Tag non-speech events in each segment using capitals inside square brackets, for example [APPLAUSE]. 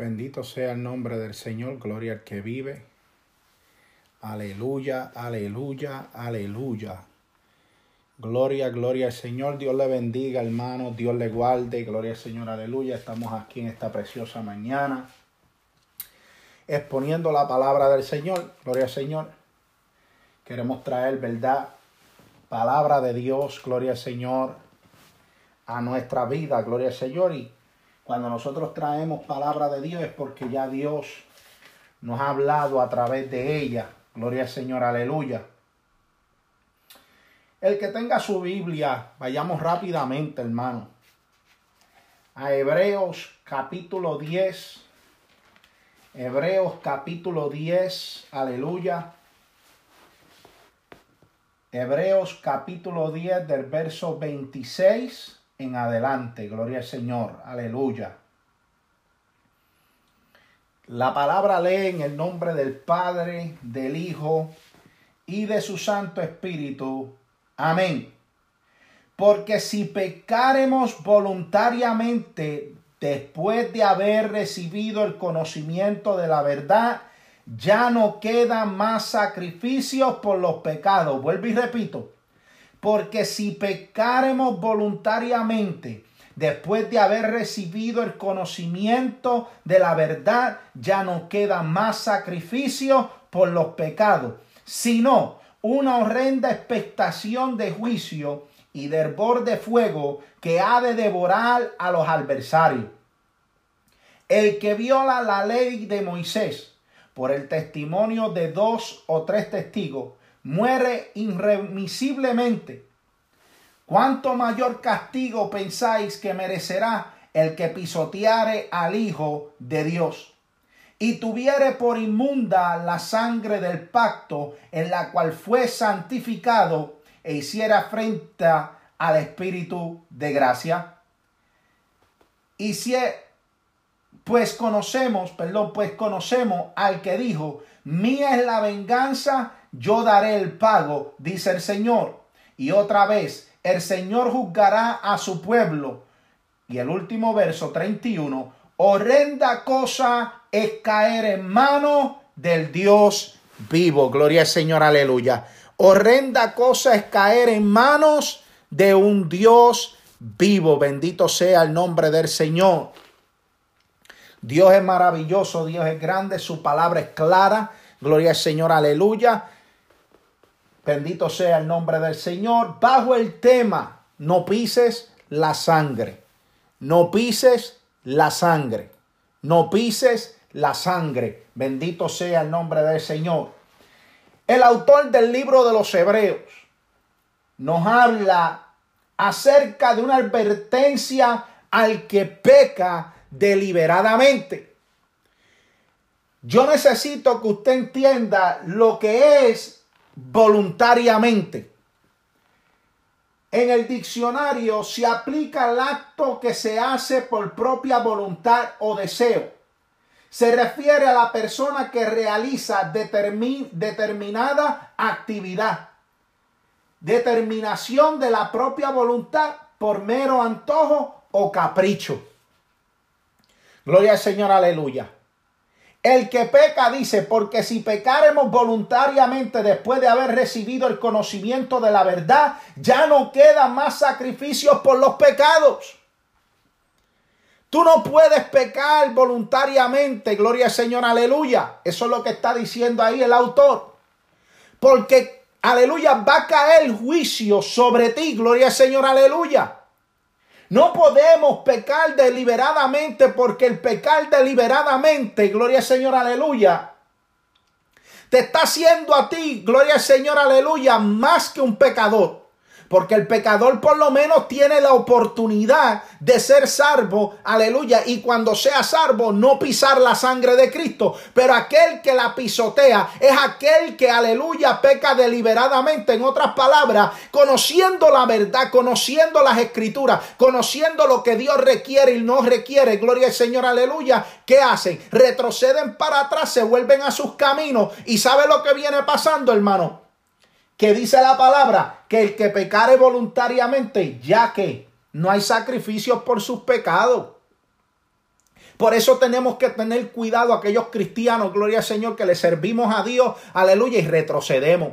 Bendito sea el nombre del Señor, gloria al que vive. Aleluya, aleluya, aleluya. Gloria, gloria al Señor. Dios le bendiga, hermano. Dios le guarde. Gloria al Señor, aleluya. Estamos aquí en esta preciosa mañana exponiendo la palabra del Señor. Gloria al Señor. Queremos traer verdad, palabra de Dios, gloria al Señor, a nuestra vida, gloria al Señor. Y cuando nosotros traemos palabra de Dios es porque ya Dios nos ha hablado a través de ella. Gloria al Señor, aleluya. El que tenga su Biblia, vayamos rápidamente, hermano. A Hebreos capítulo 10. Hebreos capítulo 10, aleluya. Hebreos capítulo 10 del verso 26 en adelante. Gloria al Señor. Aleluya. La palabra lee en el nombre del Padre, del Hijo y de su Santo Espíritu. Amén. Porque si pecaremos voluntariamente después de haber recibido el conocimiento de la verdad, ya no quedan más sacrificios por los pecados. Vuelvo y repito. Porque si pecaremos voluntariamente después de haber recibido el conocimiento de la verdad, ya no queda más sacrificio por los pecados, sino una horrenda expectación de juicio y de hervor de fuego que ha de devorar a los adversarios. El que viola la ley de Moisés por el testimonio de dos o tres testigos, muere irremisiblemente. ¿Cuánto mayor castigo pensáis que merecerá el que pisoteare al Hijo de Dios? Y tuviere por inmunda la sangre del pacto en la cual fue santificado e hiciera frente al Espíritu de gracia. Y si pues conocemos, perdón, pues conocemos al que dijo, mía es la venganza, yo daré el pago, dice el Señor. Y otra vez, el Señor juzgará a su pueblo. Y el último verso 31, horrenda cosa es caer en mano del Dios vivo. Gloria al Señor, aleluya. Horrenda cosa es caer en manos de un Dios vivo. Bendito sea el nombre del Señor. Dios es maravilloso, Dios es grande, su palabra es clara. Gloria al Señor, aleluya. Bendito sea el nombre del Señor. Bajo el tema, no pises la sangre. No pises la sangre. No pises la sangre. Bendito sea el nombre del Señor. El autor del libro de los Hebreos nos habla acerca de una advertencia al que peca deliberadamente. Yo necesito que usted entienda lo que es voluntariamente. En el diccionario se aplica el acto que se hace por propia voluntad o deseo. Se refiere a la persona que realiza determinada actividad. Determinación de la propia voluntad por mero antojo o capricho. Gloria al Señor, aleluya. El que peca dice, porque si pecaremos voluntariamente después de haber recibido el conocimiento de la verdad, ya no quedan más sacrificios por los pecados. Tú no puedes pecar voluntariamente, gloria al Señor, aleluya. Eso es lo que está diciendo ahí el autor. Porque, aleluya, va a caer juicio sobre ti, gloria al Señor, aleluya. No podemos pecar deliberadamente porque el pecar deliberadamente, gloria al Señor, aleluya, te está haciendo a ti, gloria al Señor, aleluya, más que un pecador. Porque el pecador por lo menos tiene la oportunidad de ser salvo, aleluya, y cuando sea salvo no pisar la sangre de Cristo. Pero aquel que la pisotea es aquel que, aleluya, peca deliberadamente. En otras palabras, conociendo la verdad, conociendo las escrituras, conociendo lo que Dios requiere y no requiere, gloria al Señor, aleluya, ¿qué hacen? Retroceden para atrás, se vuelven a sus caminos y sabe lo que viene pasando, hermano que dice la palabra que el que pecare voluntariamente, ya que no hay sacrificios por sus pecados. Por eso tenemos que tener cuidado aquellos cristianos, gloria al Señor, que le servimos a Dios, aleluya, y retrocedemos.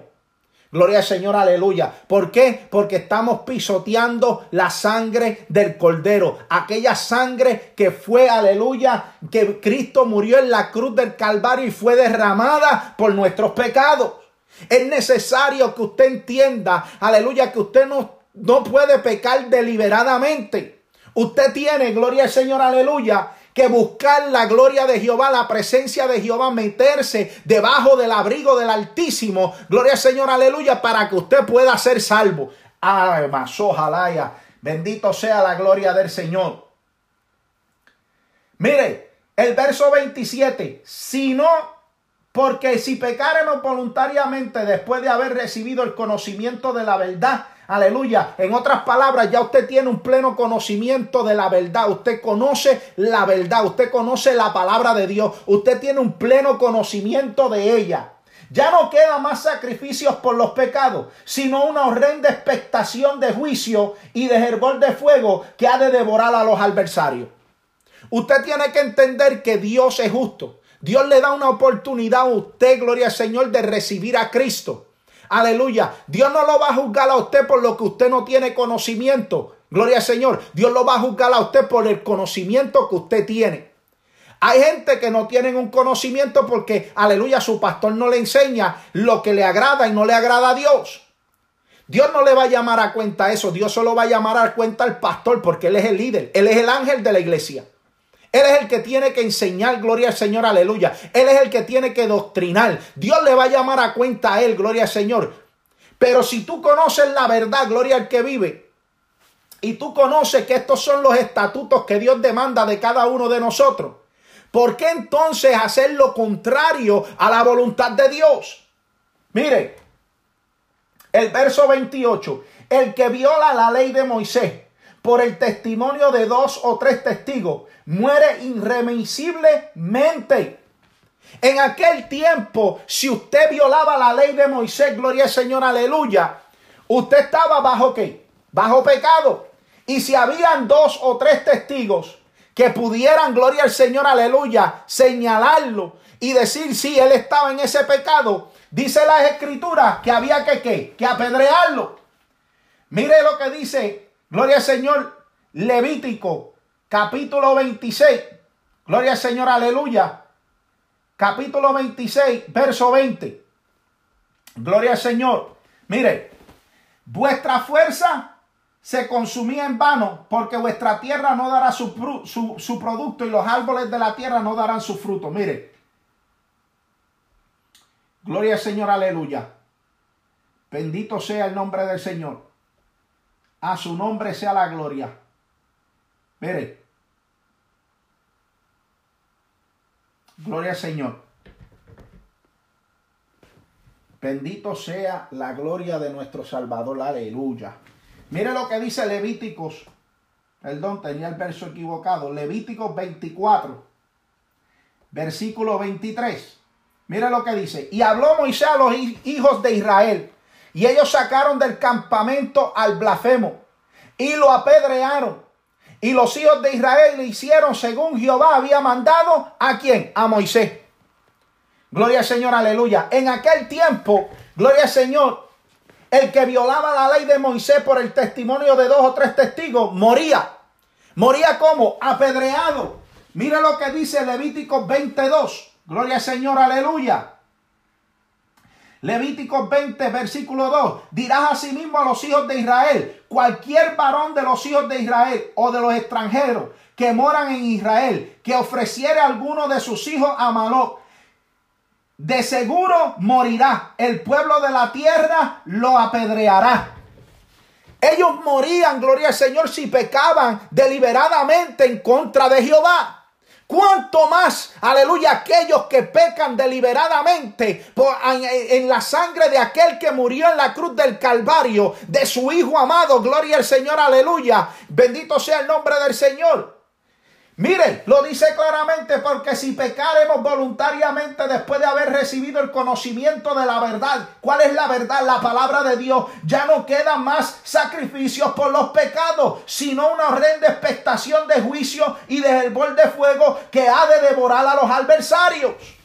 Gloria al Señor, aleluya. ¿Por qué? Porque estamos pisoteando la sangre del Cordero. Aquella sangre que fue, aleluya, que Cristo murió en la cruz del Calvario y fue derramada por nuestros pecados. Es necesario que usted entienda, aleluya, que usted no, no puede pecar deliberadamente. Usted tiene, gloria al Señor, aleluya, que buscar la gloria de Jehová, la presencia de Jehová, meterse debajo del abrigo del Altísimo. Gloria al Señor, aleluya, para que usted pueda ser salvo. Ay, ojalá, bendito sea la gloria del Señor. Mire, el verso 27, si no, porque si pecaremos voluntariamente después de haber recibido el conocimiento de la verdad, Aleluya. En otras palabras, ya usted tiene un pleno conocimiento de la verdad. Usted conoce la verdad. Usted conoce la palabra de Dios. Usted tiene un pleno conocimiento de ella. Ya no queda más sacrificios por los pecados, sino una horrenda expectación de juicio y de hervor de fuego que ha de devorar a los adversarios. Usted tiene que entender que Dios es justo. Dios le da una oportunidad a usted, gloria al Señor, de recibir a Cristo. Aleluya. Dios no lo va a juzgar a usted por lo que usted no tiene conocimiento. Gloria al Señor. Dios lo va a juzgar a usted por el conocimiento que usted tiene. Hay gente que no tienen un conocimiento porque, aleluya, su pastor no le enseña lo que le agrada y no le agrada a Dios. Dios no le va a llamar a cuenta eso. Dios solo va a llamar a cuenta al pastor porque él es el líder. Él es el ángel de la iglesia. Él es el que tiene que enseñar, gloria al Señor, aleluya. Él es el que tiene que doctrinar. Dios le va a llamar a cuenta a él, gloria al Señor. Pero si tú conoces la verdad, gloria al que vive, y tú conoces que estos son los estatutos que Dios demanda de cada uno de nosotros, ¿por qué entonces hacer lo contrario a la voluntad de Dios? Mire, el verso 28, el que viola la ley de Moisés por el testimonio de dos o tres testigos, muere irremisiblemente. En aquel tiempo, si usted violaba la ley de Moisés, gloria al Señor, aleluya, usted estaba bajo qué? Bajo pecado. Y si habían dos o tres testigos que pudieran, gloria al Señor, aleluya, señalarlo y decir si él estaba en ese pecado, dice las escrituras que había que qué? Que apedrearlo. Mire lo que dice Gloria al Señor. Levítico, capítulo 26. Gloria al Señor, aleluya. Capítulo 26, verso 20. Gloria al Señor. Mire, vuestra fuerza se consumía en vano, porque vuestra tierra no dará su, su, producto y los árboles de la tierra no darán su fruto. Mire, gloria al Señor, aleluya. Bendito sea el nombre del Señor. A su nombre sea la gloria. Mire. Gloria al Señor. Bendito sea la gloria de nuestro Salvador. Aleluya. Mire lo que dice Levíticos. Perdón, tenía el verso equivocado. Levíticos 24, versículo 23. Mire lo que dice. Y habló Moisés a los hijos de Israel y ellos sacaron del campamento al blasfemo y lo apedrearon. Y los hijos de Israel le hicieron según Jehová había mandado a quién? A Moisés. Gloria al Señor, aleluya. En aquel tiempo, gloria al Señor, el que violaba la ley de Moisés por el testimonio de dos o tres testigos, moría. Moría como? Apedreado. Mira lo que dice Levítico 22. Gloria al Señor, aleluya. Levítico 20, versículo 2. Dirás asimismo a los hijos de Israel, cualquier varón de los hijos de Israel o de los extranjeros que moran en Israel, que ofreciere alguno de sus hijos a Maloc, de seguro morirá. El pueblo de la tierra lo apedreará. Ellos morían, gloria al Señor, si pecaban deliberadamente en contra de Jehová. Cuanto más, aleluya, aquellos que pecan deliberadamente por, en, la sangre de aquel que murió en la cruz del Calvario, de su Hijo amado, gloria al Señor, aleluya. Bendito sea el nombre del Señor. Mire, lo dice claramente porque si pecaremos voluntariamente después de haber recibido el conocimiento de la verdad, ¿cuál es la verdad? La palabra de Dios. Ya no quedan más sacrificios por los pecados, sino una horrenda expectación de juicio y de hervor de fuego que ha de devorar a los adversarios.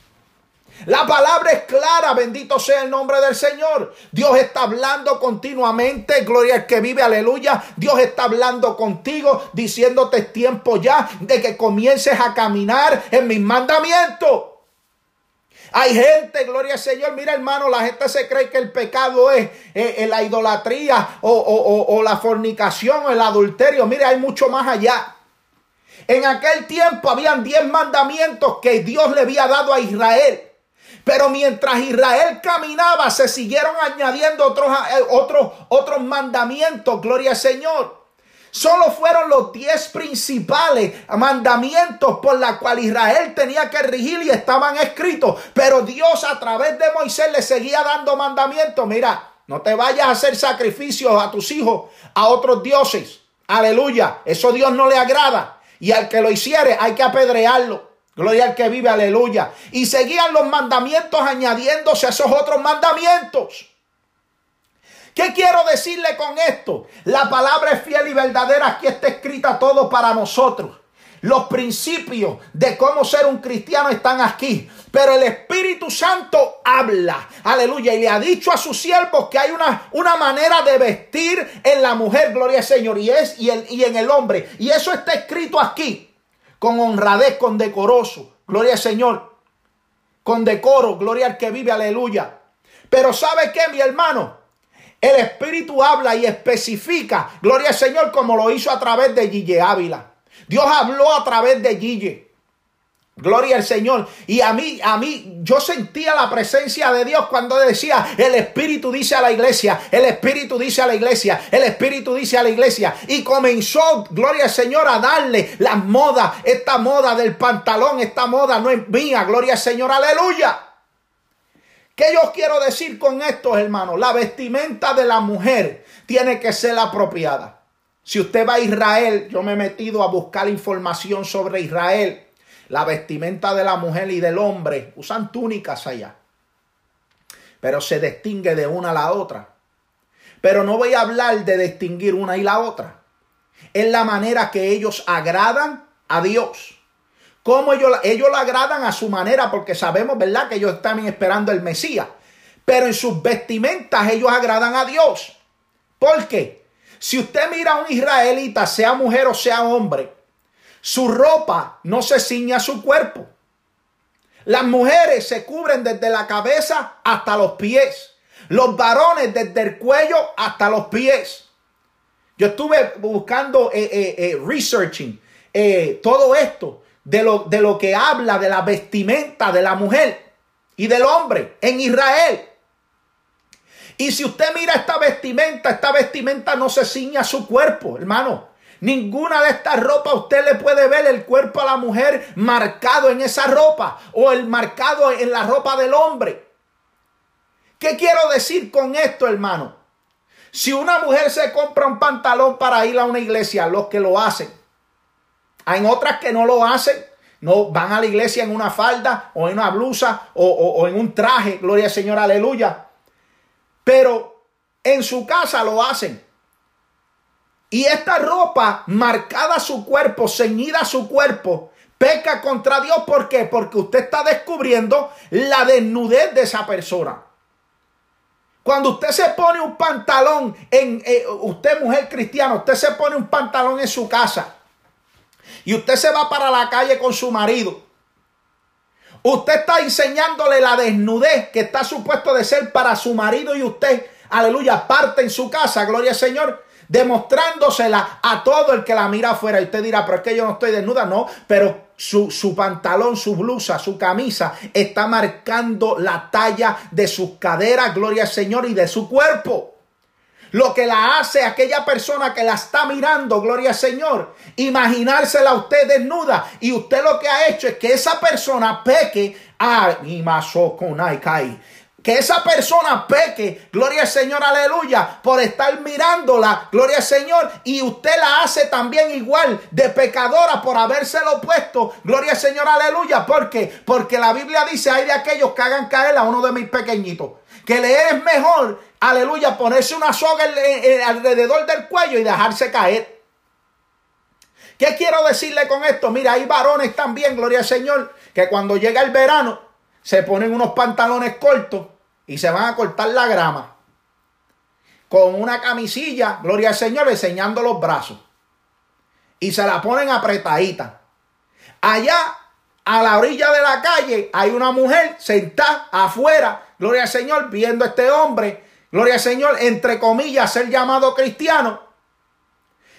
La palabra es clara, bendito sea el nombre del Señor. Dios está hablando continuamente, gloria al que vive, aleluya. Dios está hablando contigo, diciéndote tiempo ya de que comiences a caminar en mis mandamientos. Hay gente, gloria al Señor, mira hermano, la gente se cree que el pecado es eh, eh, la idolatría o, o la fornicación o el adulterio. Mire, hay mucho más allá. En aquel tiempo habían diez mandamientos que Dios le había dado a Israel. Pero mientras Israel caminaba, se siguieron añadiendo otros, eh, otros, otros mandamientos, gloria al Señor. Solo fueron los diez principales mandamientos por la cual Israel tenía que regir y estaban escritos. Pero Dios a través de Moisés le seguía dando mandamientos. Mira, no te vayas a hacer sacrificios a tus hijos, a otros dioses. Aleluya. Eso Dios no le agrada. Y al que lo hiciere hay que apedrearlo. Gloria al que vive, aleluya. Y seguían los mandamientos añadiéndose a esos otros mandamientos. ¿Qué quiero decirle con esto? La palabra es fiel y verdadera. Aquí está escrita todo para nosotros. Los principios de cómo ser un cristiano están aquí. Pero el Espíritu Santo habla, aleluya, y le ha dicho a sus siervos que hay una, una manera de vestir en la mujer, gloria al Señor, y, es, y, el, y en el hombre. Y eso está escrito aquí con honradez, con decoroso. Gloria al Señor. Con decoro, gloria al que vive, aleluya. Pero ¿sabe qué, mi hermano? El Espíritu habla y especifica, gloria al Señor, como lo hizo a través de Gille Ávila. Dios habló a través de Gille. Gloria al Señor. Y a mí, a mí, yo sentía la presencia de Dios cuando decía, el Espíritu dice a la iglesia, el Espíritu dice a la iglesia, el Espíritu dice a la iglesia. Y comenzó, gloria al Señor, a darle la moda, esta moda del pantalón, esta moda no es mía, gloria al Señor, aleluya. ¿Qué yo quiero decir con esto, hermanos? La vestimenta de la mujer tiene que ser apropiada. Si usted va a Israel, yo me he metido a buscar información sobre Israel. La vestimenta de la mujer y del hombre usan túnicas allá. Pero se distingue de una a la otra. Pero no voy a hablar de distinguir una y la otra. Es la manera que ellos agradan a Dios. Cómo ellos, ellos la agradan a su manera, porque sabemos, ¿verdad?, que ellos están esperando el Mesías. Pero en sus vestimentas ellos agradan a Dios. ¿Por qué? Si usted mira a un israelita, sea mujer o sea hombre, su ropa no se ciña a su cuerpo. Las mujeres se cubren desde la cabeza hasta los pies. Los varones desde el cuello hasta los pies. Yo estuve buscando, eh, eh, eh, researching todo esto de lo, de lo que habla de la vestimenta de la mujer y del hombre en Israel. Y si usted mira esta vestimenta, esta vestimenta no se ciña a su cuerpo, hermano. Ninguna de estas ropas usted le puede ver el cuerpo a la mujer marcado en esa ropa o el marcado en la ropa del hombre. ¿Qué quiero decir con esto, hermano? Si una mujer se compra un pantalón para ir a una iglesia, los que lo hacen, hay otras que no lo hacen, no van a la iglesia en una falda o en una blusa o, o en un traje, gloria al Señor, aleluya. Pero en su casa lo hacen. Y esta ropa marcada a su cuerpo, ceñida a su cuerpo, peca contra Dios. ¿Por qué? Porque usted está descubriendo la desnudez de esa persona. Cuando usted se pone un pantalón en eh, usted mujer cristiana, usted se pone un pantalón en su casa y usted se va para la calle con su marido. Usted está enseñándole la desnudez que está supuesto de ser para su marido y usted, aleluya, parte en su casa, gloria al Señor demostrándosela a todo el que la mira afuera. Y usted dirá, pero es que yo no estoy desnuda. No, pero su, su, pantalón, su blusa, su camisa está marcando la talla de sus caderas, gloria al Señor, y de su cuerpo. Lo que la hace aquella persona que la está mirando, gloria al Señor, imaginársela a usted desnuda. Y usted lo que ha hecho es que esa persona peque. Y con que esa persona peque, gloria al Señor, aleluya, por estar mirándola, gloria al Señor, y usted la hace también igual de pecadora por habérselo puesto, gloria al Señor, aleluya, porque porque la Biblia dice, hay de aquellos que hagan caer a uno de mis pequeñitos, que le es mejor, aleluya, ponerse una soga alrededor del cuello y dejarse caer. ¿Qué quiero decirle con esto? Mira, hay varones también, gloria al Señor, que cuando llega el verano se ponen unos pantalones cortos y se van a cortar la grama con una camisilla, gloria al Señor, enseñando los brazos. Y se la ponen apretadita. Allá, a la orilla de la calle, hay una mujer sentada afuera, gloria al Señor, viendo a este hombre, gloria al Señor, entre comillas, ser llamado cristiano.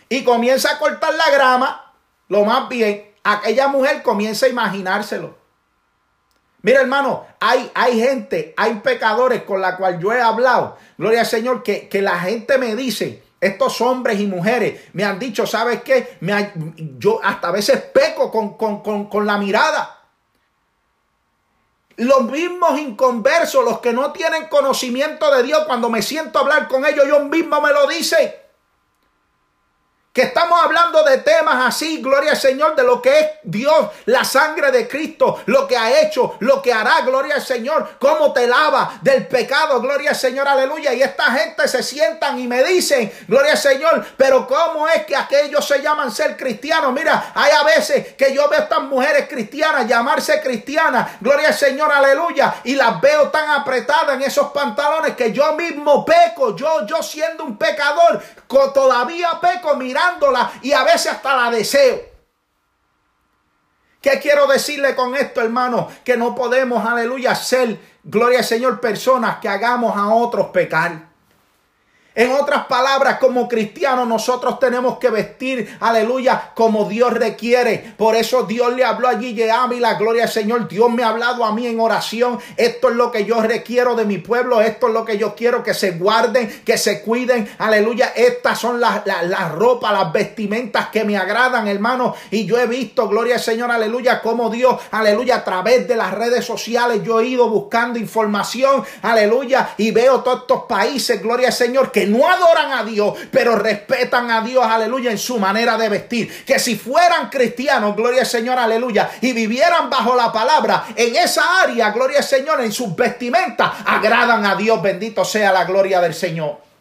Y comienza a cortar la grama, lo más bien, aquella mujer comienza a imaginárselo. Mira, hermano, hay, hay gente, hay pecadores con la cual yo he hablado. Gloria al Señor, que, que la gente me dice, estos hombres y mujeres me han dicho, ¿sabes qué? Me, yo hasta a veces peco con, con, con la mirada. Los mismos inconversos, los que no tienen conocimiento de Dios, cuando me siento a hablar con ellos, yo mismo me lo dicen que estamos hablando de temas así, gloria al Señor, de lo que es Dios, la sangre de Cristo, lo que ha hecho, lo que hará, gloria al Señor, cómo te lava del pecado, gloria al Señor, aleluya. Y esta gente se sientan y me dicen, gloria al Señor, pero cómo es que aquellos se llaman ser cristianos. Mira, hay a veces que yo veo a estas mujeres cristianas llamarse cristianas, gloria al Señor, aleluya, y las veo tan apretadas en esos pantalones que yo mismo peco, yo, yo siendo un pecador, todavía peco, mira y a veces hasta la deseo. ¿Qué quiero decirle con esto, hermano? Que no podemos, aleluya, ser, gloria al Señor, personas que hagamos a otros pecar. En otras palabras, como cristianos nosotros tenemos que vestir, aleluya, como Dios requiere. Por eso Dios le habló allí y la gloria al Señor. Dios me ha hablado a mí en oración. Esto es lo que yo requiero de mi pueblo. Esto es lo que yo quiero que se guarden, que se cuiden. Aleluya. Estas son las, las, ropas, las vestimentas que me agradan, hermano. Y yo he visto, gloria al Señor, aleluya, como Dios, aleluya, a través de las redes sociales yo he ido buscando información, aleluya, y veo todos estos países, gloria al Señor, que no adoran a Dios, pero respetan a Dios, aleluya, en su manera de vestir. Que si fueran cristianos, gloria al Señor, aleluya, y vivieran bajo la palabra en esa área, gloria al Señor, en sus vestimentas, agradan a Dios, bendito sea la gloria del Señor.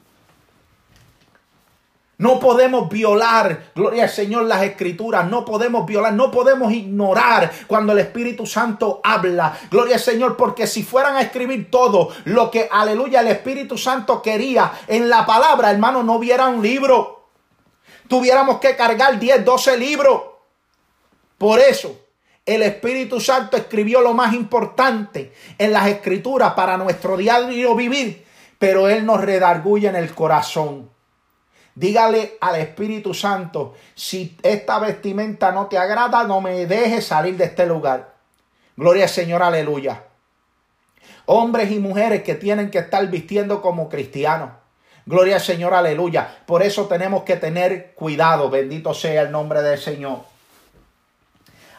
No podemos violar, gloria al Señor, las escrituras. No podemos violar, no podemos ignorar cuando el Espíritu Santo habla. Gloria al Señor, porque si fueran a escribir todo lo que, aleluya, el Espíritu Santo quería en la palabra, hermano, no hubiera un libro. Tuviéramos que cargar 10, 12 libros. Por eso, el Espíritu Santo escribió lo más importante en las escrituras para nuestro diario vivir, pero Él nos redarguye en el corazón. Dígale al Espíritu Santo, si esta vestimenta no te agrada, no me dejes salir de este lugar. Gloria al Señor, aleluya. Hombres y mujeres que tienen que estar vistiendo como cristianos. Gloria al Señor, aleluya. Por eso tenemos que tener cuidado. Bendito sea el nombre del Señor.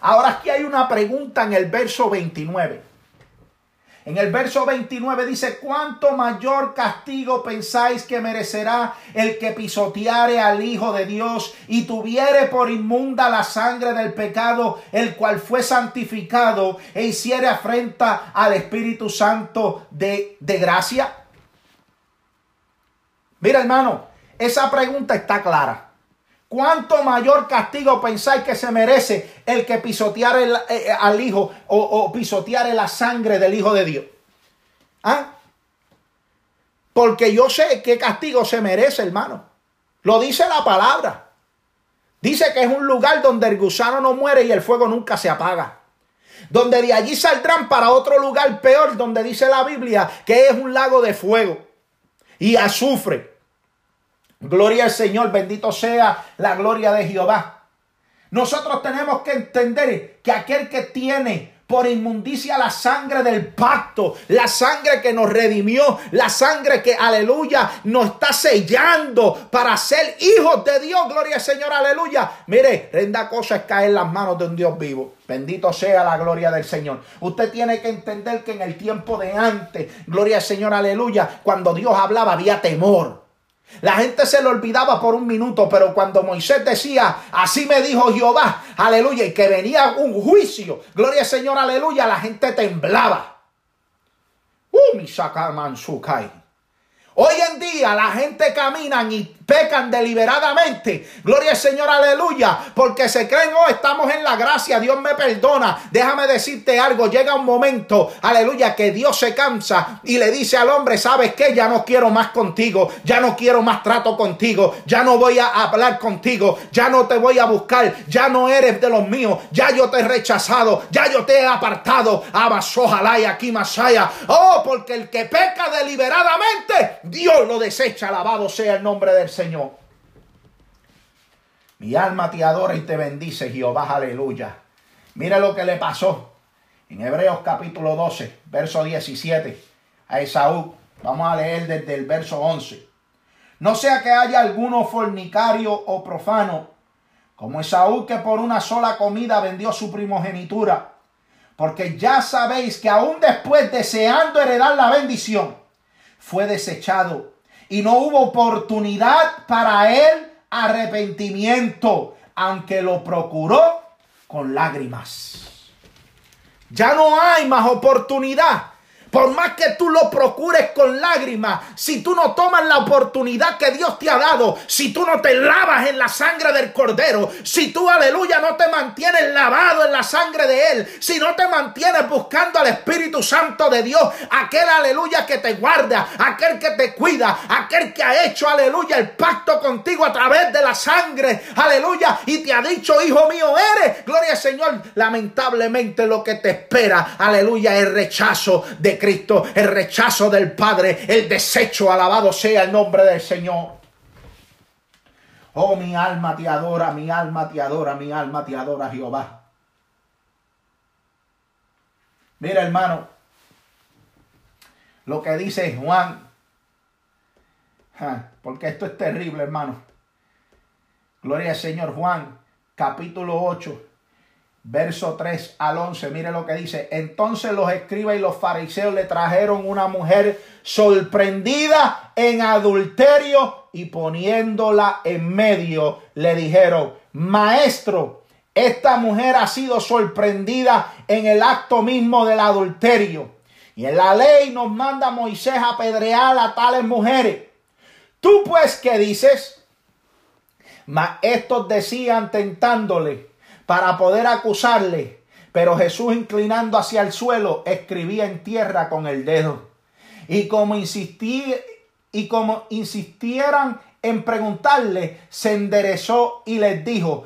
Ahora aquí hay una pregunta en el verso 29. En el verso 29 dice, ¿cuánto mayor castigo pensáis que merecerá el que pisoteare al Hijo de Dios y tuviere por inmunda la sangre del pecado, el cual fue santificado e hiciere afrenta al Espíritu Santo de, de gracia? Mira hermano, esa pregunta está clara. ¿Cuánto mayor castigo pensáis que se merece el que pisoteare eh, eh, al Hijo o, o pisoteare la sangre del Hijo de Dios? ¿Ah? Porque yo sé qué castigo se merece, hermano. Lo dice la palabra. Dice que es un lugar donde el gusano no muere y el fuego nunca se apaga. Donde de allí saldrán para otro lugar peor, donde dice la Biblia que es un lago de fuego y azufre. Gloria al Señor, bendito sea la gloria de Jehová. Nosotros tenemos que entender que aquel que tiene por inmundicia la sangre del pacto, la sangre que nos redimió, la sangre que, aleluya, nos está sellando para ser hijos de Dios, gloria al Señor, aleluya. Mire, renda cosa es caer en las manos de un Dios vivo. Bendito sea la gloria del Señor. Usted tiene que entender que en el tiempo de antes, gloria al Señor, aleluya, cuando Dios hablaba había temor. La gente se lo olvidaba por un minuto, pero cuando Moisés decía, así me dijo Jehová, aleluya, y que venía un juicio, gloria al Señor, aleluya, la gente temblaba. Uh, mi Hoy en día la gente camina y pecan deliberadamente. Gloria al Señor, aleluya. Porque se creen, oh, estamos en la gracia, Dios me perdona. Déjame decirte algo, llega un momento, aleluya, que Dios se cansa y le dice al hombre, ¿sabes qué? Ya no quiero más contigo, ya no quiero más trato contigo, ya no voy a hablar contigo, ya no te voy a buscar, ya no eres de los míos, ya yo te he rechazado, ya yo te he apartado. ojalá y aquí Masaya. Oh, porque el que peca deliberadamente, Dios lo desecha, alabado sea el nombre del Señor. Mi alma te adora y te bendice, Jehová, aleluya. Mira lo que le pasó en Hebreos capítulo 12, verso 17 a Esaú. Vamos a leer desde el verso 11. No sea que haya alguno fornicario o profano, como Esaú que por una sola comida vendió su primogenitura. Porque ya sabéis que aún después deseando heredar la bendición, fue desechado y no hubo oportunidad para él arrepentimiento, aunque lo procuró con lágrimas. Ya no hay más oportunidad. Por más que tú lo procures con lágrimas, si tú no tomas la oportunidad que Dios te ha dado, si tú no te lavas en la sangre del Cordero, si tú, aleluya, no te mantienes lavado en la sangre de Él, si no te mantienes buscando al Espíritu Santo de Dios, aquel, aleluya, que te guarda, aquel que te cuida, aquel que ha hecho, aleluya, el pacto contigo a través de la sangre, aleluya, y te ha dicho, hijo mío, eres, gloria al Señor, lamentablemente lo que te espera, aleluya, es rechazo de Cristo, el rechazo del Padre, el desecho, alabado sea el nombre del Señor. Oh, mi alma te adora, mi alma te adora, mi alma te adora, Jehová. Mira, hermano, lo que dice Juan, porque esto es terrible, hermano. Gloria al Señor Juan, capítulo 8, verso 3 al 11, mire lo que dice. Entonces los escribas y los fariseos le trajeron una mujer sorprendida en adulterio y poniéndola en medio le dijeron, maestro, esta mujer ha sido sorprendida en el acto mismo del adulterio. Y en la ley nos manda Moisés a apedrear a tales mujeres. Tú pues, ¿qué dices? Mas estos decían tentándole para poder acusarle. Pero Jesús inclinando hacia el suelo escribía en tierra con el dedo. Y como insistí, y como insistieran en preguntarle, se enderezó y les dijo,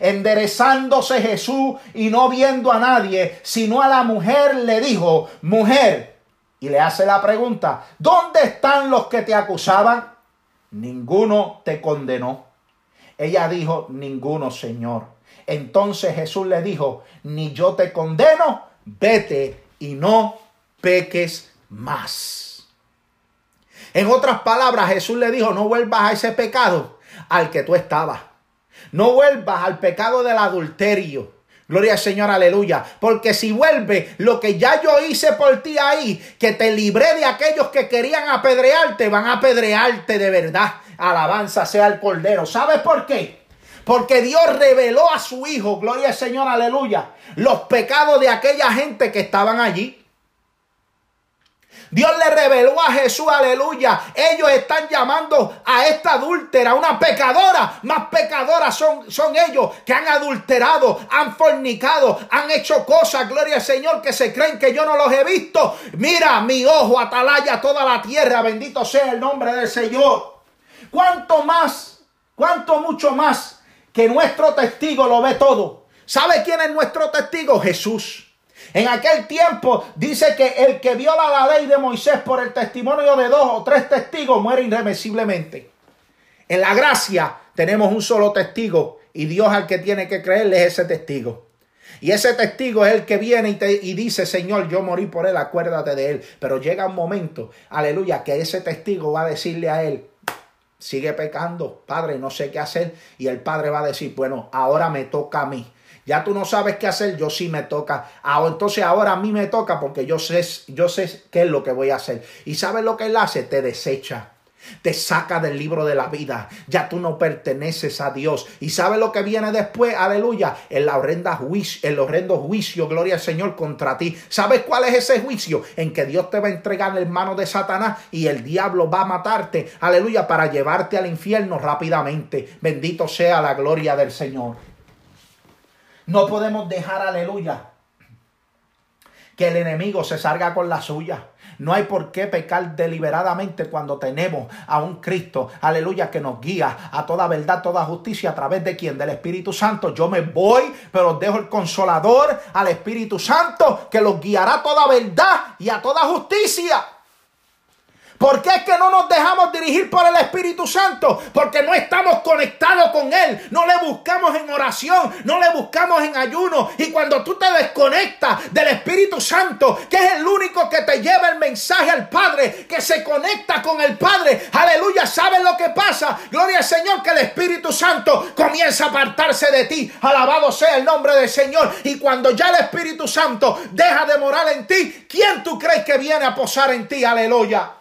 Enderezándose Jesús y no viendo a nadie, sino a la mujer, le dijo, mujer, y le hace la pregunta, ¿dónde están los que te acusaban? Ninguno te condenó. Ella dijo, ninguno, Señor. Entonces Jesús le dijo, ni yo te condeno, vete y no peques más. En otras palabras, Jesús le dijo, no vuelvas a ese pecado al que tú estabas. No vuelvas al pecado del adulterio. Gloria al Señor, aleluya. Porque si vuelve lo que ya yo hice por ti ahí, que te libré de aquellos que querían apedrearte, van a apedrearte de verdad. Alabanza sea el Cordero. ¿Sabes por qué? Porque Dios reveló a su Hijo, gloria al Señor, aleluya, los pecados de aquella gente que estaban allí. Dios le reveló a Jesús, aleluya. Ellos están llamando a esta adúltera, una pecadora. Más pecadora son, son ellos que han adulterado, han fornicado, han hecho cosas, gloria al Señor, que se creen que yo no los he visto. Mira, mi ojo atalaya toda la tierra, bendito sea el nombre del Señor. ¿Cuánto más, cuánto mucho más que nuestro testigo lo ve todo? ¿Sabe quién es nuestro testigo? Jesús. En aquel tiempo dice que el que viola la ley de Moisés por el testimonio de dos o tres testigos muere irremisiblemente. En la gracia tenemos un solo testigo y Dios al que tiene que creerle es ese testigo. Y ese testigo es el que viene y, dice, Señor, yo morí por él, acuérdate de él. Pero llega un momento, aleluya, que ese testigo va a decirle a él, sigue pecando, Padre, no sé qué hacer. Y el Padre va a decir, bueno, ahora me toca a mí. Ya tú no sabes qué hacer, yo sí me toca. Ah, entonces ahora a mí me toca porque yo sé, yo sé qué es lo que voy a hacer. ¿Y sabes lo que él hace? Te desecha. Te saca del libro de la vida. Ya tú no perteneces a Dios. ¿Y sabes lo que viene después? Aleluya. El, horrenda juicio, el horrendo juicio, gloria al Señor, contra ti. ¿Sabes cuál es ese juicio? En que Dios te va a entregar en manos de Satanás y el diablo va a matarte. Aleluya. Para llevarte al infierno rápidamente. Bendito sea la gloria del Señor. No podemos dejar, aleluya, que el enemigo se salga con la suya. No hay por qué pecar deliberadamente cuando tenemos a un Cristo, aleluya, que nos guía a toda verdad, toda justicia, a través de quien, del Espíritu Santo. Yo me voy, pero dejo el consolador al Espíritu Santo, que los guiará a toda verdad y a toda justicia. ¿Por qué es que no nos dejamos dirigir por el Espíritu Santo? Porque no estamos conectados con Él. No le buscamos en oración, no le buscamos en ayuno. Y cuando tú te desconectas del Espíritu Santo, que es el único que te lleva el mensaje al Padre, que se conecta con el Padre, aleluya, ¿sabes lo que pasa? Gloria al Señor, que el Espíritu Santo comienza a apartarse de ti. Alabado sea el nombre del Señor. Y cuando ya el Espíritu Santo deja de morar en ti, ¿quién tú crees que viene a posar en ti? Aleluya.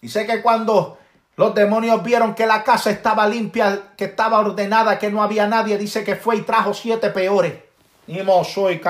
Dice que cuando los demonios vieron que la casa estaba limpia, que estaba ordenada, que no había nadie, dice que fue y trajo siete peores. Y soy.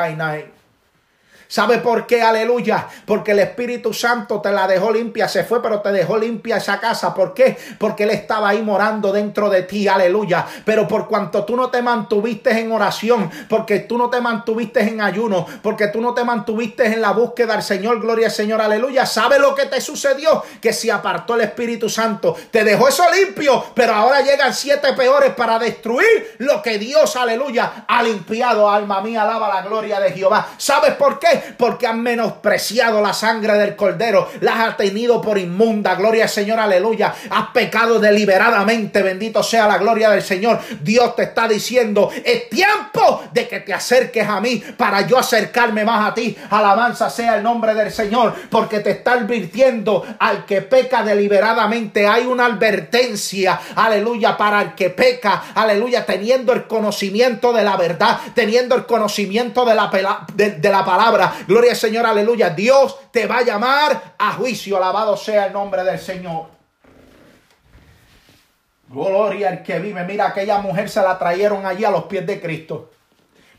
¿Sabe por qué? Aleluya. Porque el Espíritu Santo te la dejó limpia. Se fue, pero te dejó limpia esa casa. ¿Por qué? Porque Él estaba ahí morando dentro de ti. Aleluya. Pero por cuanto tú no te mantuviste en oración, porque tú no te mantuviste en ayuno, porque tú no te mantuviste en la búsqueda del Señor, gloria al Señor, aleluya. ¿Sabe lo que te sucedió? Que se apartó el Espíritu Santo. Te dejó eso limpio, pero ahora llegan siete peores para destruir lo que Dios, aleluya, ha limpiado. Alma mía, alaba la gloria de Jehová. ¿Sabes por qué? Porque han menospreciado la sangre del cordero. Las ha tenido por inmunda. Gloria al Señor, aleluya. Has pecado deliberadamente. Bendito sea la gloria del Señor. Dios te está diciendo, es tiempo de que te acerques a mí para yo acercarme más a ti. Alabanza sea el nombre del Señor. Porque te está advirtiendo al que peca deliberadamente. Hay una advertencia, aleluya, para el que peca, aleluya, teniendo el conocimiento de la verdad, teniendo el conocimiento de la, de la palabra Gloria al Señor, aleluya. Dios te va a llamar a juicio. Alabado sea el nombre del Señor. Gloria al que vive. Mira, aquella mujer se la trajeron allí a los pies de Cristo.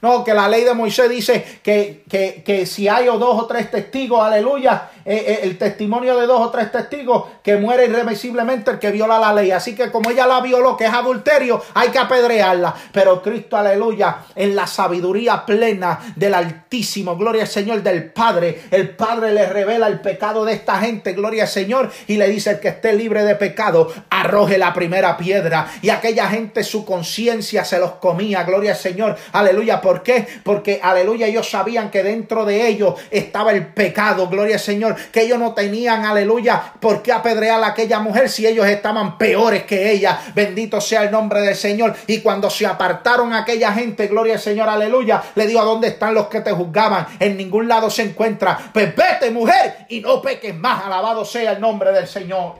No, que la ley de Moisés dice que, que, que si hay dos o tres testigos, aleluya, eh, eh, el testimonio de dos o tres testigos que muere irreversiblemente el que viola la ley. Así que como ella la violó, que es adulterio, hay que apedrearla. Pero Cristo, aleluya, en la sabiduría plena del Altísimo, gloria al Señor, del Padre, el Padre le revela el pecado de esta gente, gloria al Señor, y le dice el que esté libre de pecado, arroje la primera piedra. Y aquella gente su conciencia se los comía, gloria al Señor, aleluya. ¿Por qué? Porque, aleluya, ellos sabían que dentro de ellos estaba el pecado, gloria al Señor que ellos no tenían, aleluya, por qué apedrear a aquella mujer si ellos estaban peores que ella. Bendito sea el nombre del Señor. Y cuando se apartaron aquella gente, gloria al Señor, aleluya, le digo, ¿a dónde están los que te juzgaban? En ningún lado se encuentra. Pues vete, mujer, y no peques más. Alabado sea el nombre del Señor.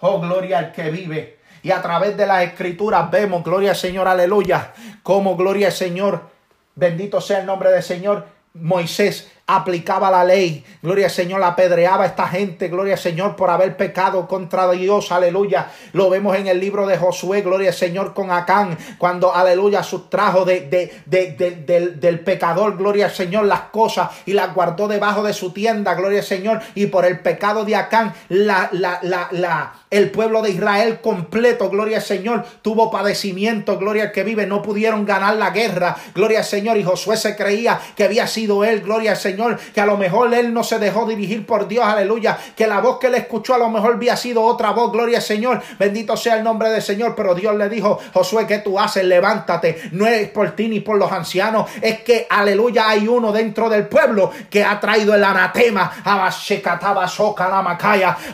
Oh, gloria al que vive. Y a través de las escrituras vemos, gloria al Señor, aleluya, como gloria al Señor, bendito sea el nombre del Señor, Moisés aplicaba la ley. Gloria al Señor, apedreaba a esta gente. Gloria al Señor por haber pecado contra Dios. Aleluya. Lo vemos en el libro de Josué. Gloria al Señor con Acán. Cuando, aleluya, sustrajo de, de, de, del, del pecador. Gloria al Señor las cosas y las guardó debajo de su tienda. Gloria al Señor. Y por el pecado de Acán, la, la, la, la el pueblo de Israel completo, gloria al Señor, tuvo padecimiento, gloria al que vive, no pudieron ganar la guerra, gloria al Señor. Y Josué se creía que había sido él, gloria al Señor, que a lo mejor él no se dejó dirigir por Dios, aleluya, que la voz que él escuchó a lo mejor había sido otra voz, gloria al Señor, bendito sea el nombre del Señor. Pero Dios le dijo, Josué, ¿qué tú haces? Levántate, no es por ti ni por los ancianos, es que, aleluya, hay uno dentro del pueblo que ha traído el anatema,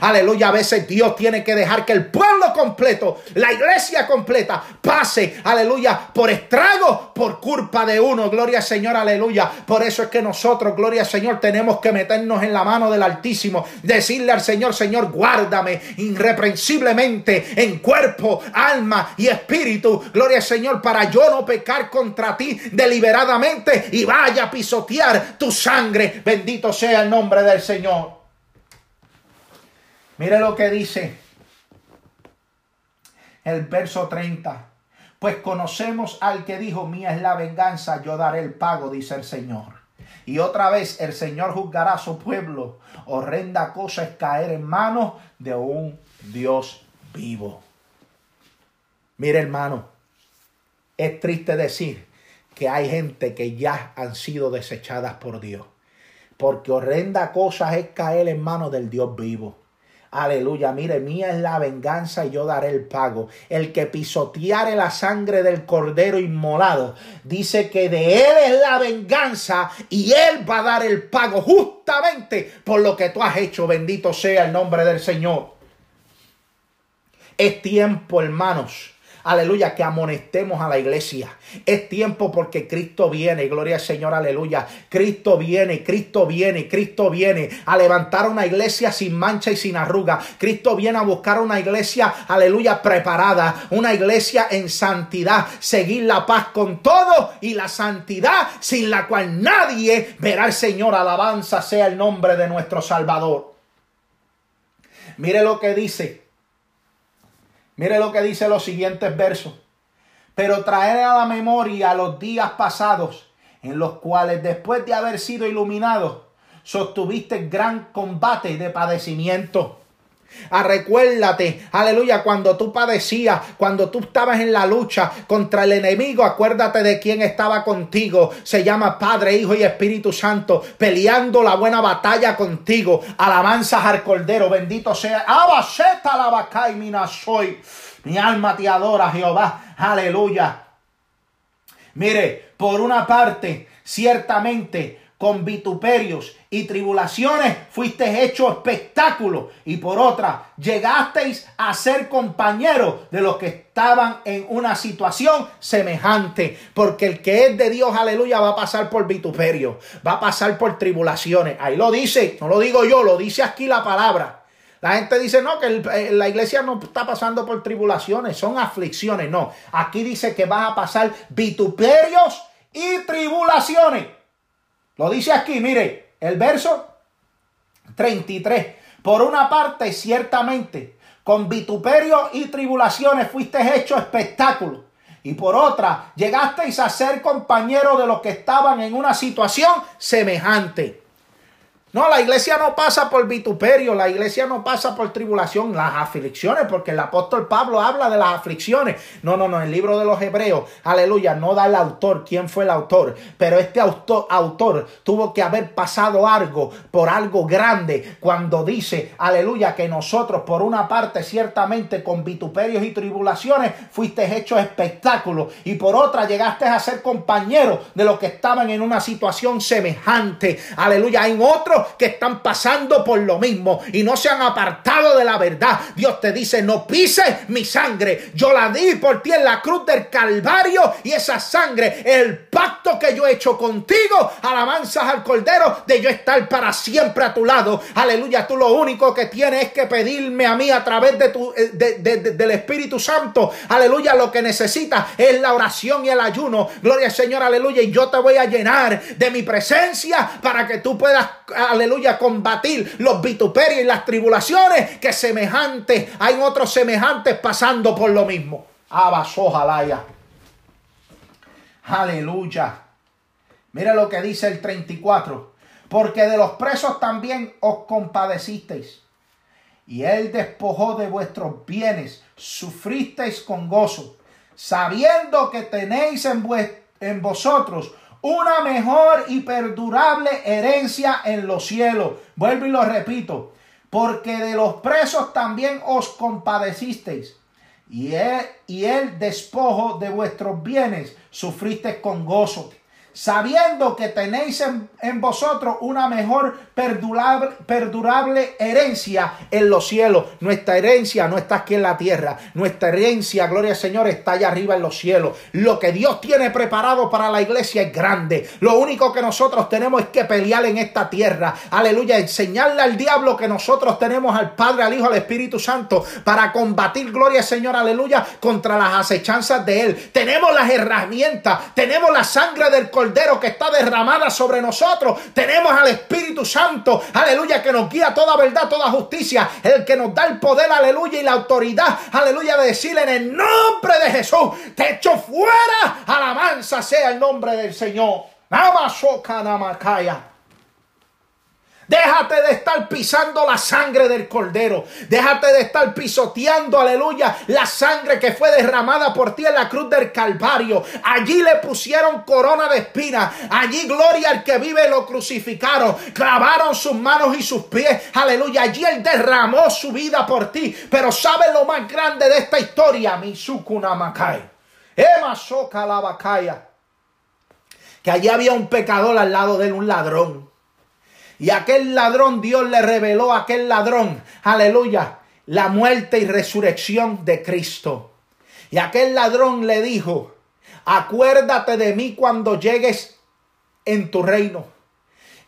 aleluya, a veces Dios tiene que dejar que el pueblo completo, la iglesia completa, pase, aleluya, por estrago, por culpa de uno. Gloria al Señor, aleluya. Por eso es que nosotros, gloria al Señor, tenemos que meternos en la mano del Altísimo, decirle al Señor, Señor, guárdame irreprensiblemente en cuerpo, alma y espíritu. Gloria al Señor, para yo no pecar contra ti deliberadamente y vaya a pisotear tu sangre. Bendito sea el nombre del Señor. Mire lo que dice el verso 30. Pues conocemos al que dijo, mía es la venganza, yo daré el pago, dice el Señor. Y otra vez el Señor juzgará a su pueblo. Horrenda cosa es caer en manos de un Dios vivo. Mire hermano, es triste decir que hay gente que ya han sido desechadas por Dios. Porque horrenda cosa es caer en manos del Dios vivo. Aleluya, mire, mía es la venganza y yo daré el pago. El que pisoteare la sangre del cordero inmolado, dice que de él es la venganza y él va a dar el pago justamente por lo que tú has hecho. Bendito sea el nombre del Señor. Es tiempo, hermanos, aleluya, que amonestemos a la iglesia. Es tiempo porque Cristo viene, gloria al Señor, aleluya. Cristo viene, Cristo viene, Cristo viene a levantar una iglesia sin mancha y sin arruga. Cristo viene a buscar una iglesia, aleluya, preparada, una iglesia en santidad, seguir la paz con todo y la santidad sin la cual nadie verá al Señor. Alabanza sea el nombre de nuestro Salvador. Mire lo que dice Mire lo que dice los siguientes versos. Pero traer a la memoria los días pasados, en los cuales después de haber sido iluminados, sostuviste gran combate de padecimiento Ah, recuérdate, aleluya, cuando tú padecías, cuando tú estabas en la lucha contra el enemigo, acuérdate de quién estaba contigo. Se llama Padre, Hijo y Espíritu Santo, peleando la buena batalla contigo. Alabanzas al Cordero, bendito sea. Abasheta la vaca y mina soy. Mi alma te adora, Jehová. Aleluya. Mire, por una parte, ciertamente con vituperios y tribulaciones fuiste hecho espectáculo y por otra llegasteis a ser compañeros de los que estaban en una situación semejante porque el que es de Dios aleluya va a pasar por vituperio va a pasar por tribulaciones ahí lo dice no lo digo yo lo dice aquí la palabra la gente dice, no, que eh, la iglesia no está pasando por tribulaciones, son aflicciones. No, aquí dice que va a pasar vituperios y tribulaciones. Lo dice aquí, mire, el verso 33. Por una parte, ciertamente, con vituperio y tribulaciones fuiste hecho espectáculo. Y por otra, llegasteis a ser compañeros de los que estaban en una situación semejante. No, la iglesia no pasa por vituperio, la iglesia no pasa por tribulación, las aflicciones, porque el apóstol Pablo habla de las aflicciones. No, no, no, el libro de los Hebreos, aleluya, no da el autor quién fue el autor, pero este autor, autor tuvo que haber pasado algo por algo grande cuando dice, aleluya, que nosotros por una parte ciertamente con vituperios y tribulaciones fuiste hechos espectáculos y por otra llegaste a ser compañero de los que estaban en una situación semejante. Aleluya, en otros que están pasando por lo mismo y no se han apartado de la verdad. Dios te dice, no pises mi sangre. Yo la di por ti en la cruz del Calvario y esa sangre, el pacto que yo he hecho contigo, alabanzas al Cordero, de yo estar para siempre a tu lado. Aleluya, tú lo único que tienes es que pedirme a mí a través de tu, eh, del Espíritu Santo. Aleluya, lo que necesitas es la oración y el ayuno. Gloria al Señor, aleluya. Y yo te voy a llenar de mi presencia para que tú puedas, aleluya, combatir los vituperios y las tribulaciones que semejantes, hay otros semejantes pasando por lo mismo. Abasojalaya. Aleluya. Mira lo que dice el 34. Porque de los presos también os compadecisteis. Y él despojó de vuestros bienes. Sufristeis con gozo. Sabiendo que tenéis en, en vosotros una mejor y perdurable herencia en los cielos. Vuelvo y lo repito. Porque de los presos también os compadecisteis y el despojo de vuestros bienes sufriste con gozo sabiendo que tenéis en, vosotros una mejor perdurable, herencia en los cielos. Nuestra herencia no está aquí en la tierra. Nuestra herencia, gloria al Señor, está allá arriba en los cielos. Lo que Dios tiene preparado para la iglesia es grande. Lo único que nosotros tenemos es que pelear en esta tierra. Aleluya. Enseñarle al diablo que nosotros tenemos al Padre, al Hijo, al Espíritu Santo para combatir, gloria al Señor, aleluya, contra las acechanzas de Él. Tenemos las herramientas, tenemos la sangre del Cordero que está derramada sobre nosotros. Tenemos al Espíritu Santo, aleluya, que nos guía toda verdad, toda justicia. El que nos da el poder, aleluya, y la autoridad, aleluya, de decirle en el nombre de Jesús, te echo fuera. Alabanza sea el nombre del Señor. Namasoka namakaya. Déjate de estar pisando la sangre del cordero. Déjate de estar pisoteando, aleluya, la sangre que fue derramada por ti en la cruz del Calvario. Allí le pusieron corona de espina. Allí gloria al que vive lo crucificaron. Clavaron sus manos y sus pies. Aleluya. Allí él derramó su vida por ti. Pero ¿sabes lo más grande de esta historia? Misukuna Makai. Ema Soka la Que allí había un pecador al lado de él, un ladrón. Y aquel ladrón, Dios le reveló a aquel ladrón, aleluya, la muerte y resurrección de Cristo. Y aquel ladrón le dijo, acuérdate de mí cuando llegues en tu reino.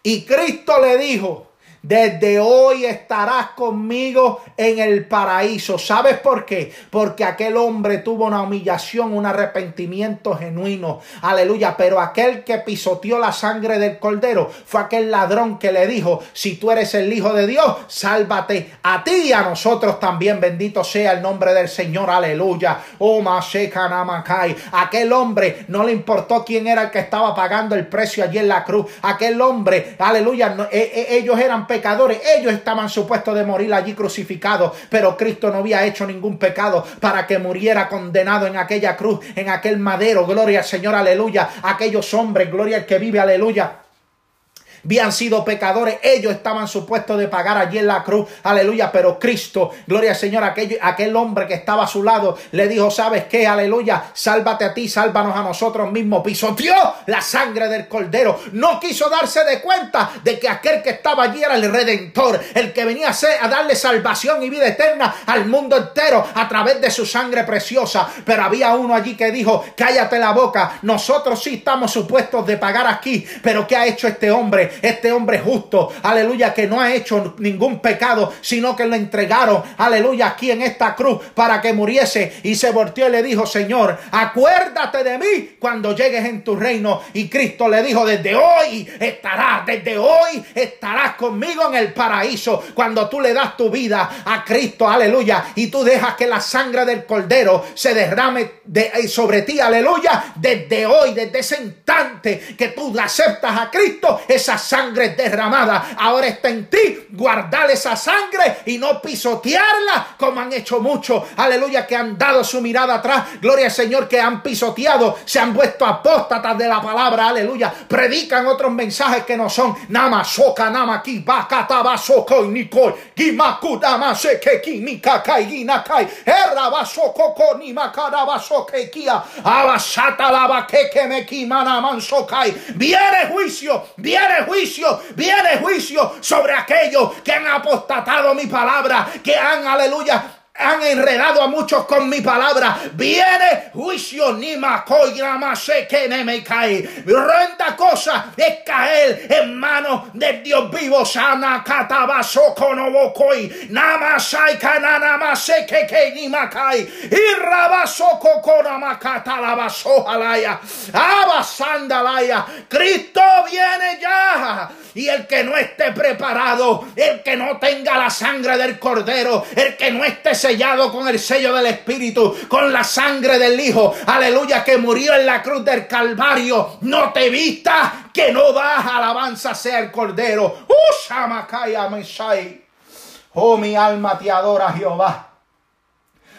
Y Cristo le dijo, desde hoy estarás conmigo en el paraíso. ¿Sabes por qué? Porque aquel hombre tuvo una humillación, un arrepentimiento genuino. Aleluya. Pero aquel que pisoteó la sangre del cordero fue aquel ladrón que le dijo, si tú eres el Hijo de Dios, sálvate a ti y a nosotros también. Bendito sea el nombre del Señor. Aleluya. Oh. Aquel hombre no le importó quién era el que estaba pagando el precio allí en la cruz. Aquel hombre, aleluya, e, e, ellos eran pecadores. Ellos estaban supuestos de morir allí crucificados, pero Cristo no había hecho ningún pecado para que muriera condenado en aquella cruz, en aquel madero. Gloria al Señor, aleluya. Aquellos hombres, gloria al que vive, aleluya habían sido pecadores, ellos estaban supuestos de pagar allí en la cruz, aleluya, pero Cristo, gloria al Señor, aquel, aquel hombre que estaba a su lado, le dijo, ¿sabes qué? Aleluya, sálvate a ti, sálvanos a nosotros mismos, pisoteó la sangre del cordero, no quiso darse de cuenta de que aquel que estaba allí era el redentor, el que venía a, a darle salvación y vida eterna al mundo entero a través de su sangre preciosa, pero había uno allí que dijo, cállate la boca, nosotros sí estamos supuestos de pagar aquí, pero ¿qué ha hecho este hombre? Este hombre justo, aleluya, que no ha hecho ningún pecado, sino que lo entregaron, aleluya, aquí en esta cruz para que muriese. Y se volteó y le dijo, Señor, acuérdate de mí cuando llegues en tu reino. Y Cristo le dijo, desde hoy estarás, desde hoy estarás conmigo en el paraíso. Cuando tú le das tu vida a Cristo, aleluya, y tú dejas que la sangre del cordero se derrame de, sobre ti, aleluya, desde hoy, desde ese instante que tú aceptas a Cristo, esa sangre derramada ahora está en ti. Guardar esa sangre y no pisotearla como han hecho muchos. Aleluya, que han dado su mirada atrás. Gloria al Señor, que han pisoteado, se han vuelto apóstatas de la palabra. Aleluya. Predican otros mensajes que no son. Nama soka nama ki bakata soko nikoi. Gimaku se que ki mikakai ginakai. Erra basoko ko ni makara basoke kia. Abasata la bakeke me ki mana Viene juicio, viene juicio, viene juicio sobre aquellos que han apostatado mi palabra, que han, aleluya, han enredado a muchos con mi palabra. Viene juicio, ni se que me cae. Renda cosa es caer en manos del Dios vivo. Sana catabaso conobokoi. Namasai kanana se que que ni macai. Y rabaso cocona macata la baso alaya. Abasandalaya. Cristo viene ya. Y el que no esté preparado, el que no tenga la sangre del cordero, el que no esté sellado con el sello del Espíritu, con la sangre del Hijo, aleluya, que murió en la cruz del Calvario, no te vistas que no vas, alabanza sea el cordero. Oh, mi alma te adora, Jehová.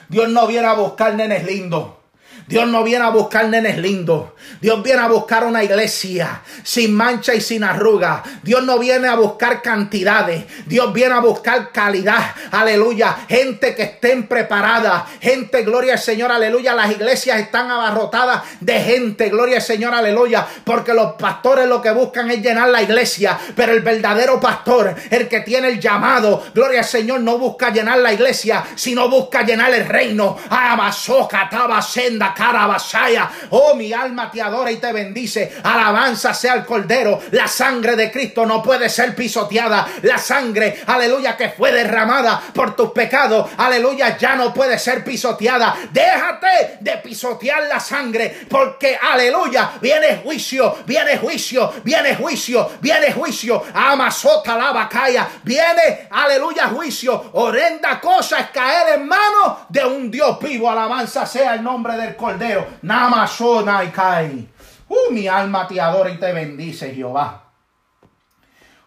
Dios no viene a buscar nenes lindos. Dios no viene a buscar nenes lindos. Dios viene a buscar una iglesia sin mancha y sin arruga. Dios no viene a buscar cantidades. Dios viene a buscar calidad. Aleluya. Gente que estén preparada. Gente, gloria al Señor. Aleluya. Las iglesias están abarrotadas de gente. Gloria al Señor. Aleluya. Porque los pastores lo que buscan es llenar la iglesia. Pero el verdadero pastor, el que tiene el llamado, gloria al Señor, no busca llenar la iglesia, sino busca llenar el reino. Amazoca, senda carabasaya. Oh, mi alma te adora y te bendice. Alabanza sea el Cordero. La sangre de Cristo no puede ser pisoteada. La sangre, aleluya, que fue derramada por tus pecados. Aleluya, ya no puede ser pisoteada. Déjate de pisotear la sangre. Porque, aleluya, viene juicio, viene juicio, viene juicio, viene juicio. Amasota la bacaya. Viene, aleluya, juicio. Horrenda cosa es caer en manos de un Dios vivo. Alabanza sea el nombre del Cordero. Namasona y kai. Uh, mi alma te adora y te bendice, Jehová.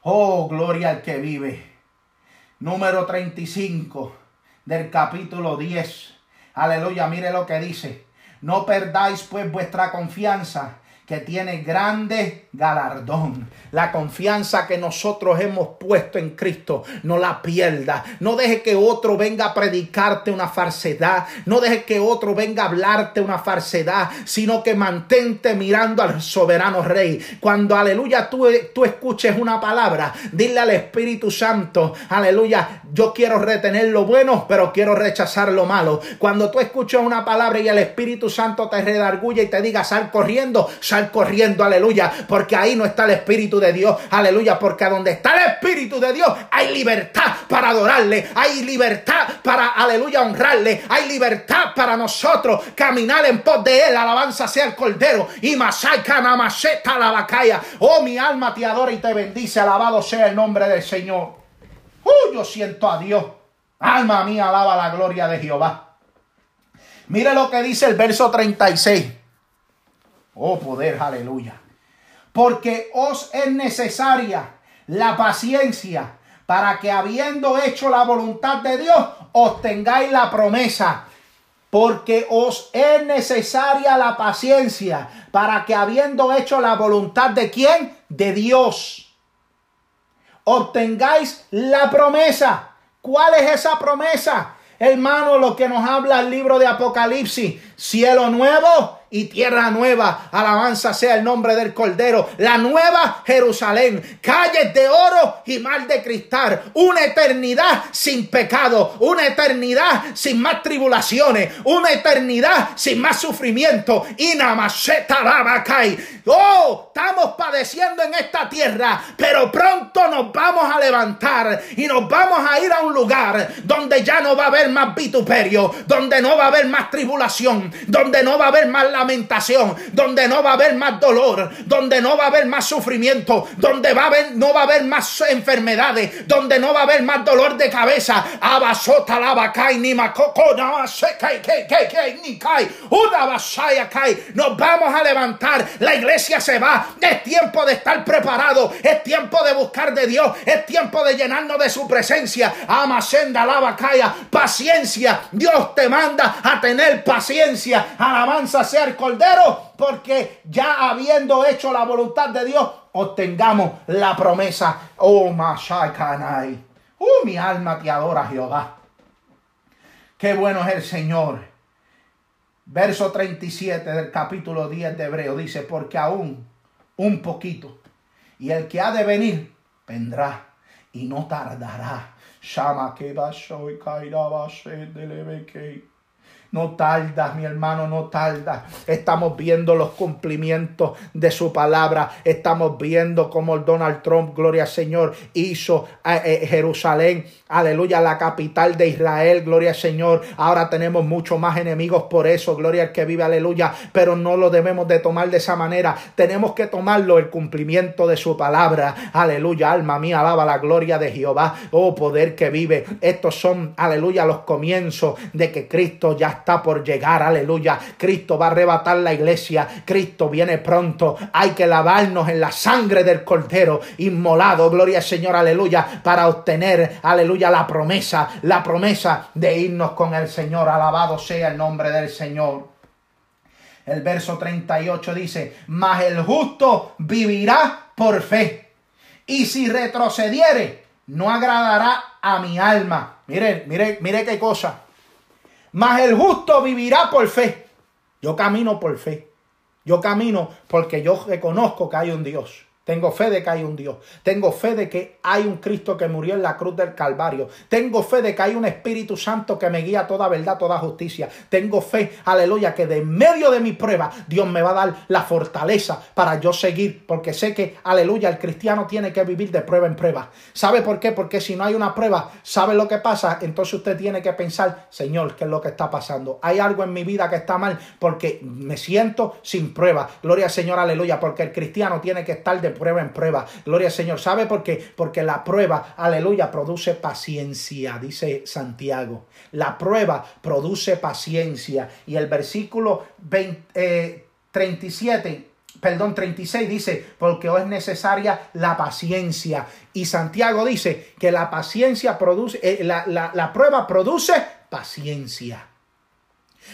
Oh, gloria al que vive. Número 35 del capítulo 10. Aleluya, mire lo que dice. No perdáis pues vuestra confianza que tiene grande galardón. La confianza que nosotros hemos puesto en Cristo, no la pierda. No deje que otro venga a predicarte una falsedad. No deje que otro venga a hablarte una falsedad, sino que mantente mirando al soberano Rey. Cuando, aleluya, tú, tú escuches una palabra, dile al Espíritu Santo, aleluya, yo quiero retener lo bueno, pero quiero rechazar lo malo. Cuando tú escuches una palabra y el Espíritu Santo te redarguye y te diga, sal corriendo, sal corriendo, aleluya, porque ahí no está el Espíritu de Dios, aleluya, porque donde está el Espíritu de Dios hay libertad para adorarle, hay libertad para, aleluya, honrarle, hay libertad para nosotros caminar en pos de él, alabanza sea el Cordero, y Masai Namasheta la vacaya, oh mi alma te adora y te bendice, alabado sea el nombre del Señor. Uh, yo siento a Dios. Alma mía, alaba la gloria de Jehová. Mire lo que dice el verso 36. Oh poder, aleluya. Porque os es necesaria la paciencia para que habiendo hecho la voluntad de Dios, obtengáis la promesa. Porque os es necesaria la paciencia para que habiendo hecho la voluntad de quién? De Dios. Obtengáis la promesa. ¿Cuál es esa promesa? Hermano, lo que nos habla el libro de Apocalipsis. Cielo nuevo y tierra nueva. Alabanza sea el nombre del Cordero. La nueva Jerusalén. Calles de oro y mar de cristal. Una eternidad sin pecado. Una eternidad sin más tribulaciones. Una eternidad sin más sufrimiento. Y cae. Oh, estamos padeciendo en esta tierra. Pero pronto nos vamos a levantar. Y nos vamos a ir a un lugar donde ya no va a haber más vituperio. Donde no va a haber más tribulación. Donde no va a haber más lamentación, donde no va a haber más dolor, donde no va a haber más sufrimiento, donde va a haber, no va a haber más enfermedades, donde no va a haber más dolor de cabeza. Abasota la bacay, ni ni cae, una vasaya cae. Nos vamos a levantar, la iglesia se va. Es tiempo de estar preparado, es tiempo de buscar de Dios, es tiempo de llenarnos de su presencia. Amasenda la bacaya, paciencia. Dios te manda a tener paciencia. Alabanza sea Cordero, porque ya habiendo hecho la voluntad de Dios, obtengamos la promesa. Oh. Oh, mi alma te adora, Jehová. Qué bueno es el Señor. Verso 37 del capítulo 10 de Hebreo dice, porque aún un poquito. Y el que ha de venir, vendrá y no tardará. Shama que y no tarda, mi hermano, no tarda. Estamos viendo los cumplimientos de su palabra. Estamos viendo cómo Donald Trump, gloria al Señor, hizo a, eh, Jerusalén, aleluya, la capital de Israel, gloria al Señor. Ahora tenemos mucho más enemigos por eso, gloria al que vive, aleluya. Pero no lo debemos de tomar de esa manera. Tenemos que tomarlo el cumplimiento de su palabra. Aleluya, alma mía, alaba la gloria de Jehová. Oh, poder que vive. Estos son, aleluya, los comienzos de que Cristo ya está por llegar, aleluya. Cristo va a arrebatar la iglesia, Cristo viene pronto. Hay que lavarnos en la sangre del Cordero inmolado, gloria al Señor, aleluya, para obtener, aleluya, la promesa, la promesa de irnos con el Señor. Alabado sea el nombre del Señor. El verso 38 dice, mas el justo vivirá por fe. Y si retrocediere, no agradará a mi alma. Mire, mire, mire qué cosa mas el justo vivirá por fe. Yo camino por fe. Yo camino porque yo reconozco que hay un Dios. Tengo fe de que hay un Dios. Tengo fe de que hay un Cristo que murió en la cruz del Calvario. Tengo fe de que hay un Espíritu Santo que me guía toda verdad, toda justicia. Tengo fe, aleluya, que de medio de mi prueba Dios me va a dar la fortaleza para yo seguir. Porque sé que, aleluya, el cristiano tiene que vivir de prueba en prueba. ¿Sabe por qué? Porque si no hay una prueba, ¿sabe lo que pasa? Entonces usted tiene que pensar, Señor, ¿qué es lo que está pasando? Hay algo en mi vida que está mal porque me siento sin prueba. Gloria al Señor, aleluya, porque el cristiano tiene que estar de prueba en prueba. Gloria al Señor. ¿Sabe por qué? Porque la prueba, aleluya, produce paciencia, dice Santiago. La prueba produce paciencia. Y el versículo 37 eh, perdón, 36 dice, porque es necesaria la paciencia. Y Santiago dice que la paciencia produce, eh, la prueba produce paciencia.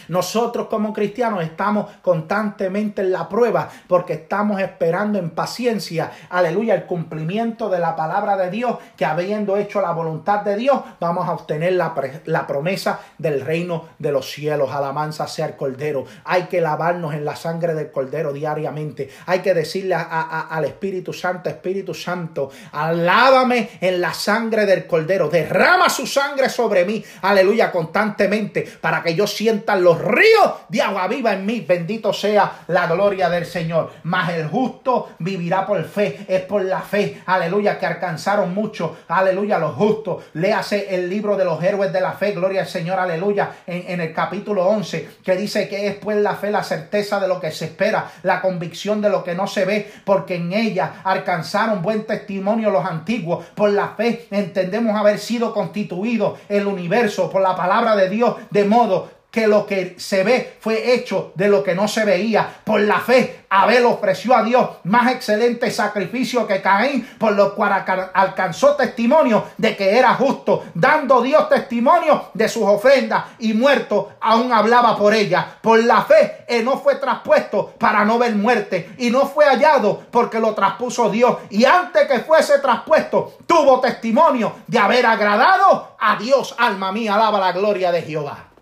Nosotros como cristianos estamos constantemente en la prueba porque estamos esperando en paciencia, aleluya, el cumplimiento de la palabra de Dios, que habiendo hecho la voluntad de Dios, vamos a obtener la, la promesa del reino de los cielos. Alabanza sea el Cordero. Hay que lavarnos en la sangre del Cordero diariamente. Hay que decirle al Espíritu Santo, Espíritu Santo, alábame en la sangre del Cordero. Derrama su sangre sobre mí, aleluya, constantemente, para que yo sienta los ríos de agua viva en mí. Bendito sea la gloria del Señor. Mas el justo vivirá por fe. Es por la fe, aleluya, que alcanzaron mucho, aleluya, los justos. Léase el libro de los héroes de la fe, gloria al Señor, aleluya, en, el capítulo 11, que dice que es pues la fe, la certeza de lo que se espera, la convicción de lo que no se ve, porque en ella alcanzaron buen testimonio los antiguos. Por la fe entendemos haber sido constituido el universo por la palabra de Dios, de modo que lo que se ve fue hecho de lo que no se veía. Por la fe, Abel ofreció a Dios más excelente sacrificio que Caín, por lo cual alcanzó testimonio de que era justo, dando Dios testimonio de sus ofrendas y muerto aún hablaba por ella. Por la fe, él no fue traspuesto para no ver muerte y no fue hallado porque lo traspuso Dios. Y antes que fuese traspuesto, tuvo testimonio de haber agradado a Dios. Alma mía, alaba la gloria de Jehová.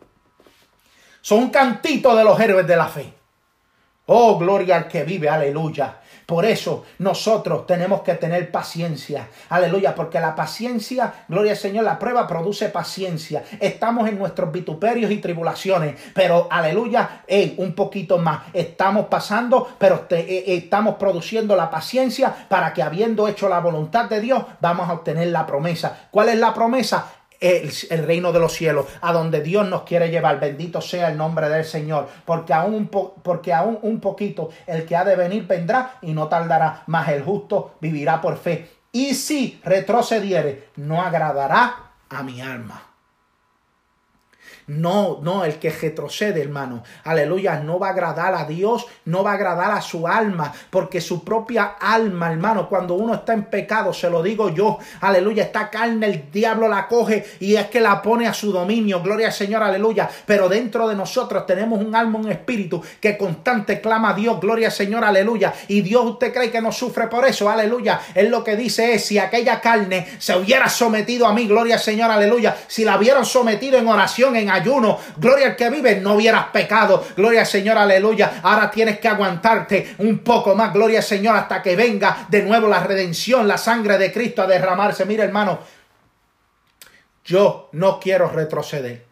Son un cantito de los héroes de la fe. Oh, gloria al que vive, aleluya. Por eso nosotros tenemos que tener paciencia. Aleluya, porque la paciencia, gloria al Señor, la prueba produce paciencia. Estamos en nuestros vituperios y tribulaciones, pero aleluya, un poquito más. Estamos pasando, pero eh, eh, estamos produciendo la paciencia para que habiendo hecho la voluntad de Dios, vamos a obtener la promesa. ¿Cuál es la promesa? El, reino de los cielos, a donde Dios nos quiere llevar. Bendito sea el nombre del Señor, porque aún, un porque aún un poquito el que ha de venir vendrá y no tardará, mas el justo vivirá por fe. Y si retrocediere, no agradará a mi alma. No, no, el que retrocede, hermano, aleluya, no va a agradar a Dios, no va a agradar a su alma, porque su propia alma, hermano, cuando uno está en pecado, se lo digo yo, aleluya, esta carne el diablo la coge y es que la pone a su dominio, gloria al Señor, aleluya, pero dentro de nosotros tenemos un alma, un espíritu que constante clama a Dios, gloria al Señor, aleluya, y Dios usted cree que no sufre por eso, aleluya, él lo que dice es, si aquella carne se hubiera sometido a mí, gloria al Señor, aleluya, si la hubieran sometido en oración, en gloria al que vive, no hubieras pecado. Gloria al Señor, aleluya. Ahora tienes que aguantarte un poco más, gloria al Señor, hasta que venga de nuevo la redención, la sangre de Cristo a derramarse. Mira, hermano, yo no quiero retroceder.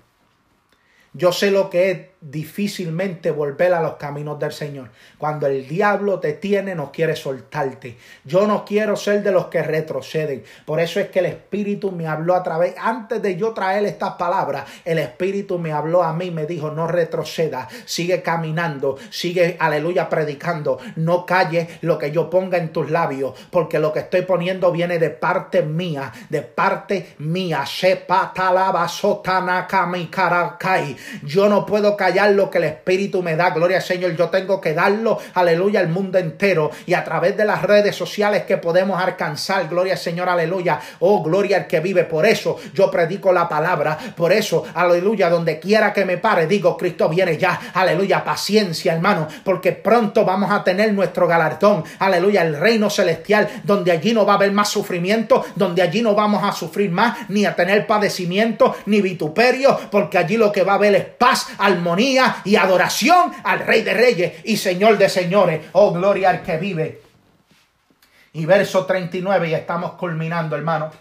Yo sé lo que es difícilmente volver a los caminos del Señor. Cuando el diablo te tiene, no quiere soltarte. Yo no quiero ser de los que retroceden. Por eso es que el Espíritu me habló a través, antes de yo traer estas palabras, el Espíritu me habló a mí, me dijo, no retroceda, sigue caminando, sigue, aleluya, predicando, no calles lo que yo ponga en tus labios, porque lo que estoy poniendo viene de parte mía, de parte mía. Sepa talaba sotana Yo no puedo callar lo que el Espíritu me da. Gloria al Señor, yo tengo que darlo, aleluya, al mundo entero y a través de las redes sociales que podemos alcanzar. Gloria al Señor, aleluya. Oh, gloria al que vive. Por eso yo predico la palabra. Por eso, aleluya, donde quiera que me pare, digo, Cristo viene ya. Aleluya, paciencia, hermano, porque pronto vamos a tener nuestro galardón. Aleluya, el reino celestial, donde allí no va a haber más sufrimiento, donde allí no vamos a sufrir más, ni a tener padecimiento, ni vituperio, porque allí lo que va a haber es paz, armonía y adoración al Rey de Reyes y Señor de Señores. Oh, gloria al que vive. Y verso 39, y estamos culminando, hermano.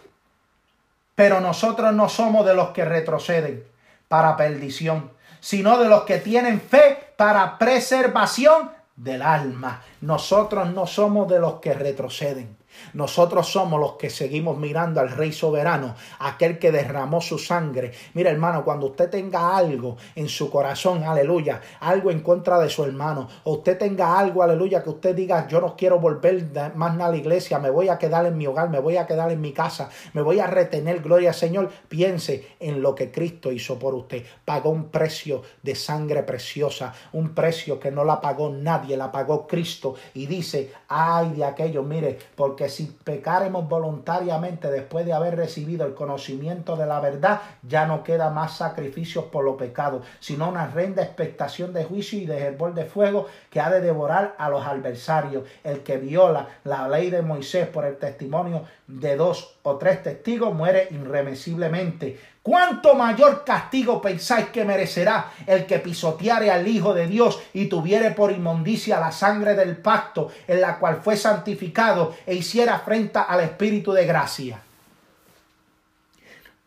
Pero nosotros no somos de los que retroceden para perdición, sino de los que tienen fe para preservación del alma. Nosotros no somos de los que retroceden. Nosotros somos los que seguimos mirando al Rey soberano, aquel que derramó su sangre. Mira, hermano, cuando usted tenga algo en su corazón, aleluya, algo en contra de su hermano, o usted tenga algo, aleluya, que usted diga, yo no quiero volver más a la iglesia, me voy a quedar en mi hogar, me voy a quedar en mi casa, me voy a retener, gloria al Señor, piense en lo que Cristo hizo por usted. Pagó un precio de sangre preciosa, un precio que no la pagó nadie, la pagó Cristo. Y dice, ay de aquello, mire, porque si pecaremos voluntariamente después de haber recibido el conocimiento de la verdad, ya no queda más sacrificios por los pecados, sino una renda expectación de juicio y de hervor de fuego que ha de devorar a los adversarios. El que viola la ley de Moisés por el testimonio de dos o tres testigos muere irremisiblemente. ¿Cuánto mayor castigo pensáis que merecerá el que pisoteare al Hijo de Dios y tuviere por inmundicia la sangre del pacto en la cual fue santificado e hiciera afrenta al Espíritu de gracia?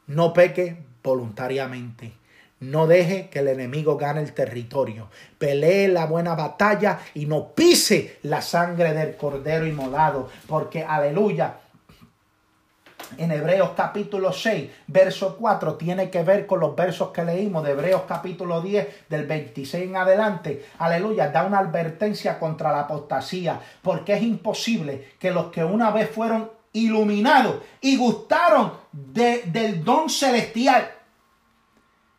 No peque voluntariamente. No deje que el enemigo gane el territorio. Pelee la buena batalla y no pise la sangre del cordero inmolado. Porque, aleluya, en Hebreos capítulo 6, verso 4, tiene que ver con los versos que leímos de Hebreos capítulo 10, del 26 en adelante. Aleluya, da una advertencia contra la apostasía, porque es imposible que los que una vez fueron iluminados y gustaron de, del don celestial,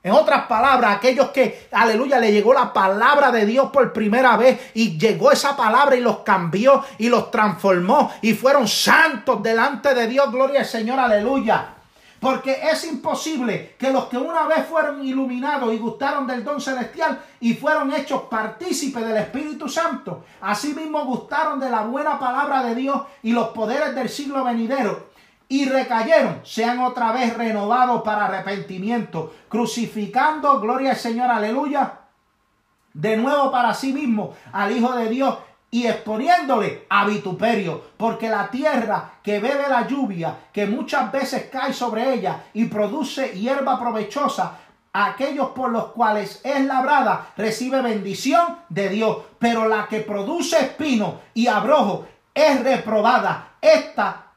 en otras palabras, aquellos que, aleluya, le llegó la palabra de Dios por primera vez y llegó esa palabra y los cambió y los transformó y fueron santos delante de Dios, gloria al Señor, aleluya. Porque es imposible que los que una vez fueron iluminados y gustaron del don celestial y fueron hechos partícipes del Espíritu Santo, asimismo gustaron de la buena palabra de Dios y los poderes del siglo venidero y recayeron, sean otra vez renovados para arrepentimiento, crucificando, gloria al Señor, aleluya, de nuevo para sí mismo al Hijo de Dios y exponiéndole a vituperio, porque la tierra que bebe la lluvia, que muchas veces cae sobre ella y produce hierba provechosa, aquellos por los cuales es labrada, recibe bendición de Dios, pero la que produce espino y abrojo es reprobada. Esta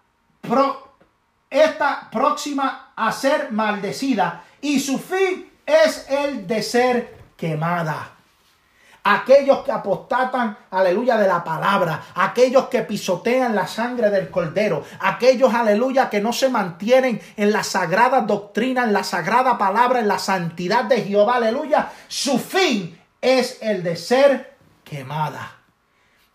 esta próxima a ser maldecida y su fin es el de ser quemada. Aquellos que apostatan, aleluya, de la palabra, aquellos que pisotean la sangre del cordero, aquellos, aleluya, que no se mantienen en la sagrada doctrina, en la sagrada palabra, en la santidad de Jehová, aleluya, su fin es el de ser quemada.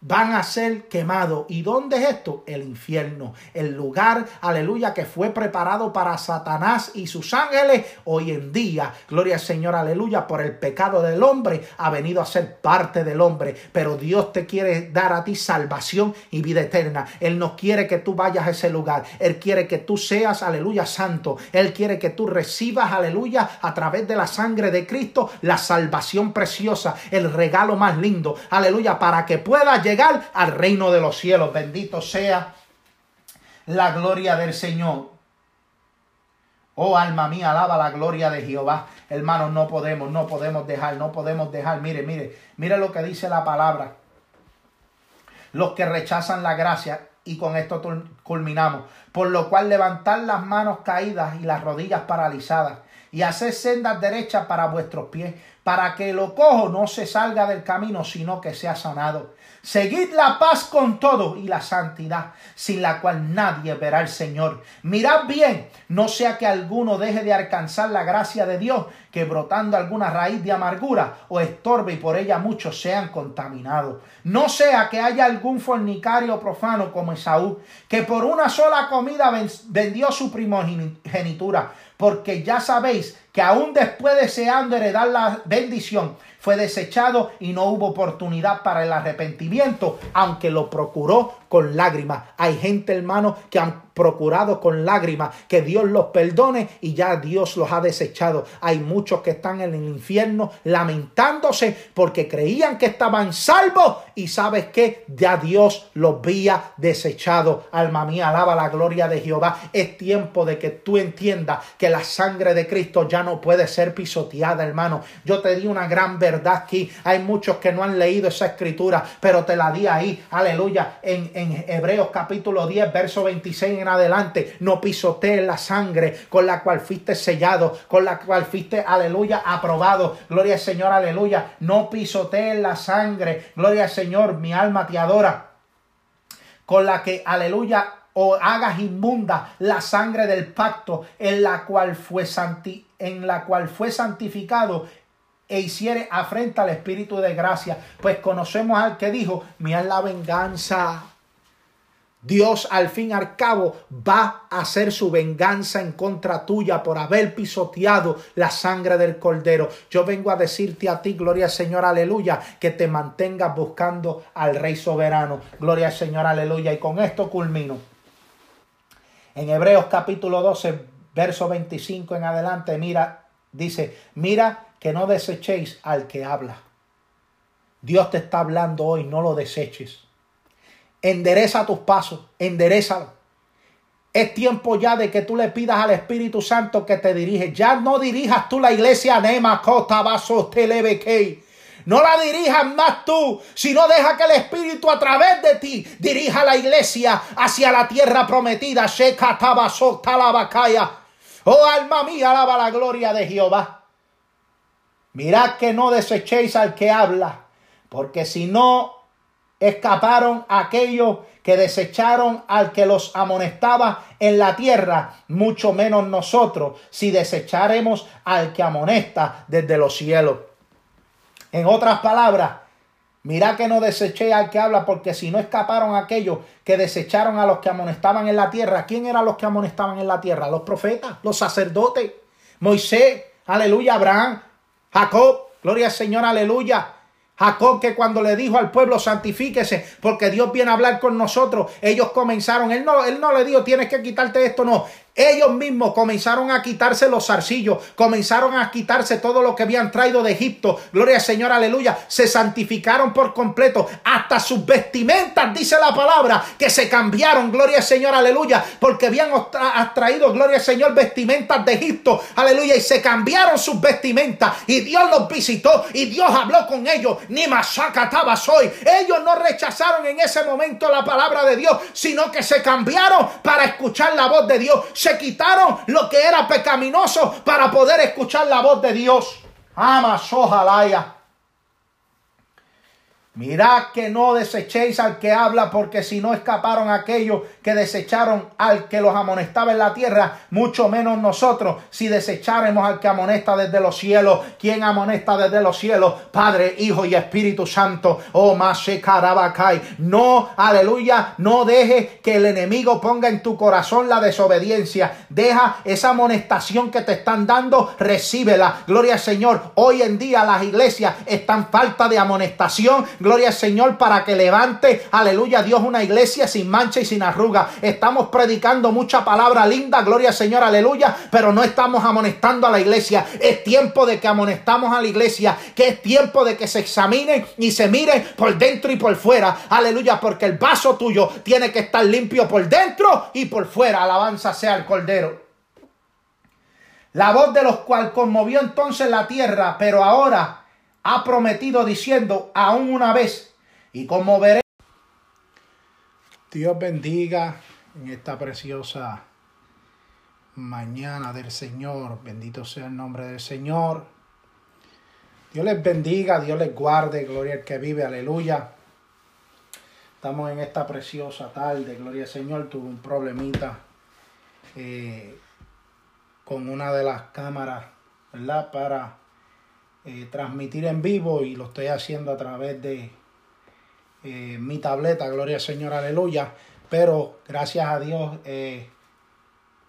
Van a ser quemados. ¿Y dónde es esto? El infierno. El lugar, aleluya, que fue preparado para Satanás y sus ángeles. Hoy en día, gloria al Señor, aleluya, por el pecado del hombre, ha venido a ser parte del hombre. Pero Dios te quiere dar a ti salvación y vida eterna. Él no quiere que tú vayas a ese lugar. Él quiere que tú seas, aleluya, santo. Él quiere que tú recibas, aleluya, a través de la sangre de Cristo, la salvación preciosa, el regalo más lindo, aleluya, para que puedas llegar al reino de los cielos. Bendito sea la gloria del Señor. Oh alma mía, alaba la gloria de Jehová. Hermanos, no podemos, no podemos dejar, no podemos dejar. Mire, mire, mire lo que dice la palabra. Los que rechazan la gracia, y con esto culminamos. Por lo cual levantar las manos caídas y las rodillas paralizadas y hacer sendas derechas para vuestros pies, para que lo cojo no se salga del camino, sino que sea sanado. Seguid la paz con todo y la santidad, sin la cual nadie verá al Señor. Mirad bien, no sea que alguno deje de alcanzar la gracia de Dios, que brotando alguna raíz de amargura o estorbe y por ella muchos sean contaminados. No sea que haya algún fornicario profano como Esaú, que por una sola comida vendió su primogenitura, porque ya sabéis que aún después deseando heredar la bendición, fue desechado y no hubo oportunidad para el arrepentimiento, aunque lo procuró con lágrimas. Hay gente, hermano, que han procurado con lágrimas que Dios los perdone y ya Dios los ha desechado. Hay muchos que están en el infierno lamentándose porque creían que estaban salvos y sabes que ya Dios los había desechado. Alma mía, alaba la gloria de Jehová. Es tiempo de que tú entiendas que la sangre de Cristo ya no puede ser pisoteada, hermano. Yo te di una gran verdad aquí. Hay muchos que no han leído esa escritura, pero te la di ahí. Aleluya. En, Hebreos capítulo 10, verso 26 en adelante. No pisotees la sangre con la cual fuiste sellado, con la cual fuiste, aleluya, aprobado. Gloria al Señor, aleluya. No pisotees la sangre. Gloria al Señor, mi alma te adora. Con la que, aleluya, o hagas inmunda la sangre del pacto en la cual fue en la cual fue santificado e hiciere afrenta al Espíritu de gracia, pues conocemos al que dijo, mira la venganza Dios al fin y al cabo va a hacer su venganza en contra tuya por haber pisoteado la sangre del cordero. Yo vengo a decirte a ti, gloria al Señor, aleluya, que te mantengas buscando al Rey soberano. Gloria al Señor, aleluya. Y con esto culmino. En Hebreos capítulo 12, verso 25 en adelante, mira, dice, mira que no desechéis al que habla. Dios te está hablando hoy, no lo deseches. Endereza tus pasos, enderezalo. Es tiempo ya de que tú le pidas al Espíritu Santo que te dirige. Ya no dirijas tú la iglesia Nema Cota Vaso No la dirijas más tú, sino deja que el Espíritu a través de ti dirija la iglesia hacia la tierra prometida. Oh alma mía, alaba la gloria de Jehová. Mirad que no desechéis al que habla, porque si no escaparon aquellos que desecharon al que los amonestaba en la tierra, mucho menos nosotros, si desecharemos al que amonesta desde los cielos. En otras palabras, mira que no deseché al que habla, porque si no escaparon aquellos que desecharon a los que amonestaban en la tierra, ¿quién eran los que amonestaban en la tierra? Los profetas, los sacerdotes, Moisés, aleluya, Abraham, Jacob, gloria al Señor, aleluya. Jacob que cuando le dijo al pueblo santifíquese porque Dios viene a hablar con nosotros, ellos comenzaron, él no, él no le dijo tienes que quitarte esto, no, ellos mismos comenzaron a quitarse los zarcillos, comenzaron a quitarse todo lo que habían traído de Egipto. Gloria al Señor, aleluya. Se santificaron por completo. Hasta sus vestimentas, dice la palabra, que se cambiaron. Gloria al Señor, aleluya. Porque habían traído, gloria al Señor, vestimentas de Egipto. Aleluya. Y se cambiaron sus vestimentas. Y Dios los visitó. Y Dios habló con ellos. Ni estaba soy. Ellos no rechazaron en ese momento la palabra de Dios, sino que se cambiaron para escuchar la voz de Dios se quitaron lo que era pecaminoso para poder escuchar la voz de Dios. Ama, ojalá. Mirad que no desechéis al que habla, porque si no escaparon aquellos que desecharon al que los amonestaba en la tierra, mucho menos nosotros, si desecháremos al que amonesta desde los cielos. ¿Quién amonesta desde los cielos? Padre, Hijo y Espíritu Santo. Oh, Karabacay. No, aleluya, no deje que el enemigo ponga en tu corazón la desobediencia. Deja esa amonestación que te están dando, recíbela. Gloria al Señor. Hoy en día las iglesias están falta de amonestación Gloria al Señor para que levante, aleluya, Dios, una iglesia sin mancha y sin arruga. Estamos predicando mucha palabra linda, gloria al Señor, aleluya, pero no estamos amonestando a la iglesia. Es tiempo de que amonestamos a la iglesia, que es tiempo de que se examinen y se miren por dentro y por fuera. Aleluya, porque el vaso tuyo tiene que estar limpio por dentro y por fuera. Alabanza sea el Cordero. La voz de los cuales conmovió entonces la tierra, pero ahora ha prometido diciendo aún una vez y como veré. Dios bendiga en esta preciosa mañana del Señor. Bendito sea el nombre del Señor. Dios les bendiga, Dios les guarde, gloria al que vive, aleluya. Estamos en esta preciosa tarde, gloria al Señor. Tuve un problemita eh, con una de las cámaras, ¿verdad? Para eh, transmitir en vivo y lo estoy haciendo a través de eh, mi tableta, gloria al Señor, aleluya. Pero gracias a Dios, eh,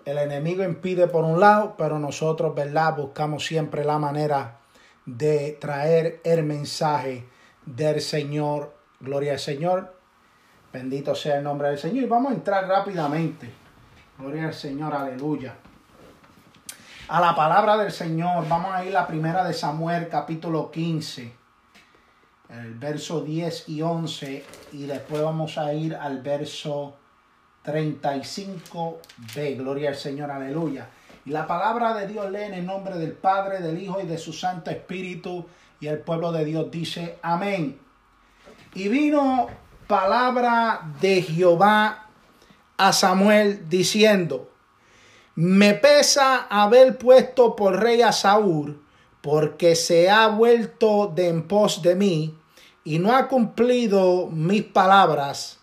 el enemigo impide por un lado, pero nosotros, ¿verdad? Buscamos siempre la manera de traer el mensaje del Señor, gloria al Señor. Bendito sea el nombre del Señor. Y vamos a entrar rápidamente. Gloria al Señor, aleluya a la palabra del Señor. Vamos a ir a la primera de Samuel, capítulo 15, el verso 10 y 11, y después vamos a ir al verso 35b. Gloria al Señor, aleluya. Y la palabra de Dios lee en el nombre del Padre, del Hijo y de su Santo Espíritu, y el pueblo de Dios dice, amén. Y vino palabra de Jehová a Samuel diciendo, me pesa haber puesto por rey a Saúl, porque se ha vuelto de en pos de mí y no ha cumplido mis palabras.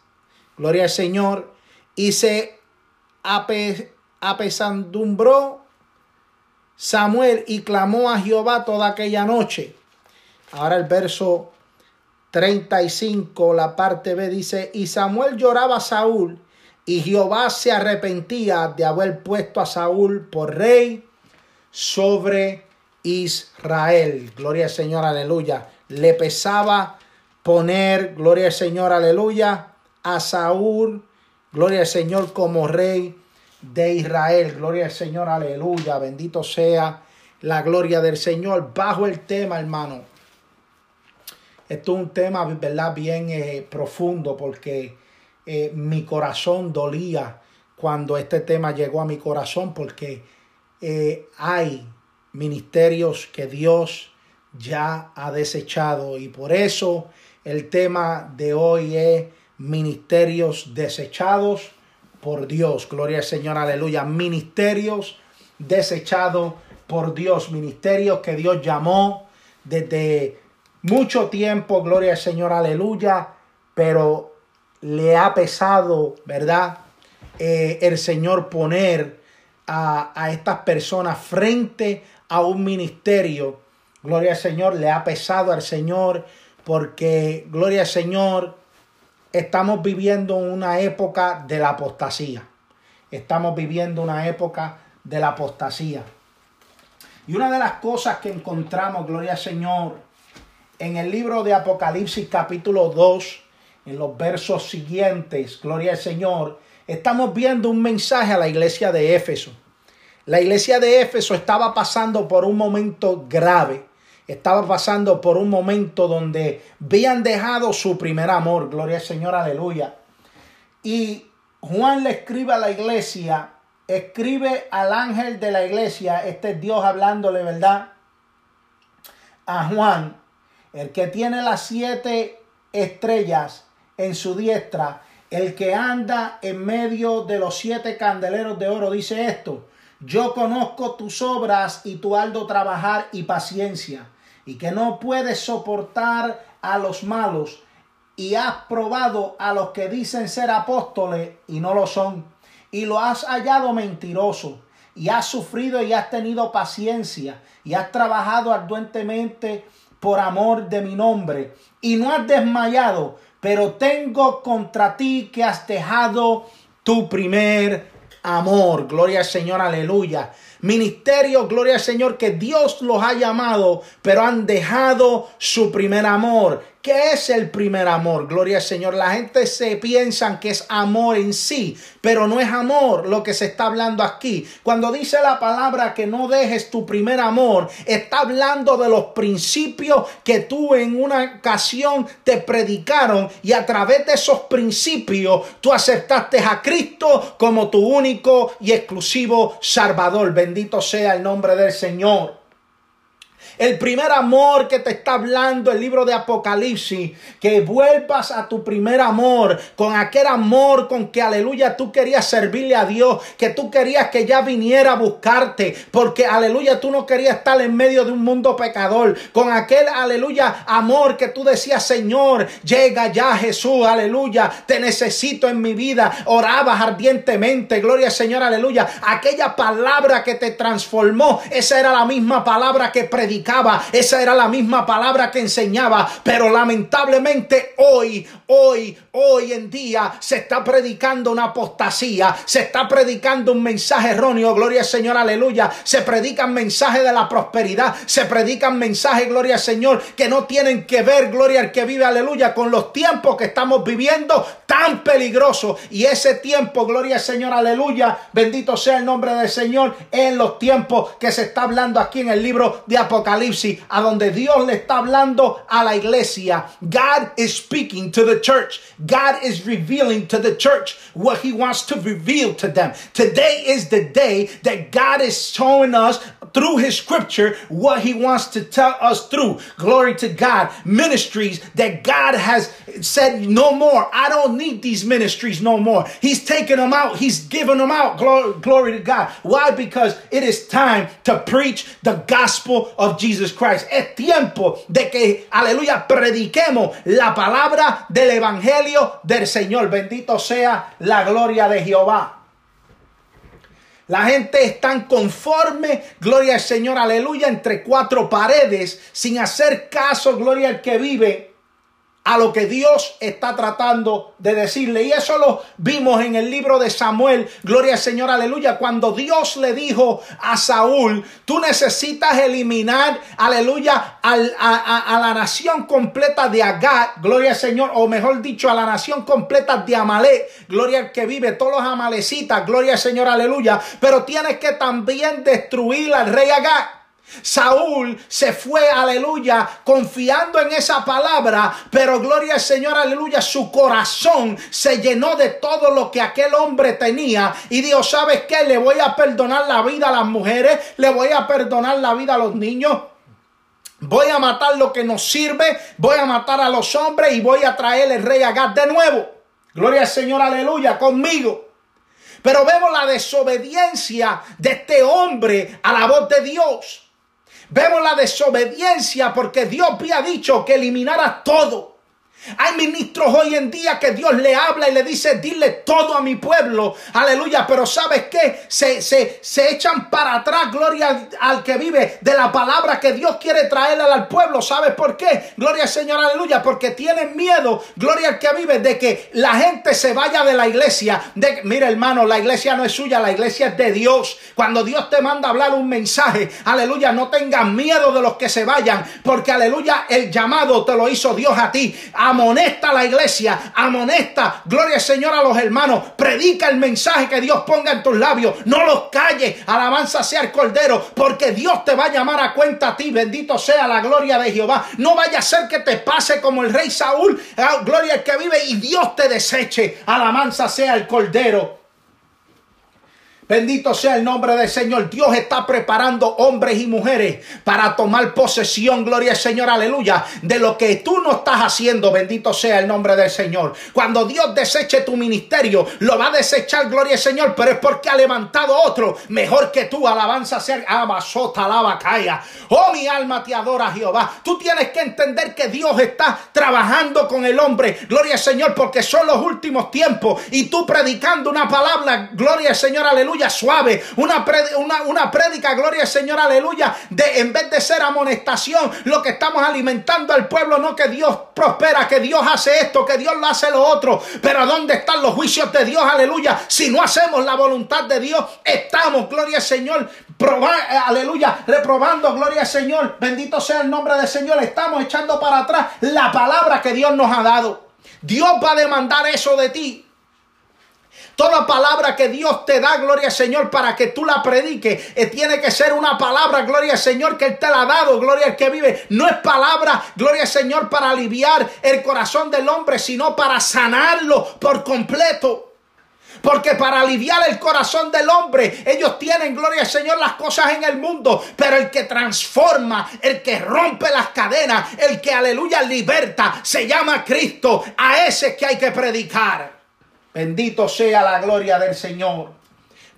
Gloria al Señor. Y se apesandumbró Samuel y clamó a Jehová toda aquella noche. Ahora el verso 35, la parte B dice, y Samuel lloraba a Saúl y Jehová se arrepentía de haber puesto a Saúl por rey sobre Israel. Gloria al Señor, aleluya. Le pesaba poner, gloria al Señor, aleluya, a Saúl, gloria al Señor como rey de Israel. Gloria al Señor, aleluya. Bendito sea la gloria del Señor. Bajo el tema, hermano. Esto es un tema, ¿verdad? Bien eh, profundo porque eh, mi corazón dolía cuando este tema llegó a mi corazón porque eh, hay ministerios que Dios ya ha desechado y por eso el tema de hoy es ministerios desechados por Dios. Gloria al Señor, aleluya. Ministerios desechados por Dios, ministerios que Dios llamó desde mucho tiempo, gloria al Señor, aleluya, pero le ha pesado, ¿verdad? Eh, el Señor poner a, a estas personas frente a un ministerio. Gloria al Señor, le ha pesado al Señor porque, gloria al Señor, estamos viviendo una época de la apostasía. Estamos viviendo una época de la apostasía. Y una de las cosas que encontramos, gloria al Señor, en el libro de Apocalipsis capítulo 2, en los versos siguientes, gloria al Señor, estamos viendo un mensaje a la iglesia de Éfeso. La iglesia de Éfeso estaba pasando por un momento grave. Estaba pasando por un momento donde habían dejado su primer amor. Gloria al Señor, aleluya. Y Juan le escribe a la iglesia, escribe al ángel de la iglesia, este es Dios hablándole, ¿verdad? A Juan, el que tiene las siete estrellas en su diestra, el que anda en medio de los siete candeleros de oro, dice esto, yo conozco tus obras y tu aldo trabajar y paciencia, y que no puedes soportar a los malos, y has probado a los que dicen ser apóstoles y no lo son, y lo has hallado mentiroso, y has sufrido y has tenido paciencia, y has trabajado arduentemente por amor de mi nombre, y no has desmayado, pero tengo contra ti que has dejado tu primer amor. Gloria al Señor, aleluya. Ministerio, gloria al Señor, que Dios los ha llamado, pero han dejado su primer amor. ¿Qué es el primer amor? Gloria al Señor. La gente se piensa que es amor en sí, pero no es amor lo que se está hablando aquí. Cuando dice la palabra que no dejes tu primer amor, está hablando de los principios que tú en una ocasión te predicaron y a través de esos principios tú aceptaste a Cristo como tu único y exclusivo Salvador. Bendito sea el nombre del Señor. El primer amor que te está hablando el libro de Apocalipsis, que vuelvas a tu primer amor, con aquel amor con que, aleluya, tú querías servirle a Dios, que tú querías que ya viniera a buscarte, porque, aleluya, tú no querías estar en medio de un mundo pecador, con aquel, aleluya, amor que tú decías, Señor, llega ya Jesús, aleluya, te necesito en mi vida, orabas ardientemente, gloria al Señor, aleluya, aquella palabra que te transformó, esa era la misma palabra que predicaba esa era la misma palabra que enseñaba, pero lamentablemente hoy, hoy, hoy en día se está predicando una apostasía, se está predicando un mensaje erróneo, gloria al Señor, aleluya, se predican mensajes de la prosperidad, se predican mensajes, gloria al Señor, que no tienen que ver, gloria al que vive, aleluya, con los tiempos que estamos viviendo tan peligrosos. Y ese tiempo, gloria al Señor, aleluya, bendito sea el nombre del Señor, en los tiempos que se está hablando aquí en el libro de Apocalipsis a donde Dios le está hablando a la iglesia. God is speaking to the church. God is revealing to the church what he wants to reveal to them. Today is the day that God is showing us through his scripture what he wants to tell us through. Glory to God. Ministries that God has said no more. I don't need these ministries no more. He's taking them out. He's given them out. Glory, glory to God. Why? Because it is time to preach the gospel of Jesus Christ. Es tiempo de que, aleluya, prediquemos la palabra del evangelio del Señor. Bendito sea la gloria de Jehová. La gente está conforme, gloria al Señor, aleluya, entre cuatro paredes, sin hacer caso, gloria al que vive a lo que Dios está tratando de decirle. Y eso lo vimos en el libro de Samuel, gloria al Señor, aleluya, cuando Dios le dijo a Saúl, tú necesitas eliminar, aleluya, a, la nación completa de Agag, gloria al Señor, o mejor dicho, a la nación completa de Amalek, gloria al que vive, todos los amalecitas, gloria al Señor, aleluya, pero tienes que también destruir al rey Agag. Saúl se fue, aleluya, confiando en esa palabra, pero gloria al Señor, aleluya, su corazón se llenó de todo lo que aquel hombre tenía y Dios, ¿sabes qué? Le voy a perdonar la vida a las mujeres, le voy a perdonar la vida a los niños. Voy a matar lo que nos sirve, voy a matar a los hombres y voy a traer el rey Agad de nuevo. Gloria al Señor, aleluya, conmigo. Pero vemos la desobediencia de este hombre a la voz de Dios. Vemos la desobediencia porque Dios había dicho que eliminara todo. Hay ministros hoy en día que Dios le habla y le dice, dile todo a mi pueblo. Aleluya. Pero ¿sabes qué? Se, se, se echan para atrás, gloria al, que vive de la palabra que Dios quiere traerle al pueblo. ¿Sabes por qué? Gloria al Señor, aleluya. Porque tienen miedo, gloria al que vive, de que la gente se vaya de la iglesia. De, mira hermano, la iglesia no es suya, la iglesia es de Dios. Cuando Dios te manda a hablar un mensaje, aleluya, no tengas miedo de los que se vayan. Porque aleluya, el llamado te lo hizo Dios a ti amonesta a la iglesia, amonesta, gloria al Señor a los hermanos, predica el mensaje que Dios ponga en tus labios, no los calles, alabanza sea el Cordero, porque Dios te va a llamar a cuenta a ti, bendito sea la gloria de Jehová, no vaya a ser que te pase como el rey Saúl, ah, gloria al que vive y Dios te deseche, alabanza sea el Cordero. Bendito sea el nombre del Señor. Dios está preparando hombres y mujeres para tomar posesión, gloria al Señor, aleluya, de lo que tú no estás haciendo. Bendito sea el nombre del Señor. Cuando Dios deseche tu ministerio, lo va a desechar, gloria al Señor, pero es porque ha levantado otro mejor que tú. Alabanza ser Abasota, alaba, calla. Oh, mi alma te adora, Jehová. Tú tienes que entender que Dios está trabajando con el hombre, gloria al Señor, porque son los últimos tiempos. Y tú predicando una palabra, gloria al Señor, aleluya suave, una, una, una prédica, gloria al Señor, aleluya, de en vez de ser amonestación, lo que estamos alimentando al pueblo, no que Dios prospera, que Dios hace esto, que Dios lo hace lo otro, pero ¿dónde están los juicios de Dios, aleluya? Si no hacemos la voluntad de Dios, estamos, gloria al Señor, aleluya, reprobando, gloria al Señor, bendito sea el nombre del Señor, estamos echando para atrás la palabra que Dios nos ha dado. Dios va a demandar eso de ti. Toda palabra que Dios te da, gloria al Señor, para que tú la prediques, eh, tiene que ser una palabra, gloria al Señor, que Él te la ha dado, gloria al que vive. No es palabra, gloria al Señor, para aliviar el corazón del hombre, sino para sanarlo por completo. Porque para aliviar el corazón del hombre, ellos tienen, gloria al Señor, las cosas en el mundo. Pero el que transforma, el que rompe las cadenas, el que, aleluya, liberta, se llama Cristo. A ese es que hay que predicar. Bendito sea la gloria del Señor.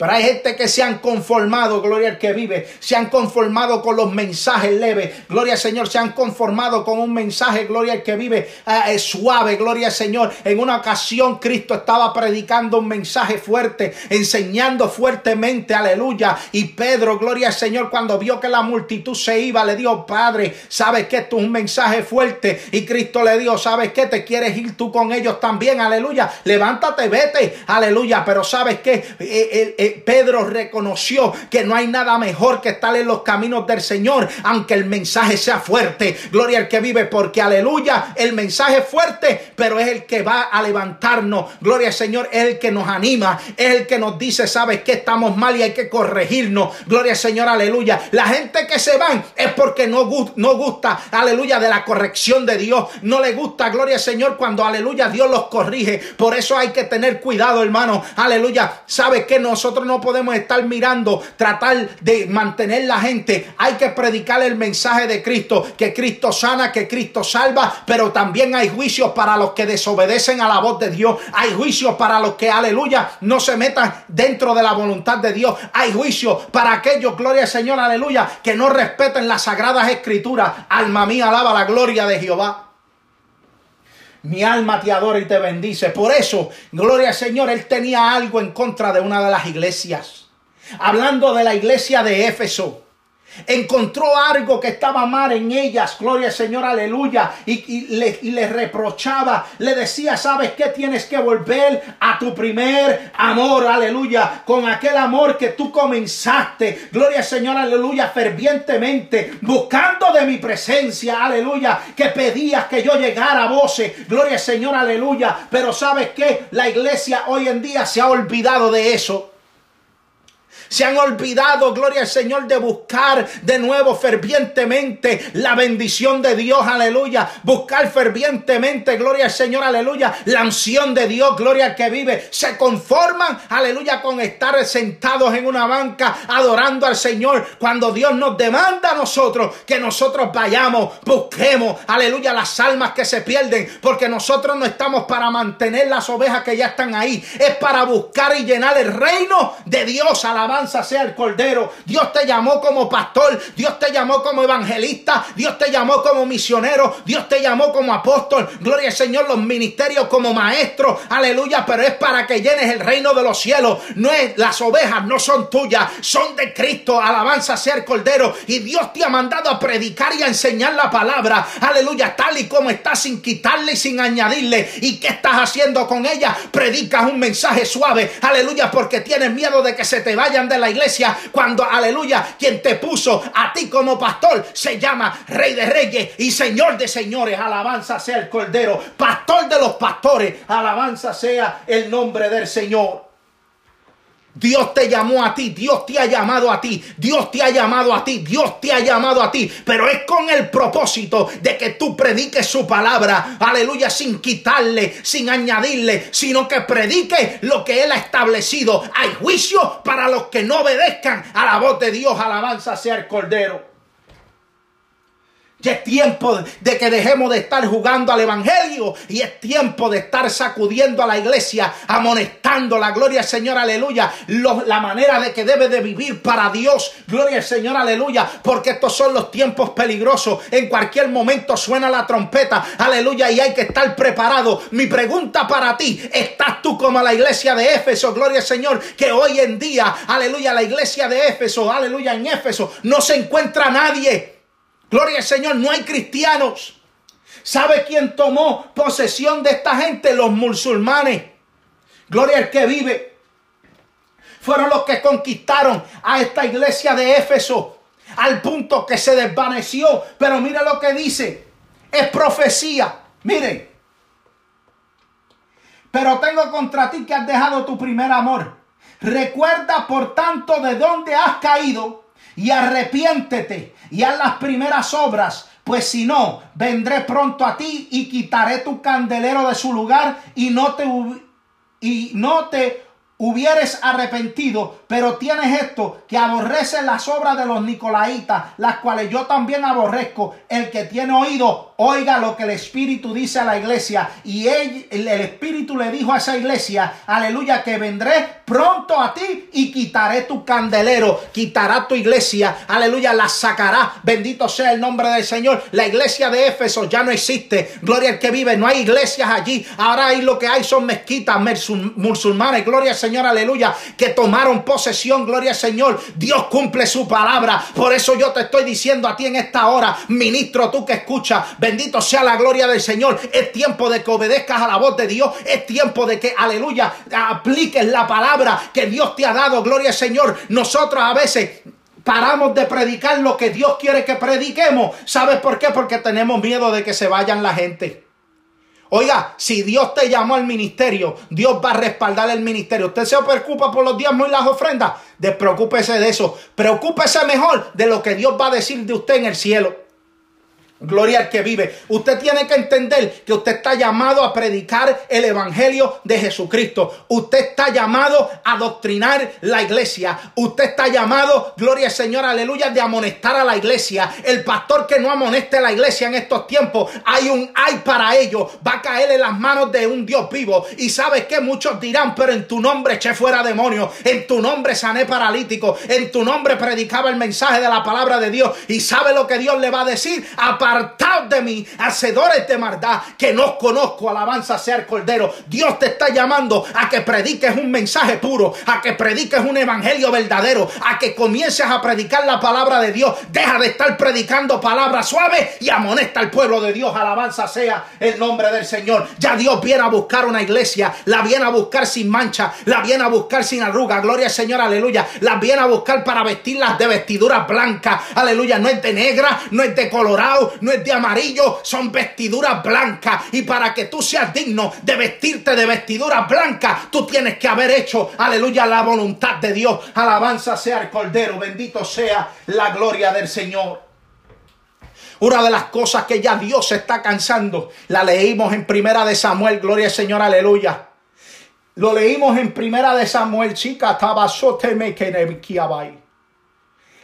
Pero hay gente que se han conformado, gloria al que vive, se han conformado con los mensajes leves, gloria al Señor, se han conformado con un mensaje, gloria al que vive, eh, suave, gloria al Señor. En una ocasión Cristo estaba predicando un mensaje fuerte, enseñando fuertemente, aleluya. Y Pedro, gloria al Señor, cuando vio que la multitud se iba, le dijo, Padre, ¿sabes que esto es un mensaje fuerte? Y Cristo le dijo, ¿sabes qué? ¿Te quieres ir tú con ellos también? Aleluya. Levántate, vete, aleluya. Pero ¿sabes qué? Eh, eh, Pedro reconoció que no hay nada mejor que estar en los caminos del Señor, aunque el mensaje sea fuerte. Gloria al que vive, porque aleluya, el mensaje es fuerte, pero es el que va a levantarnos. Gloria al Señor, es el que nos anima, es el que nos dice, sabes que estamos mal y hay que corregirnos. Gloria al Señor, aleluya. La gente que se van es porque no, no gusta, aleluya, de la corrección de Dios. No le gusta, gloria al Señor, cuando, aleluya, Dios los corrige. Por eso hay que tener cuidado, hermano. Aleluya. Sabes que nosotros no podemos estar mirando, tratar de mantener la gente. Hay que predicar el mensaje de Cristo, que Cristo sana, que Cristo salva, pero también hay juicios para los que desobedecen a la voz de Dios. Hay juicios para los que, aleluya, no se metan dentro de la voluntad de Dios. Hay juicios para aquellos, gloria al Señor, aleluya, que no respeten las sagradas escrituras. Alma mía, alaba la gloria de Jehová. Mi alma te adora y te bendice. Por eso, gloria al Señor, él tenía algo en contra de una de las iglesias. Hablando de la iglesia de Éfeso. Encontró algo que estaba mal en ellas, gloria al Señor, aleluya, y, le, reprochaba, le decía, ¿sabes qué? Tienes que volver a tu primer amor, aleluya, con aquel amor que tú comenzaste, gloria al Señor, aleluya, fervientemente, buscando de mi presencia, aleluya, que pedías que yo llegara a voces, gloria al Señor, aleluya, pero ¿sabes qué? La iglesia hoy en día se ha olvidado de eso. Se han olvidado, gloria al Señor, de buscar de nuevo fervientemente la bendición de Dios, aleluya. Buscar fervientemente, gloria al Señor, aleluya. La unción de Dios, gloria al que vive. Se conforman, aleluya, con estar sentados en una banca adorando al Señor. Cuando Dios nos demanda a nosotros que nosotros vayamos, busquemos, aleluya, las almas que se pierden. Porque nosotros no estamos para mantener las ovejas que ya están ahí. Es para buscar y llenar el reino de Dios, alabanza sea el Cordero. Dios te llamó como pastor, Dios te llamó como evangelista, Dios te llamó como misionero, Dios te llamó como apóstol. Gloria al Señor, los ministerios como maestro, aleluya, pero es para que llenes el reino de los cielos. No es las ovejas no son tuyas, son de Cristo. Alabanza sea el Cordero y Dios te ha mandado a predicar y a enseñar la palabra. Aleluya, tal y como está sin quitarle y sin añadirle. ¿Y qué estás haciendo con ella? Predicas un mensaje suave. Aleluya, porque tienes miedo de que se te vayan de la iglesia cuando, aleluya, quien te puso a ti como pastor se llama Rey de Reyes y Señor de Señores. Alabanza sea el Cordero, Pastor de los pastores. Alabanza sea el nombre del Señor. Dios te llamó a ti, Dios te ha llamado a ti, Dios te ha llamado a ti, Dios te ha llamado a ti, pero es con el propósito de que tú prediques su palabra, aleluya, sin quitarle, sin añadirle, sino que predique lo que Él ha establecido. Hay juicio para los que no obedezcan a la voz de Dios, alabanza sea el Cordero. Ya es tiempo de que dejemos de estar jugando al Evangelio y es tiempo de estar sacudiendo a la iglesia, amonestando la gloria al Señor, aleluya, la manera de que debe de vivir para Dios, gloria al Señor, aleluya, porque estos son los tiempos peligrosos. En cualquier momento suena la trompeta, aleluya, y hay que estar preparado. Mi pregunta para ti, ¿estás tú como la iglesia de Éfeso, gloria al Señor, que hoy en día, aleluya, la iglesia de Éfeso, aleluya, en Éfeso no se encuentra nadie? Gloria al Señor, no hay cristianos. ¿Sabe quién tomó posesión de esta gente? Los musulmanes. Gloria al que vive. Fueron los que conquistaron a esta iglesia de Éfeso al punto que se desvaneció. Pero mire lo que dice. Es profecía. Miren. Pero tengo contra ti que has dejado tu primer amor. Recuerda por tanto de dónde has caído y arrepiéntete y haz las primeras obras, pues si no, vendré pronto a ti y quitaré tu candelero de su lugar y no te y no te hubieres arrepentido, pero tienes esto, que aborreces las obras de los nicolaitas, las cuales yo también aborrezco. El que tiene oído, oiga lo que el Espíritu dice a la iglesia. Y el Espíritu le dijo a esa iglesia, aleluya, que vendré pronto a ti y quitaré tu candelero, quitará tu iglesia, aleluya, la sacará. Bendito sea el nombre del Señor. La iglesia de Éfeso ya no existe. Gloria al que vive, no hay iglesias allí. Ahora hay lo que hay son mezquitas musulmanes. Gloria al Señor, aleluya, que tomaron posesión, gloria al Señor. Dios cumple su palabra. Por eso yo te estoy diciendo a ti en esta hora, ministro, tú que escuchas, bendito sea la gloria del Señor. Es tiempo de que obedezcas a la voz de Dios. Es tiempo de que, aleluya, apliques la palabra que Dios te ha dado, gloria al Señor. Nosotros a veces paramos de predicar lo que Dios quiere que prediquemos. ¿Sabes por qué? Porque tenemos miedo de que se vayan la gente. Oiga, si Dios te llamó al ministerio, Dios va a respaldar el ministerio. Usted se preocupa por los diezmos y las ofrendas, despreocúpese de eso. Preocúpese mejor de lo que Dios va a decir de usted en el cielo. Gloria al que vive. Usted tiene que entender que usted está llamado a predicar el evangelio de Jesucristo. Usted está llamado a doctrinar la iglesia. Usted está llamado, gloria al Señor, aleluya, de amonestar a la iglesia. El pastor que no amoneste a la iglesia en estos tiempos, hay un hay para ello. Va a caer en las manos de un Dios vivo. Y sabes que muchos dirán, pero en tu nombre eché fuera demonios. En tu nombre sané paralítico. En tu nombre predicaba el mensaje de la palabra de Dios. Y sabe lo que Dios le va a decir. A apartaos de mí, hacedores de maldad, que no conozco, alabanza sea el Cordero. Dios te está llamando a que prediques un mensaje puro, a que prediques un evangelio verdadero, a que comiences a predicar la palabra de Dios. Deja de estar predicando palabras suaves y amonesta al pueblo de Dios. Alabanza sea el nombre del Señor. Ya Dios viene a buscar una iglesia, la viene a buscar sin mancha, la viene a buscar sin arruga. Gloria al Señor, aleluya. La viene a buscar para vestirlas de vestiduras blancas. Aleluya. No es de negra, no es de colorado, no es de amarillo, son vestiduras blancas. Y para que tú seas digno de vestirte de vestiduras blancas, tú tienes que haber hecho, aleluya, la voluntad de Dios. Alabanza sea el Cordero, bendito sea la gloria del Señor. Una de las cosas que ya Dios se está cansando, la leímos en Primera de Samuel, gloria al Señor, aleluya. Lo leímos en Primera de Samuel, chica,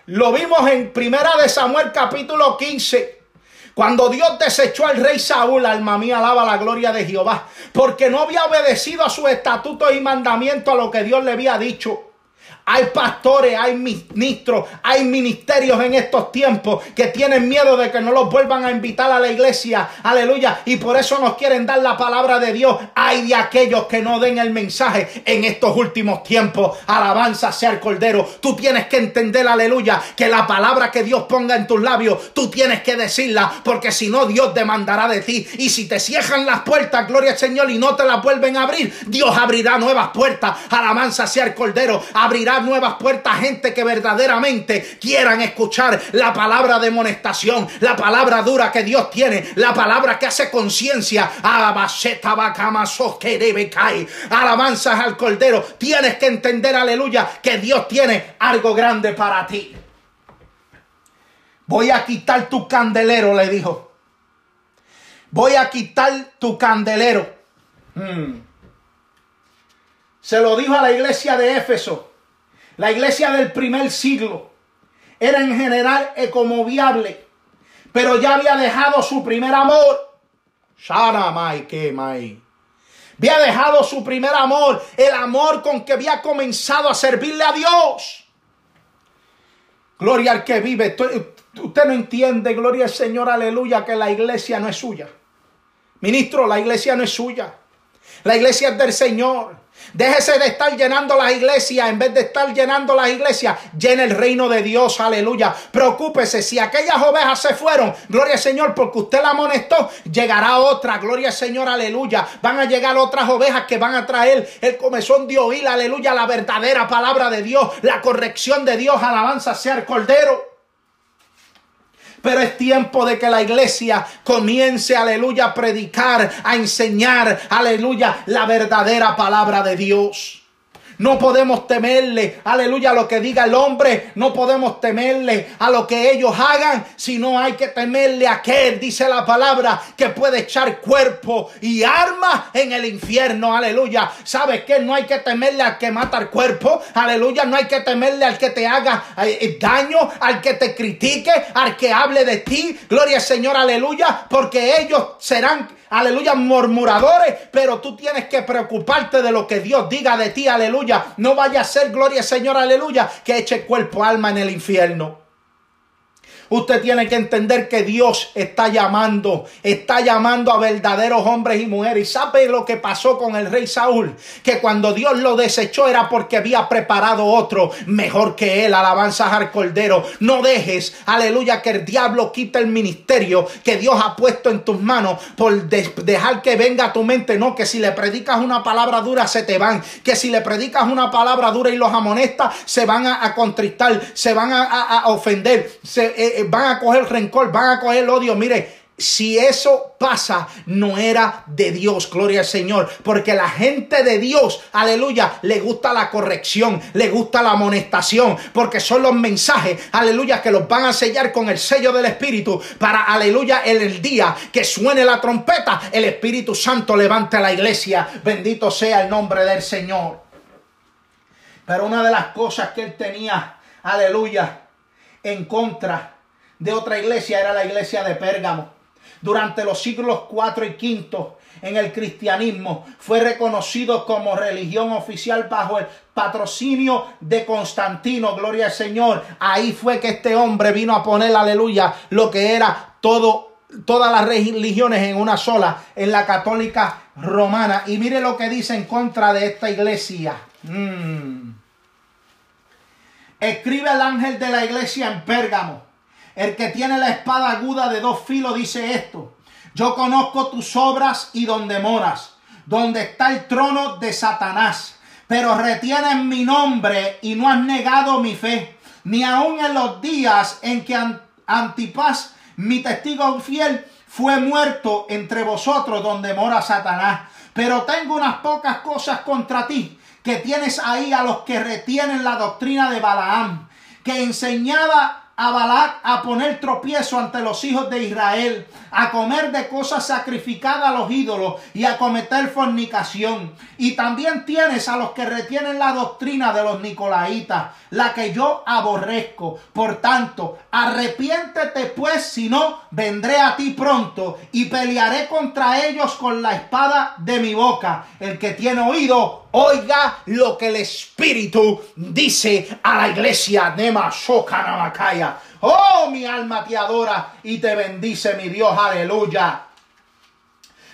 Lo vimos en Primera de Samuel capítulo 15. Cuando Dios desechó al rey Saúl, alma mía, alaba la gloria de Jehová, porque no había obedecido a sus estatutos y mandamientos a lo que Dios le había dicho. Hay pastores, hay ministros, hay ministerios en estos tiempos que tienen miedo de que no los vuelvan a invitar a la iglesia. Aleluya. Y por eso nos quieren dar la palabra de Dios. Hay de aquellos que no den el mensaje en estos últimos tiempos. Alabanza sea el Cordero. Tú tienes que entender, aleluya, que la palabra que Dios ponga en tus labios, tú tienes que decirla, porque si no, Dios demandará de ti. Y si te cierran las puertas, gloria al Señor, y no te las vuelven a abrir, Dios abrirá nuevas puertas. Alabanza sea el Cordero. Abrirá nuevas puertas gente que verdaderamente quieran escuchar la palabra de amonestación, la palabra dura que Dios tiene, la palabra que hace conciencia. Alabanzas al Cordero. Tienes que entender, aleluya, que Dios tiene algo grande para ti. Voy a quitar tu candelero, le dijo. Voy a quitar tu candelero. Hmm. Se lo dijo a la iglesia de Éfeso. La iglesia del primer siglo. Era en general ecomoviable. Pero ya había dejado su primer amor. Shana mai que mai. Había dejado su primer amor. El amor con que había comenzado a servirle a Dios. Gloria al que vive. Usted no entiende, gloria al Señor, aleluya, que la iglesia no es suya. Ministro, la iglesia no es suya. La iglesia es del Señor. Déjese de estar llenando las iglesias. En vez de estar llenando las iglesias, llene el reino de Dios. Aleluya. Preocúpese. Si aquellas ovejas se fueron, gloria al Señor, porque usted la amonestó, llegará otra. Gloria al Señor. Aleluya. Van a llegar otras ovejas que van a traer el comezón de oír. Aleluya. La verdadera palabra de Dios. La corrección de Dios. Alabanza sea el cordero. Pero es tiempo de que la iglesia comience, aleluya, a predicar, a enseñar, aleluya, la verdadera palabra de Dios. No podemos temerle, aleluya, a lo que diga el hombre. No podemos temerle a lo que ellos hagan, sino hay que temerle a aquel, dice la palabra, que puede echar cuerpo y arma en el infierno, aleluya. ¿Sabes qué? No hay que temerle al que mata el cuerpo, aleluya. No hay que temerle al que te haga eh, daño, al que te critique, al que hable de ti. Gloria al Señor, aleluya, porque ellos serán aleluya, murmuradores, pero tú tienes que preocuparte de lo que Dios diga de ti, aleluya. No vaya a ser, gloria Señor, aleluya, que eche cuerpo, alma en el infierno. Usted tiene que entender que Dios está llamando, está llamando a verdaderos hombres y mujeres. ¿Y sabe lo que pasó con el rey Saúl? Que cuando Dios lo desechó era porque había preparado otro mejor que él. Alabanzas al Cordero. No dejes, aleluya, que el diablo quite el ministerio que Dios ha puesto en tus manos por dejar que venga a tu mente. No, que si le predicas una palabra dura se te van. Que si le predicas una palabra dura y los amonestas se van a, contristar, se van a, ofender. Eh, van a coger rencor, van a coger odio. Mire, si eso pasa, no era de Dios, gloria al Señor, porque la gente de Dios, aleluya, le gusta la corrección, le gusta la amonestación, porque son los mensajes, aleluya, que los van a sellar con el sello del Espíritu para, aleluya, en el día que suene la trompeta, el Espíritu Santo levante a la iglesia, bendito sea el nombre del Señor. Pero una de las cosas que él tenía, aleluya, en contra de otra iglesia era la iglesia de Pérgamo. Durante los siglos 4 y 5 en el cristianismo fue reconocido como religión oficial bajo el patrocinio de Constantino, gloria al Señor. Ahí fue que este hombre vino a poner, aleluya, lo que era todo todas las religiones en una sola, en la católica romana. Y mire lo que dice en contra de esta iglesia. Mm. Escribe el ángel de la iglesia en Pérgamo. El que tiene la espada aguda de dos filos dice esto. Yo conozco tus obras y donde moras, donde está el trono de Satanás. Pero retienes mi nombre y no has negado mi fe, ni aun en los días en que Antipas, mi testigo fiel, fue muerto entre vosotros donde mora Satanás. Pero tengo unas pocas cosas contra ti, que tienes ahí a los que retienen la doctrina de Balaam, que enseñaba a Balac a poner tropiezo ante los hijos de Israel, a comer de cosas sacrificadas a los ídolos y a cometer fornicación. Y también tienes a los que retienen la doctrina de los nicolaitas, la que yo aborrezco. Por tanto, arrepiéntete pues, si no, vendré a ti pronto y pelearé contra ellos con la espada de mi boca. El que tiene oído, Oiga lo que el Espíritu dice a la iglesia. Nema Oh, mi alma te adora y te bendice, mi Dios. Aleluya.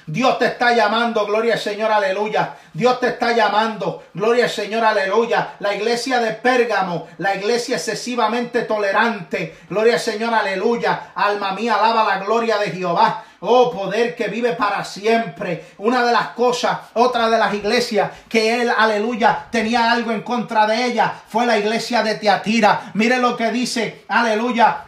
Dios te está llamando, gloria al Señor, aleluya. Dios te está llamando, gloria al Señor, aleluya. La iglesia de Pérgamo, la iglesia excesivamente tolerante, gloria al Señor, aleluya. Alma mía, alaba la gloria de Jehová. Oh, poder que vive para siempre. Una de las cosas, otra de las iglesias que él, aleluya, tenía algo en contra de ella fue la iglesia de Tiatira. Mire lo que dice, aleluya,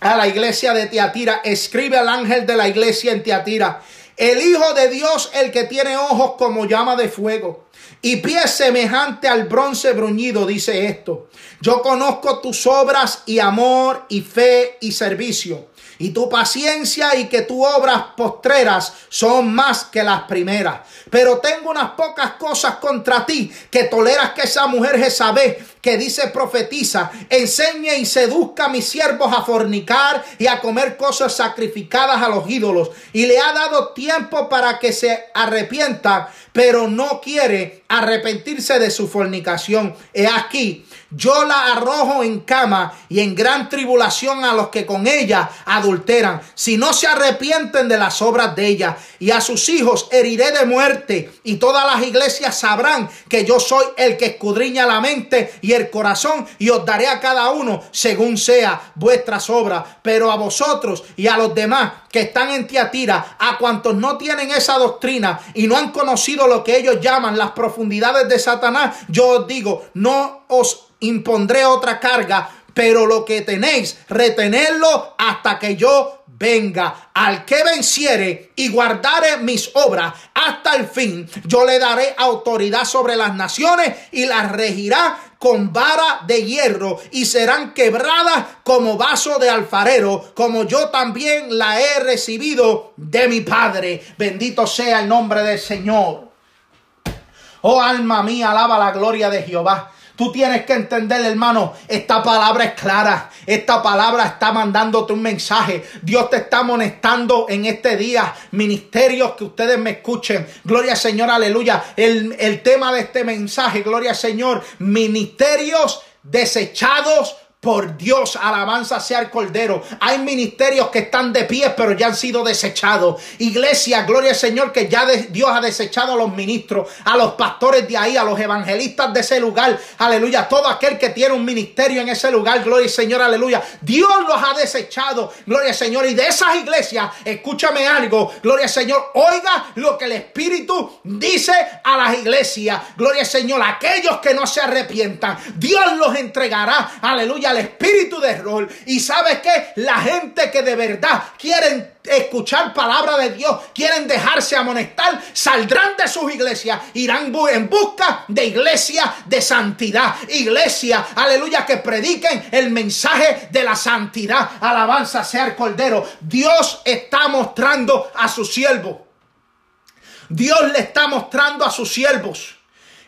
a la iglesia de Tiatira. Escribe al ángel de la iglesia en Tiatira. El Hijo de Dios, el que tiene ojos como llama de fuego y pies semejante al bronce bruñido, dice esto. Yo conozco tus obras y amor y fe y servicio y tu paciencia y que tus obras postreras son más que las primeras. Pero tengo unas pocas cosas contra ti, que toleras que esa mujer Jezabel, que dice profetiza, enseñe y seduzca a mis siervos a fornicar y a comer cosas sacrificadas a los ídolos. Y le ha dado tiempo para que se arrepienta, pero no quiere arrepentirse de su fornicación. He aquí, yo la arrojo en cama y en gran tribulación a los que con ella adulteran, si no se arrepienten de las obras de ella. Y a sus hijos heriré de muerte, y todas las iglesias sabrán que yo soy el que escudriña la mente y el corazón, y os daré a cada uno según sea vuestras obras. Pero a vosotros y a los demás que están en Tiatira, a cuantos no tienen esa doctrina y no han conocido lo que ellos llaman las profundidades de Satanás, yo os digo, no os impondré otra carga, pero lo que tenéis, retenerlo hasta que yo venga. Al que venciere y guardare mis obras hasta el fin, yo le daré autoridad sobre las naciones y las regirá con vara de hierro y serán quebradas como vaso de alfarero, como yo también la he recibido de mi Padre. Bendito sea el nombre del Señor. Oh alma mía, alaba la gloria de Jehová. Tú tienes que entender, hermano, esta palabra es clara. Esta palabra está mandándote un mensaje. Dios te está amonestando en este día. Ministerios que ustedes me escuchen. Gloria al Señor, aleluya. El, el tema de este mensaje, gloria al Señor. Ministerios desechados por Dios, alabanza sea el Cordero. Hay ministerios que están de pie, pero ya han sido desechados. Iglesia, gloria al Señor, que ya Dios ha desechado a los ministros, a los pastores de ahí, a los evangelistas de ese lugar. Aleluya. Todo aquel que tiene un ministerio en ese lugar, gloria al Señor, aleluya. Dios los ha desechado, gloria al Señor. Y de esas iglesias, escúchame algo, gloria al Señor. Oiga lo que el Espíritu dice a las iglesias, gloria al Señor. Aquellos que no se arrepientan, Dios los entregará, aleluya espíritu de rol. Y sabes que la gente que de verdad quieren escuchar palabra de Dios, quieren dejarse amonestar, saldrán de sus iglesias, irán en busca de iglesia de santidad, iglesia, aleluya, que prediquen el mensaje de la santidad, alabanza sea Cordero. Dios está mostrando a sus siervos. Dios le está mostrando a sus siervos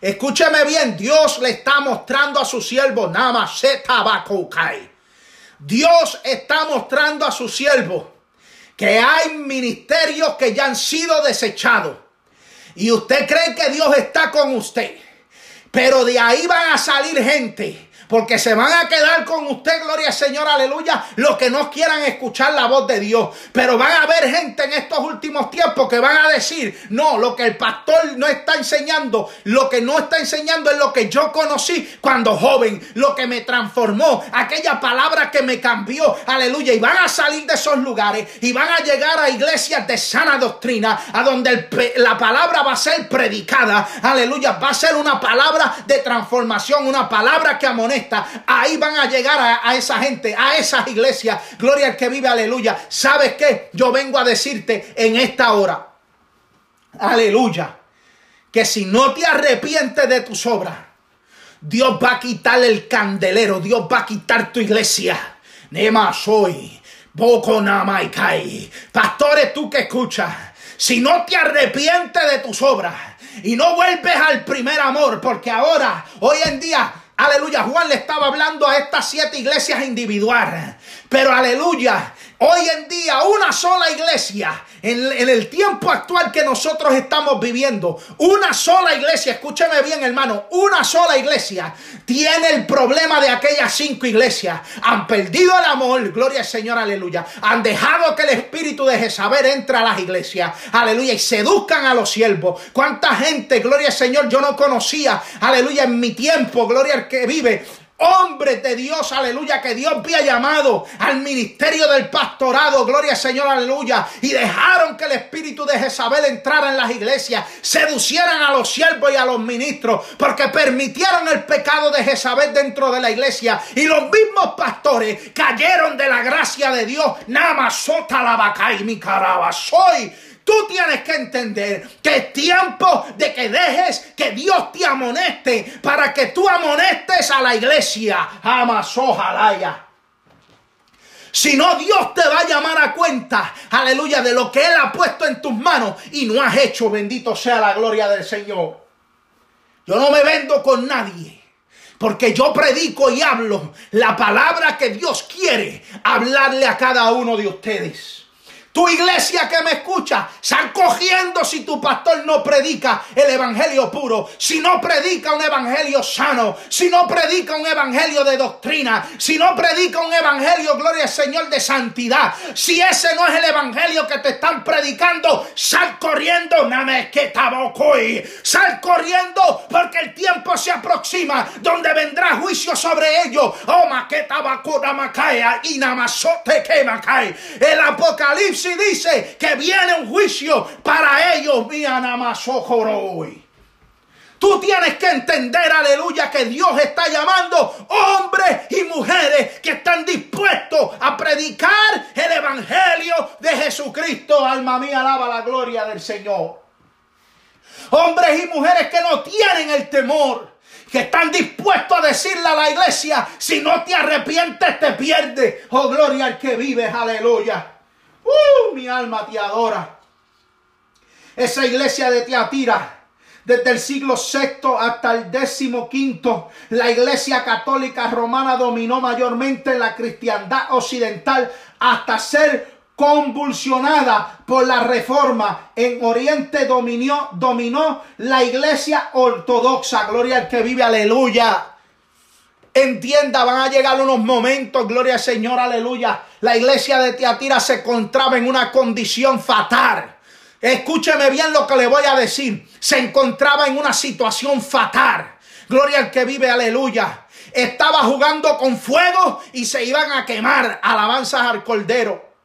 Escúcheme bien, Dios le está mostrando a su siervo, Dios está mostrando a su siervo que hay ministerios que ya han sido desechados. Y usted cree que Dios está con usted. Pero de ahí van a salir gente porque se van a quedar con usted, gloria al Señor, aleluya, los que no quieran escuchar la voz de Dios. Pero van a haber gente en estos últimos tiempos que van a decir, no, lo que el pastor no está enseñando, lo que no está enseñando es lo que yo conocí cuando joven, lo que me transformó, aquella palabra que me cambió, aleluya. Y van a salir de esos lugares y van a llegar a iglesias de sana doctrina, a donde la palabra va a ser predicada, aleluya, va a ser una palabra de transformación, una palabra que amonesta ahí van a llegar a, esa gente, a esas iglesias. Gloria al que vive, aleluya. ¿Sabes qué? Yo vengo a decirte en esta hora, aleluya, que si no te arrepientes de tus obras, Dios va a quitar el candelero, Dios va a quitar tu iglesia. Nema soy, poco namaikai. Pastores, tú que escuchas, si no te arrepientes de tus obras y no vuelves al primer amor, porque ahora, hoy en día, Aleluya, Juan le estaba hablando a estas siete iglesias individuales. Pero aleluya, hoy en día una sola iglesia, en, el tiempo actual que nosotros estamos viviendo, una sola iglesia, escúcheme bien hermano, una sola iglesia tiene el problema de aquellas cinco iglesias. Han perdido el amor, gloria al Señor, aleluya. Han dejado que el espíritu de Jezabel entre a las iglesias, aleluya, y seduzcan a los siervos. ¿Cuánta gente, gloria al Señor, yo no conocía, aleluya, en mi tiempo, gloria al que vive hombres de Dios, aleluya, que Dios había llamado al ministerio del pastorado, gloria al Señor, aleluya, y dejaron que el espíritu de Jezabel entrara en las iglesias, seducieran a los siervos y a los ministros, porque permitieron el pecado de Jezabel dentro de la iglesia, y los mismos pastores cayeron de la gracia de Dios, nada sota la vaca y mi caraba, soy Tú tienes que entender que es tiempo de que dejes que Dios te amoneste para que tú amonestes a la iglesia. Amas, ojalá Si no, Dios te va a llamar a cuenta, aleluya, de lo que Él ha puesto en tus manos y no has hecho. Bendito sea la gloria del Señor. Yo no me vendo con nadie. Porque yo predico y hablo la palabra que Dios quiere hablarle a cada uno de ustedes. Tu iglesia que me escucha, sal cogiendo si tu pastor no predica el evangelio puro, si no predica un evangelio sano, si no predica un evangelio de doctrina, si no predica un evangelio, gloria al Señor, de santidad. Si ese no es el evangelio que te están predicando, sal corriendo, que Sal corriendo porque el tiempo se aproxima donde vendrá juicio sobre ellos. Oh, maqueta macaya y namazote que El apocalipsis dice que viene un juicio para ellos, mi hoy. Tú tienes que entender, aleluya, que Dios está llamando hombres y mujeres que están dispuestos a predicar el Evangelio de Jesucristo. Alma mía, alaba la gloria del Señor. Hombres y mujeres que no tienen el temor, que están dispuestos a decirle a la iglesia, si no te arrepientes te pierdes. Oh, gloria al que vive, aleluya. ¡Uh! Mi alma te adora. Esa iglesia de Tiatira desde el siglo VI hasta el quinto, la iglesia católica romana dominó mayormente la cristiandad occidental hasta ser convulsionada por la reforma. En Oriente dominó, dominó la iglesia ortodoxa. Gloria al que vive, aleluya. Entienda, van a llegar unos momentos, gloria al Señor, aleluya. La iglesia de Tiatira se encontraba en una condición fatal. Escúcheme bien lo que le voy a decir. Se encontraba en una situación fatal. Gloria al que vive, aleluya. Estaba jugando con fuego y se iban a quemar. Alabanzas al Cordero.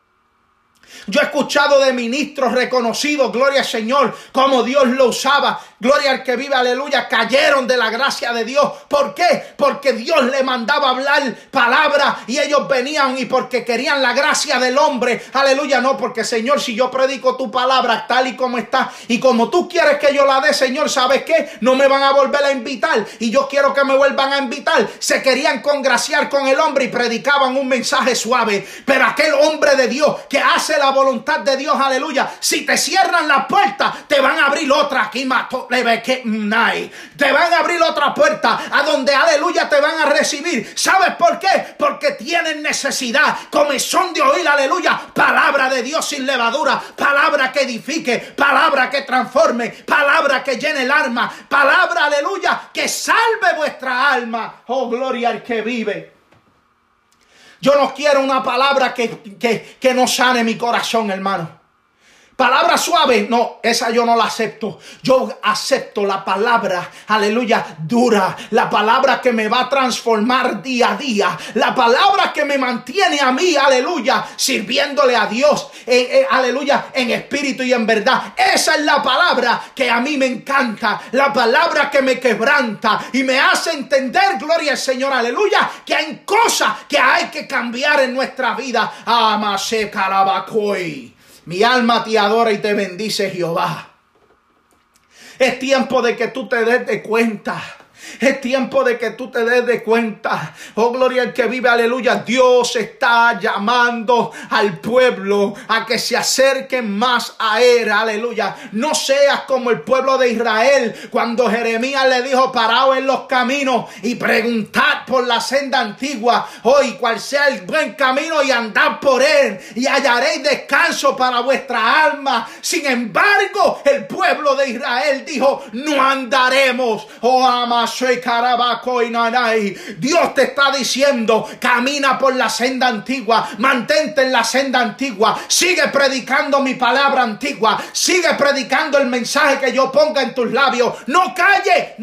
Yo he escuchado de ministros reconocidos, gloria al Señor, como Dios lo usaba. Gloria al que vive, aleluya, cayeron de la gracia de Dios. ¿Por qué? Porque Dios le mandaba hablar palabra y ellos venían y porque querían la gracia del hombre. Aleluya, no, porque Señor, si yo predico tu palabra tal y como está y como tú quieres que yo la dé, Señor, ¿sabes qué? No me van a volver a invitar y yo quiero que me vuelvan a invitar. Se querían congraciar con el hombre y predicaban un mensaje suave. Pero aquel hombre de Dios que hace la voluntad de Dios, aleluya. Si te cierran la puerta, te van a abrir otra. Aquí mató, te van a abrir otra puerta a donde, aleluya, te van a recibir. ¿Sabes por qué? Porque tienen necesidad, son de oír, aleluya, palabra de Dios sin levadura, palabra que edifique, palabra que transforme, palabra que llene el alma, palabra, aleluya, que salve vuestra alma. Oh, gloria al que vive. Yo no quiero una palabra que, que, que no sane mi corazón, hermano. Palabra suave, no, esa yo no la acepto. Yo acepto la palabra, aleluya, dura. La palabra que me va a transformar día a día. La palabra que me mantiene a mí, aleluya, sirviéndole a Dios, aleluya, en espíritu y en verdad. Esa es la palabra que a mí me encanta. La palabra que me quebranta y me hace entender, gloria al Señor, aleluya, que hay cosas que hay que cambiar en nuestra vida. Amase carabacoy. Mi alma te adora y te bendice Jehová. Es tiempo de que tú te des de cuenta es tiempo de que tú te des de cuenta. Oh, gloria al que vive, aleluya. Dios está llamando al pueblo a que se acerquen más a Él, aleluya. No seas como el pueblo de Israel cuando Jeremías le dijo, parado en los caminos y preguntad por la senda antigua, hoy cuál sea el buen camino y andad por él y hallaréis descanso para vuestra alma. Sin embargo, el pueblo de Israel dijo, no andaremos, oh amas Dios te está diciendo, camina por la senda antigua, mantente en la senda antigua, sigue predicando mi palabra antigua, sigue predicando el mensaje que yo ponga en tus labios. No calle,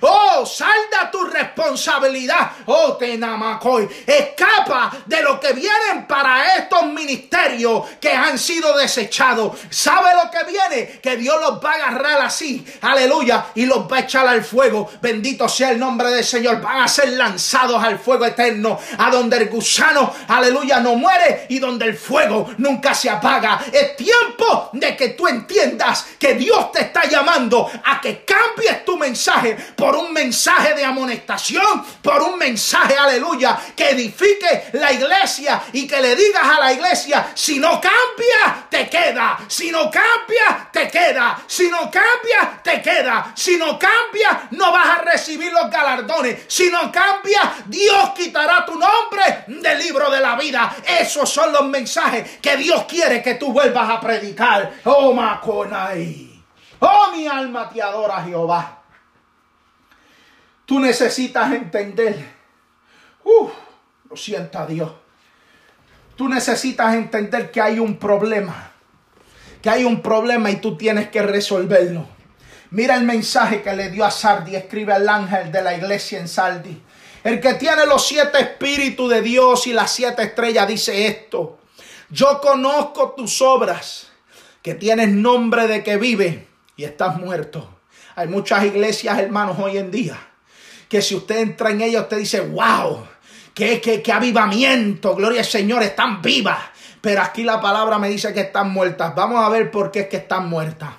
Oh, salda tu responsabilidad. Oh, tenamacoy. Escapa de lo que vienen para estos ministerios que han sido desechados. ¿Sabe lo que viene? Que Dios los va a agarrar así. Aleluya. Y los va a al fuego. Bendito sea el nombre del Señor. Van a ser lanzados al fuego eterno. A donde el gusano, aleluya, no muere y donde el fuego nunca se apaga. Es tiempo de que tú entiendas que Dios te está llamando a que cambies tu mensaje por un mensaje de amonestación, por un mensaje, aleluya, que edifique la iglesia y que le digas a la iglesia, si no cambia, te queda, si no cambia, te queda, si no cambia, te queda, si no cambia, no vas a recibir los galardones, si no cambia, Dios quitará tu nombre del libro de la vida. Esos son los mensajes que Dios quiere que tú vuelvas a predicar. Oh, Maconai. Oh, mi alma te adora, Jehová. Tú necesitas entender. Uh, lo sienta Dios. Tú necesitas entender que hay un problema. Que hay un problema y tú tienes que resolverlo. Mira el mensaje que le dio a Sardi. Escribe al ángel de la iglesia en Sardi. El que tiene los siete espíritus de Dios y las siete estrellas dice esto. Yo conozco tus obras, que tienes nombre de que vive y estás muerto. Hay muchas iglesias, hermanos, hoy en día que si usted entra en ella, usted dice, wow, qué, qué, qué avivamiento, gloria al Señor, están vivas. Pero aquí la palabra me dice que están muertas. Vamos a ver por qué es que están muertas.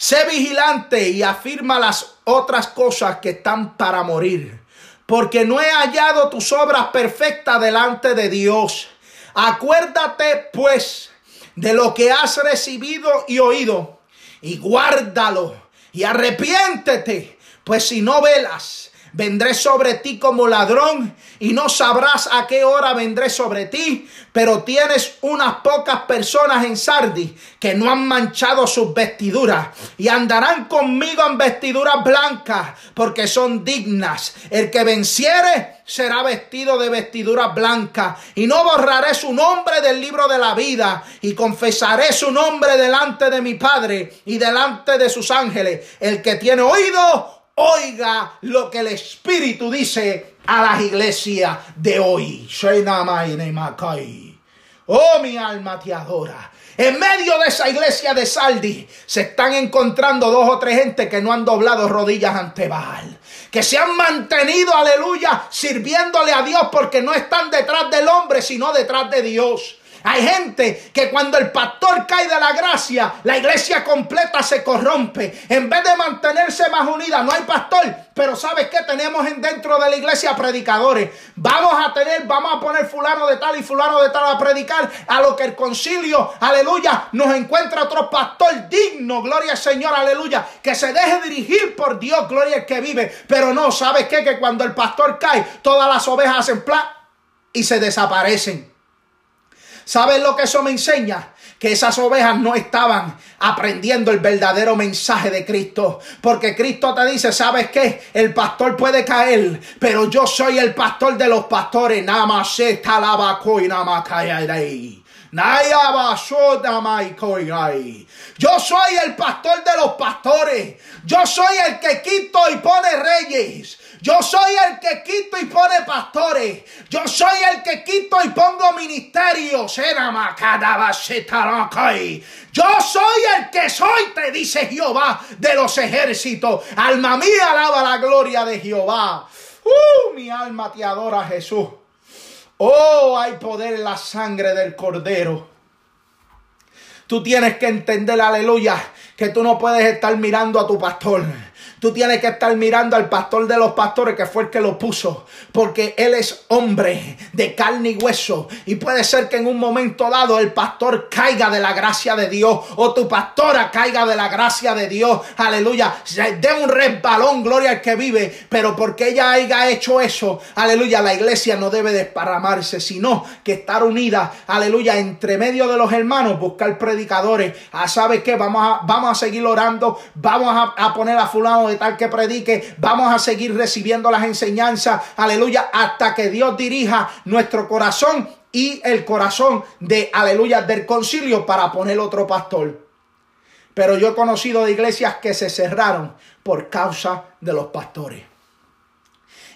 Sé vigilante y afirma las otras cosas que están para morir, porque no he hallado tus obras perfectas delante de Dios. Acuérdate pues de lo que has recibido y oído, y guárdalo, y arrepiéntete pues si no velas, vendré sobre ti como ladrón y no sabrás a qué hora vendré sobre ti. Pero tienes unas pocas personas en Sardi que no han manchado sus vestiduras y andarán conmigo en vestiduras blancas porque son dignas. El que venciere será vestido de vestiduras blancas y no borraré su nombre del libro de la vida y confesaré su nombre delante de mi Padre y delante de sus ángeles. El que tiene oído, oiga lo que el Espíritu dice a las iglesias de hoy. Oh, mi alma te adora. En medio de esa iglesia de Saldi se están encontrando dos o tres gente que no han doblado rodillas ante Baal. Que se han mantenido, aleluya, sirviéndole a Dios porque no están detrás del hombre, sino detrás de Dios. Hay gente que cuando el pastor cae de la gracia, la iglesia completa se corrompe. En vez de mantenerse más unida, no hay pastor. Pero ¿sabes qué? Tenemos dentro de la iglesia predicadores. Vamos a tener, vamos a poner fulano de tal y fulano de tal a predicar. A lo que el concilio, aleluya, nos encuentra otro pastor digno, gloria al Señor, aleluya. Que se deje dirigir por Dios, gloria al que vive. Pero no, ¿sabes qué? Que cuando el pastor cae, todas las ovejas hacen pla y se desaparecen. ¿Sabes lo que eso me enseña? que esas ovejas no estaban aprendiendo el verdadero mensaje de Cristo. Porque Cristo te dice, ¿sabes qué? El pastor puede caer, pero yo soy el pastor de los pastores. Yo soy el pastor de los pastores. Yo soy el que quito y pone reyes. Yo soy el que quito y pone pastores. Yo soy el que quito y pongo ministerios. Yo soy el que soy, te dice Jehová de los ejércitos. Alma mía, alaba la gloria de Jehová. Uh, mi alma te adora, Jesús. Oh, hay poder en la sangre del cordero. Tú tienes que entender, aleluya, que tú no puedes estar mirando a tu pastor. Tú tienes que estar mirando al pastor de los pastores que fue el que lo puso. Porque él es hombre de carne y hueso. Y puede ser que en un momento dado el pastor caiga de la gracia de Dios. O tu pastora caiga de la gracia de Dios. Aleluya. De un resbalón, gloria al que vive. Pero porque ella haya hecho eso, aleluya, la iglesia no debe desparramarse. Sino que estar unida, aleluya, entre medio de los hermanos, buscar predicadores. Ah, ¿sabes qué? Vamos a, vamos a seguir orando. Vamos a, a poner a fulano de tal que predique. Vamos a seguir recibiendo las enseñanzas, aleluya, hasta que Dios dirija nuestro corazón y el corazón de, aleluya, del concilio para poner otro pastor. Pero yo he conocido de iglesias que se cerraron por causa de los pastores.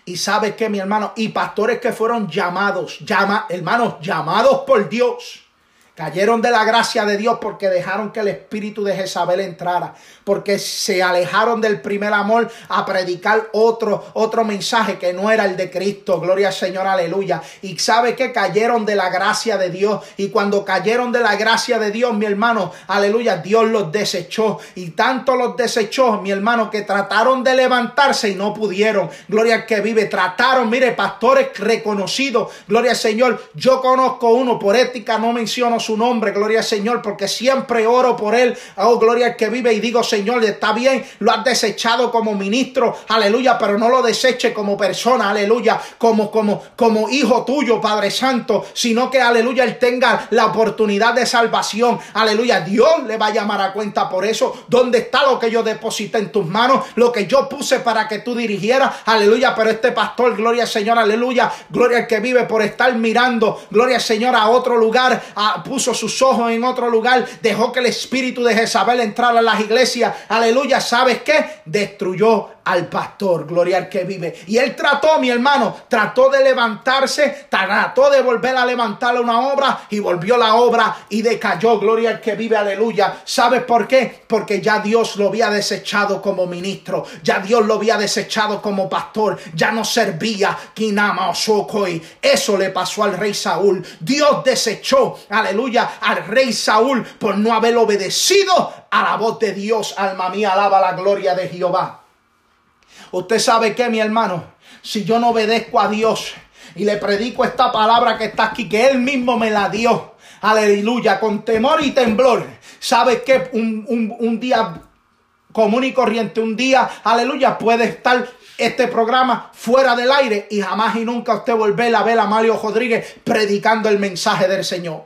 Y sabes que mi hermano, y pastores que fueron llamados, llama, hermanos, llamados por Dios Cayeron de la gracia de Dios porque dejaron que el espíritu de Jezabel entrara, porque se alejaron del primer amor a predicar otro otro mensaje que no era el de Cristo. Gloria al Señor, aleluya. Y sabe que cayeron de la gracia de Dios y cuando cayeron de la gracia de Dios, mi hermano, aleluya, Dios los desechó y tanto los desechó, mi hermano, que trataron de levantarse y no pudieron. Gloria al que vive, trataron, mire, pastores reconocidos. Gloria al Señor. Yo conozco uno por ética no menciono su nombre, gloria al Señor, porque siempre oro por él. Oh, gloria al que vive y digo, Señor, está bien, lo has desechado como ministro, aleluya, pero no lo deseche como persona, aleluya, como, como, como hijo tuyo, Padre Santo, sino que, aleluya, él tenga la oportunidad de salvación, aleluya. Dios le va a llamar a cuenta por eso. ¿Dónde está lo que yo deposité en tus manos? Lo que yo puse para que tú dirigieras, aleluya, pero este pastor, gloria al Señor, aleluya, gloria al que vive por estar mirando, gloria al Señor a otro lugar, a, puso sus ojos en otro lugar, dejó que el espíritu de Jezabel entrara a las iglesias. Aleluya, ¿sabes qué? Destruyó al pastor, gloria al que vive. Y él trató, mi hermano, trató de levantarse, trató de volver a levantar una obra y volvió la obra y decayó, gloria al que vive, aleluya. ¿Sabes por qué? Porque ya Dios lo había desechado como ministro, ya Dios lo había desechado como pastor, ya no servía Kinama y Eso le pasó al rey Saúl. Dios desechó, aleluya, al rey Saúl por no haber obedecido a la voz de Dios. Alma mía, alaba la gloria de Jehová. Usted sabe que, mi hermano, si yo no obedezco a Dios y le predico esta palabra que está aquí, que Él mismo me la dio, aleluya, con temor y temblor, sabe que un, un día común y corriente, un día, aleluya, puede estar este programa fuera del aire y jamás y nunca usted volver a ver a Mario Rodríguez predicando el mensaje del Señor.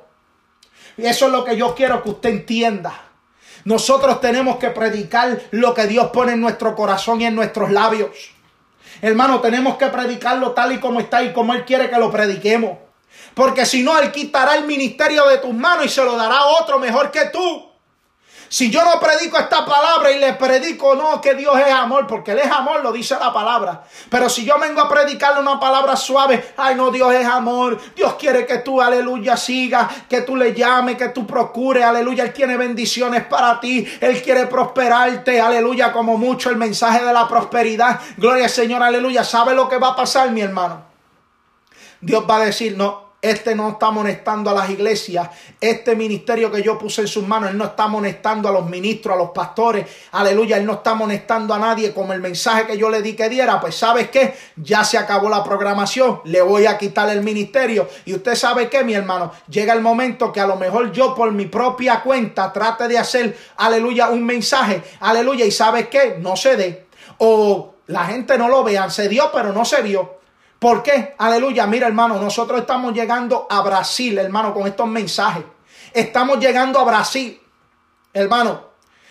Y eso es lo que yo quiero que usted entienda. Nosotros tenemos que predicar lo que Dios pone en nuestro corazón y en nuestros labios. Hermano, tenemos que predicarlo tal y como está y como Él quiere que lo prediquemos. Porque si no, Él quitará el ministerio de tus manos y se lo dará a otro mejor que tú. Si yo no predico esta palabra y le predico no que Dios es amor, porque Él es amor, lo dice la palabra. Pero si yo vengo a predicarle una palabra suave, ay no, Dios es amor, Dios quiere que tú, aleluya, sigas, que tú le llames, que tú procures, aleluya, Él tiene bendiciones para ti, Él quiere prosperarte, aleluya, como mucho el mensaje de la prosperidad. Gloria al Señor, aleluya. ¿Sabe lo que va a pasar, mi hermano? Dios va a decir, no, este no está amonestando a las iglesias. Este ministerio que yo puse en sus manos, Él no está amonestando a los ministros, a los pastores. Aleluya, Él no está amonestando a nadie como el mensaje que yo le di que diera. Pues sabes qué, ya se acabó la programación. Le voy a quitar el ministerio. Y usted sabe qué, mi hermano, llega el momento que a lo mejor yo por mi propia cuenta trate de hacer, aleluya, un mensaje. Aleluya, y sabes qué, no se dé. O la gente no lo vea, se dio, pero no se vio. ¿Por qué? Aleluya. Mira, hermano, nosotros estamos llegando a Brasil, hermano, con estos mensajes. Estamos llegando a Brasil, hermano.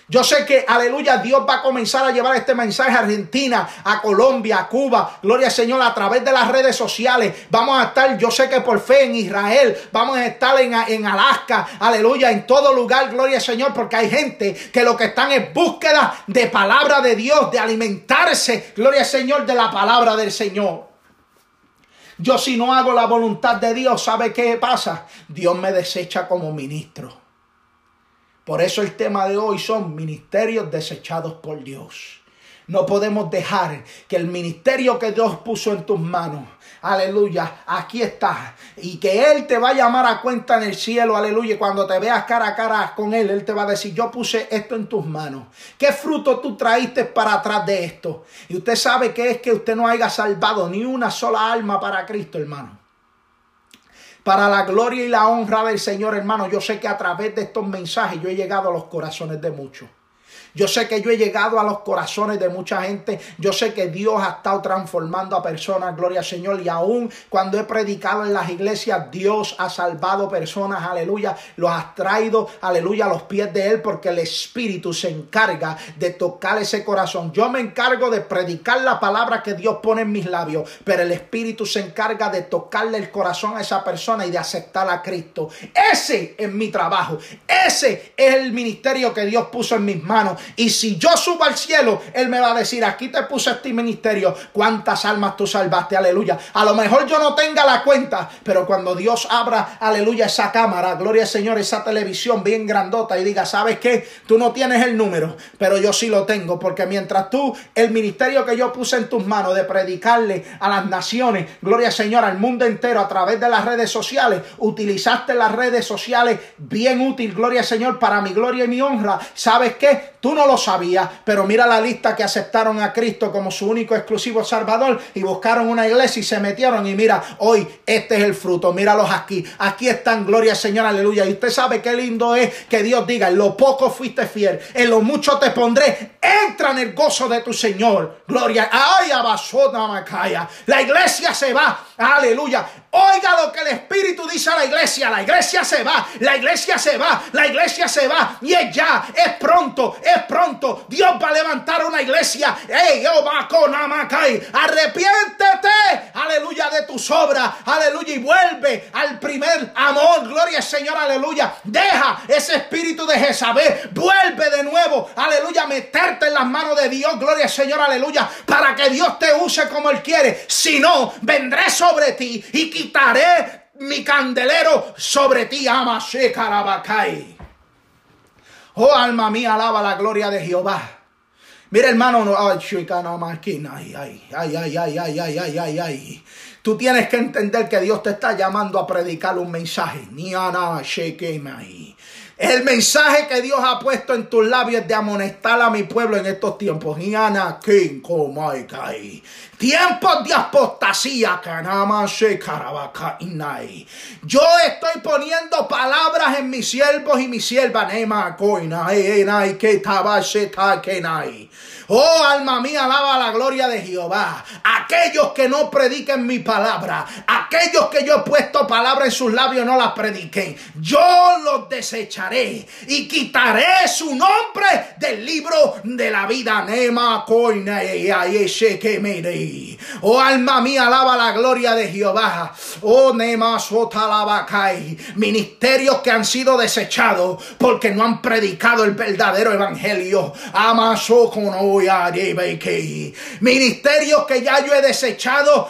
Yo sé que, aleluya, Dios va a comenzar a llevar este mensaje a Argentina, a Colombia, a Cuba. Gloria al Señor, a través de las redes sociales. Vamos a estar, yo sé que por fe en Israel, vamos a estar en, en Alaska, aleluya, en todo lugar, gloria al Señor, porque hay gente que lo que están es búsqueda de palabra de Dios, de alimentarse, gloria al Señor, de la palabra del Señor. Yo si no hago la voluntad de Dios, ¿sabe qué pasa? Dios me desecha como ministro. Por eso el tema de hoy son ministerios desechados por Dios. No podemos dejar que el ministerio que Dios puso en tus manos aleluya, aquí está. Y que Él te va a llamar a cuenta en el cielo, aleluya. Y cuando te veas cara a cara con Él, Él te va a decir, yo puse esto en tus manos. ¿Qué fruto tú traíste para atrás de esto? Y usted sabe que es que usted no haya salvado ni una sola alma para Cristo, hermano. Para la gloria y la honra del Señor, hermano, yo sé que a través de estos mensajes yo he llegado a los corazones de muchos. Yo sé que yo he llegado a los corazones de mucha gente. Yo sé que Dios ha estado transformando a personas, gloria al Señor. Y aún cuando he predicado en las iglesias, Dios ha salvado personas, aleluya. Los ha traído, aleluya, a los pies de Él porque el Espíritu se encarga de tocar ese corazón. Yo me encargo de predicar la palabra que Dios pone en mis labios, pero el Espíritu se encarga de tocarle el corazón a esa persona y de aceptar a Cristo. Ese es mi trabajo. Ese es el ministerio que Dios puso en mis manos. Y si yo subo al cielo, Él me va a decir, aquí te puse este ministerio. ¿Cuántas almas tú salvaste? Aleluya. A lo mejor yo no tenga la cuenta, pero cuando Dios abra, aleluya, esa cámara, gloria al Señor, esa televisión bien grandota y diga, ¿sabes qué? Tú no tienes el número, pero yo sí lo tengo. Porque mientras tú, el ministerio que yo puse en tus manos de predicarle a las naciones, gloria al Señor, al mundo entero a través de las redes sociales, utilizaste las redes sociales bien útil, gloria al Señor, para mi gloria y mi honra. ¿Sabes qué? Tú no lo sabías, pero mira la lista que aceptaron a Cristo como su único exclusivo Salvador y buscaron una iglesia y se metieron y mira, hoy este es el fruto, míralos aquí, aquí están, gloria Señor, aleluya. Y usted sabe qué lindo es que Dios diga, en lo poco fuiste fiel, en lo mucho te pondré, entra en el gozo de tu Señor, gloria, ay, abasona macaya, la iglesia se va, aleluya, Oiga lo que el Espíritu dice a la iglesia. La iglesia se va, la iglesia se va, la iglesia se va. Y es ya, es pronto, es pronto. Dios va a levantar una iglesia. Ey, arrepiéntete, aleluya, de tus obras, aleluya, y vuelve al primer amor. Gloria al Señor, aleluya. Deja ese espíritu de Jezabel, vuelve de nuevo, aleluya, meterte en las manos de Dios. Gloria al Señor, aleluya, para que Dios te use como Él quiere. Si no, vendré ti y quitaré mi candelero sobre ti, ama Shekarabacai. Oh alma mía, alaba la gloria de Jehová. Mira, hermano, no, ay, ay, ay, ay, ay, ay, ay, ay, ay, ay. Tú tienes que entender que Dios te está llamando a predicar un mensaje. Ni ana, el mensaje que Dios ha puesto en tus labios es de amonestar a mi pueblo en estos tiempos. Tiempos de apostasía. Yo estoy poniendo palabras en mis siervos y mis siervas. Oh, alma mía, alaba la gloria de Jehová. Aquellos que no prediquen mi palabra, aquellos que yo he puesto palabra en sus labios no las prediquen, yo los desecharé y quitaré su nombre del libro de la vida. Nema Oh, alma mía, alaba la gloria de Jehová. Oh, Nema Ministerios que han sido desechados porque no han predicado el verdadero evangelio. Amaso con Ministerios que ya yo he desechado,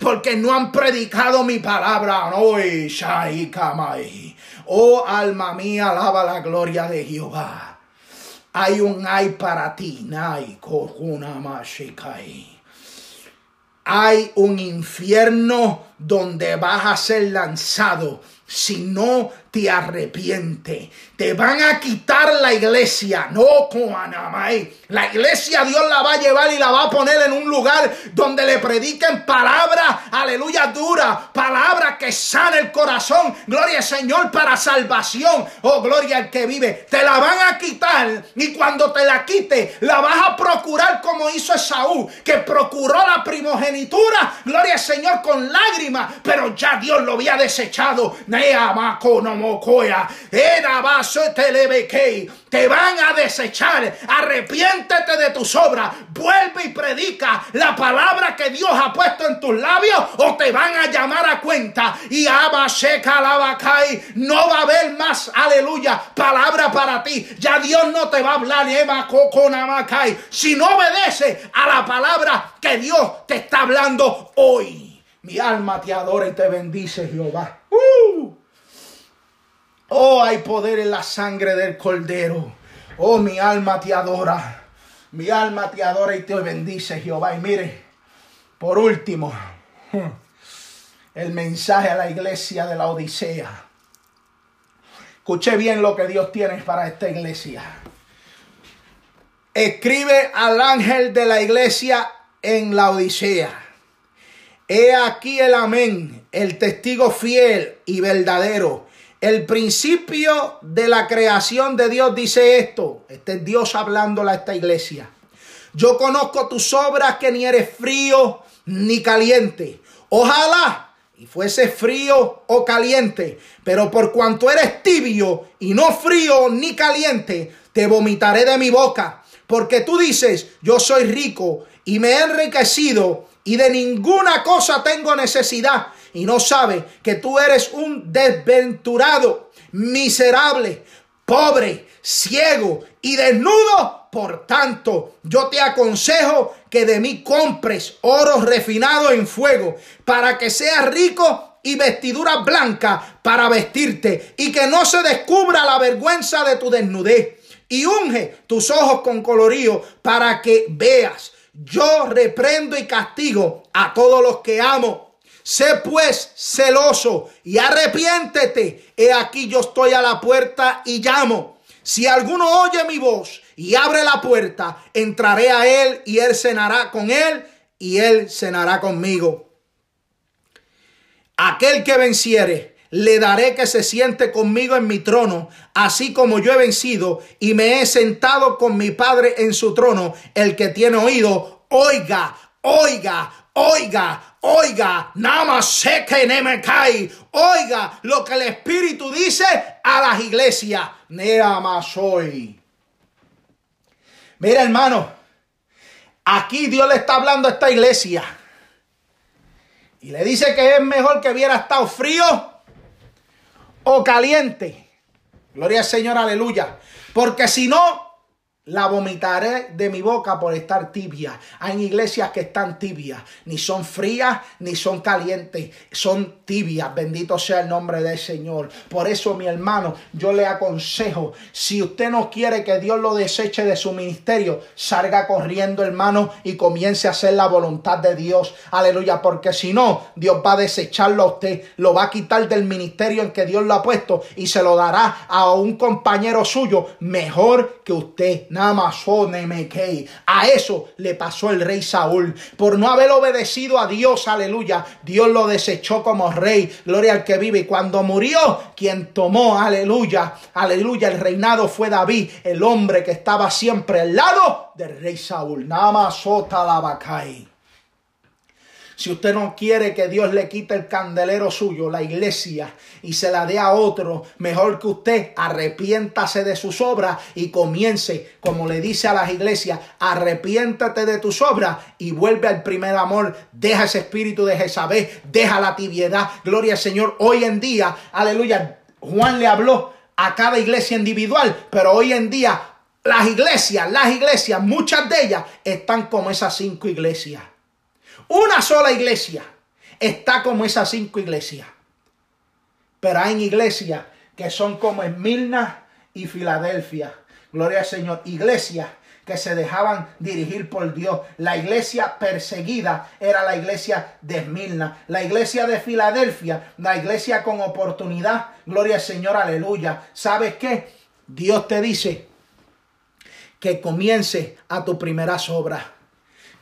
porque no han predicado mi palabra. Oh alma mía, alaba la gloria de Jehová. Hay un ay para ti, Hay un infierno donde vas a ser lanzado si no te arrepiente. Te van a quitar la iglesia, no con Anamai. La iglesia Dios la va a llevar y la va a poner en un lugar donde le prediquen palabras, aleluya, dura, palabras que sana el corazón. Gloria al Señor para salvación. Oh, gloria al que vive. Te la van a quitar y cuando te la quite, la vas a procurar como hizo Esaú, que procuró la primogenitura. Gloria al Señor con lágrimas, pero ya Dios lo había desechado. Nea, te van a desechar. Arrepiéntete de tus obras. Vuelve y predica la palabra que Dios ha puesto en tus labios o te van a llamar a cuenta. Y no va a haber más, aleluya, palabra para ti. Ya Dios no te va a hablar, si no obedece a la palabra que Dios te está hablando hoy. Mi alma te adora y te bendice, Jehová. Oh, hay poder en la sangre del cordero. Oh, mi alma te adora. Mi alma te adora y te bendice, Jehová. Y mire, por último, [LAUGHS] el mensaje a la iglesia de la Odisea. Escuche bien lo que Dios tiene para esta iglesia. Escribe al ángel de la iglesia en la Odisea. He aquí el amén, el testigo fiel y verdadero El principio de la creación de Dios dice esto. Este es Dios hablándole a esta iglesia. Yo conozco tus obras que ni eres frío ni caliente. Ojalá y fuese frío o caliente, pero por cuanto eres tibio y no frío ni caliente, te vomitaré de mi boca. Porque tú dices, yo soy rico y me he enriquecido y de ninguna cosa tengo necesidad y no sabe que tú eres un desventurado, miserable, pobre, ciego y desnudo. Por tanto, yo te aconsejo que de mí compres oro refinado en fuego para que seas rico y vestidura blanca para vestirte y que no se descubra la vergüenza de tu desnudez. Y unge tus ojos con colorío para que veas. Yo reprendo y castigo a todos los que amo Sé pues celoso y arrepiéntete. He aquí yo estoy a la puerta y llamo. Si alguno oye mi voz y abre la puerta, entraré a él y él cenará con él y él cenará conmigo. Aquel que venciere, le daré que se siente conmigo en mi trono, así como yo he vencido y me he sentado con mi Padre en su trono. El que tiene oído, oiga, oiga, oiga, Oiga, me cae. Oiga lo que el Espíritu dice a las iglesias. Hoy. Mira, hermano, aquí Dios le está hablando a esta iglesia. Y le dice que es mejor que hubiera estado frío o caliente. Gloria al Señor, aleluya. Porque si no, la vomitaré de mi boca por estar tibia. Hay iglesias que están tibias. Ni son frías ni son calientes. Son tibias. Bendito sea el nombre del Señor. Por eso, mi hermano, yo le aconsejo, si usted no quiere que Dios lo deseche de su ministerio, salga corriendo, hermano, y comience a hacer la voluntad de Dios. Aleluya. Porque si no, Dios va a desecharlo a usted. Lo va a quitar del ministerio en que Dios lo ha puesto y se lo dará a un compañero suyo mejor que usted. A eso le pasó el rey Saúl. Por no haber obedecido a Dios, aleluya, Dios lo desechó como rey. Gloria al que vive. Y cuando murió, quien tomó, aleluya, aleluya, el reinado fue David, el hombre que estaba siempre al lado del rey Saúl. Namasota la si usted no quiere que Dios le quite el candelero suyo, la iglesia, y se la dé a otro, mejor que usted arrepiéntase de sus obras y comience, como le dice a las iglesias, arrepiéntate de tus obras y vuelve al primer amor. Deja ese espíritu de Jezabel, deja la tibiedad. Gloria al Señor. Hoy en día, aleluya, Juan le habló a cada iglesia individual, pero hoy en día las iglesias, las iglesias, muchas de ellas están como esas cinco iglesias. Una sola iglesia está como esas cinco iglesias. Pero hay iglesias que son como Esmirna y Filadelfia. Gloria al Señor. Iglesias que se dejaban dirigir por Dios. La iglesia perseguida era la iglesia de Esmirna. La iglesia de Filadelfia, la iglesia con oportunidad. Gloria al Señor, aleluya. ¿Sabes qué? Dios te dice que comience a tu primera obra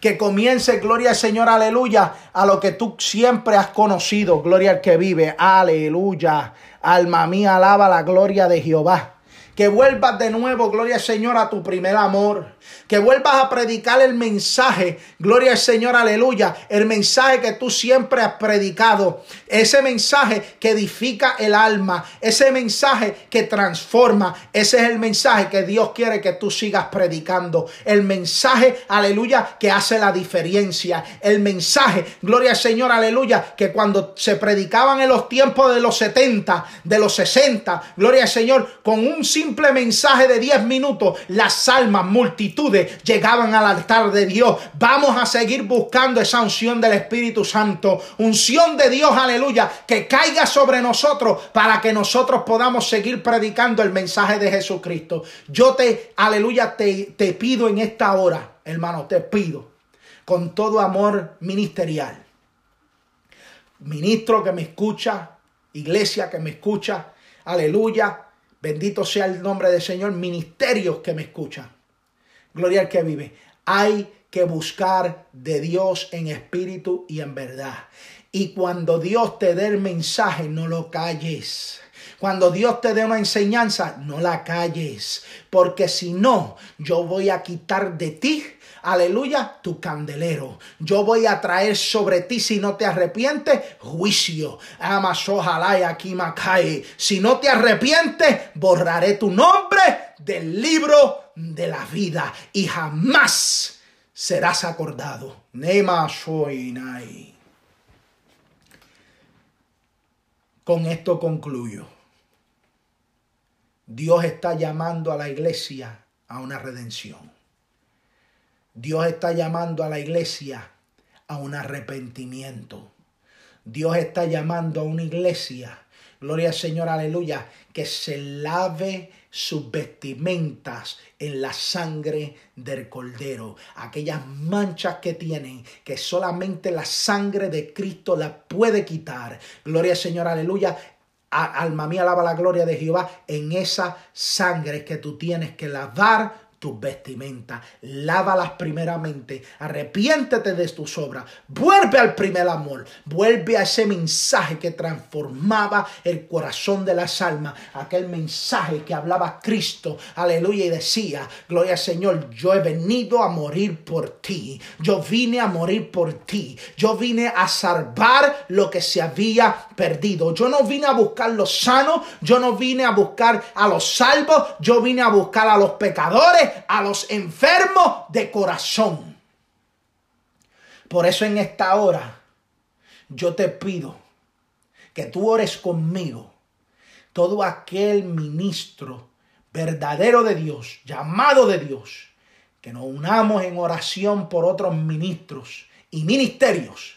que comience, gloria al Señor, aleluya, a lo que tú siempre has conocido, gloria al que vive, aleluya. Alma mía, alaba la gloria de Jehová. Que vuelvas de nuevo, gloria al Señor, a tu primer amor. Que vuelvas a predicar el mensaje, gloria al Señor, aleluya. El mensaje que tú siempre has predicado. Ese mensaje que edifica el alma. Ese mensaje que transforma. Ese es el mensaje que Dios quiere que tú sigas predicando. El mensaje, aleluya, que hace la diferencia. El mensaje, gloria al Señor, aleluya, que cuando se predicaban en los tiempos de los 70, de los 60, gloria al Señor, con un simple mensaje de 10 minutos, las almas, llegaban al altar de Dios. Vamos a seguir buscando esa unción del Espíritu Santo, unción de Dios, aleluya, que caiga sobre nosotros para que nosotros podamos seguir predicando el mensaje de Jesucristo. Yo te, aleluya, te, te pido en esta hora, hermano, te pido con todo amor ministerial. Ministro que me escucha, iglesia que me escucha, aleluya, Bendito sea el nombre del Señor. Ministerios que me escuchan. Gloria al que vive. Hay que buscar de Dios en espíritu y en verdad. Y cuando Dios te dé el mensaje, no lo calles. Cuando Dios te dé una enseñanza, no la calles, porque si no, yo voy a quitar de ti aleluya, tu candelero. Yo voy a traer sobre ti, si no te arrepientes, juicio. Si no te arrepientes, borraré tu nombre del libro de la vida y jamás serás acordado. Con esto concluyo. Dios está llamando a la iglesia a una redención. Dios está llamando a la iglesia a un arrepentimiento. Dios está llamando a una iglesia, gloria al Señor, aleluya, que se lave sus vestimentas en la sangre del cordero. Aquellas manchas que tienen, que solamente la sangre de Cristo la puede quitar. Gloria al Señor, aleluya. Alma mía, alaba la gloria de Jehová. En esa sangre que tú tienes que lavar tus vestimentas, lávalas primeramente, arrepiéntete de tus obras, vuelve al primer amor, vuelve a ese mensaje que transformaba el corazón de las almas, aquel mensaje que hablaba Cristo, aleluya, y decía, gloria al Señor, yo he venido a morir por ti, yo vine a morir por ti, yo vine a salvar lo que se había perdido, yo no vine a buscar los sanos, yo no vine a buscar a los salvos, yo vine a buscar a los pecadores, a los enfermos de corazón. Por eso en esta hora yo te pido que tú ores conmigo. Todo aquel ministro verdadero de Dios, llamado de Dios, que nos unamos en oración por otros ministros y ministerios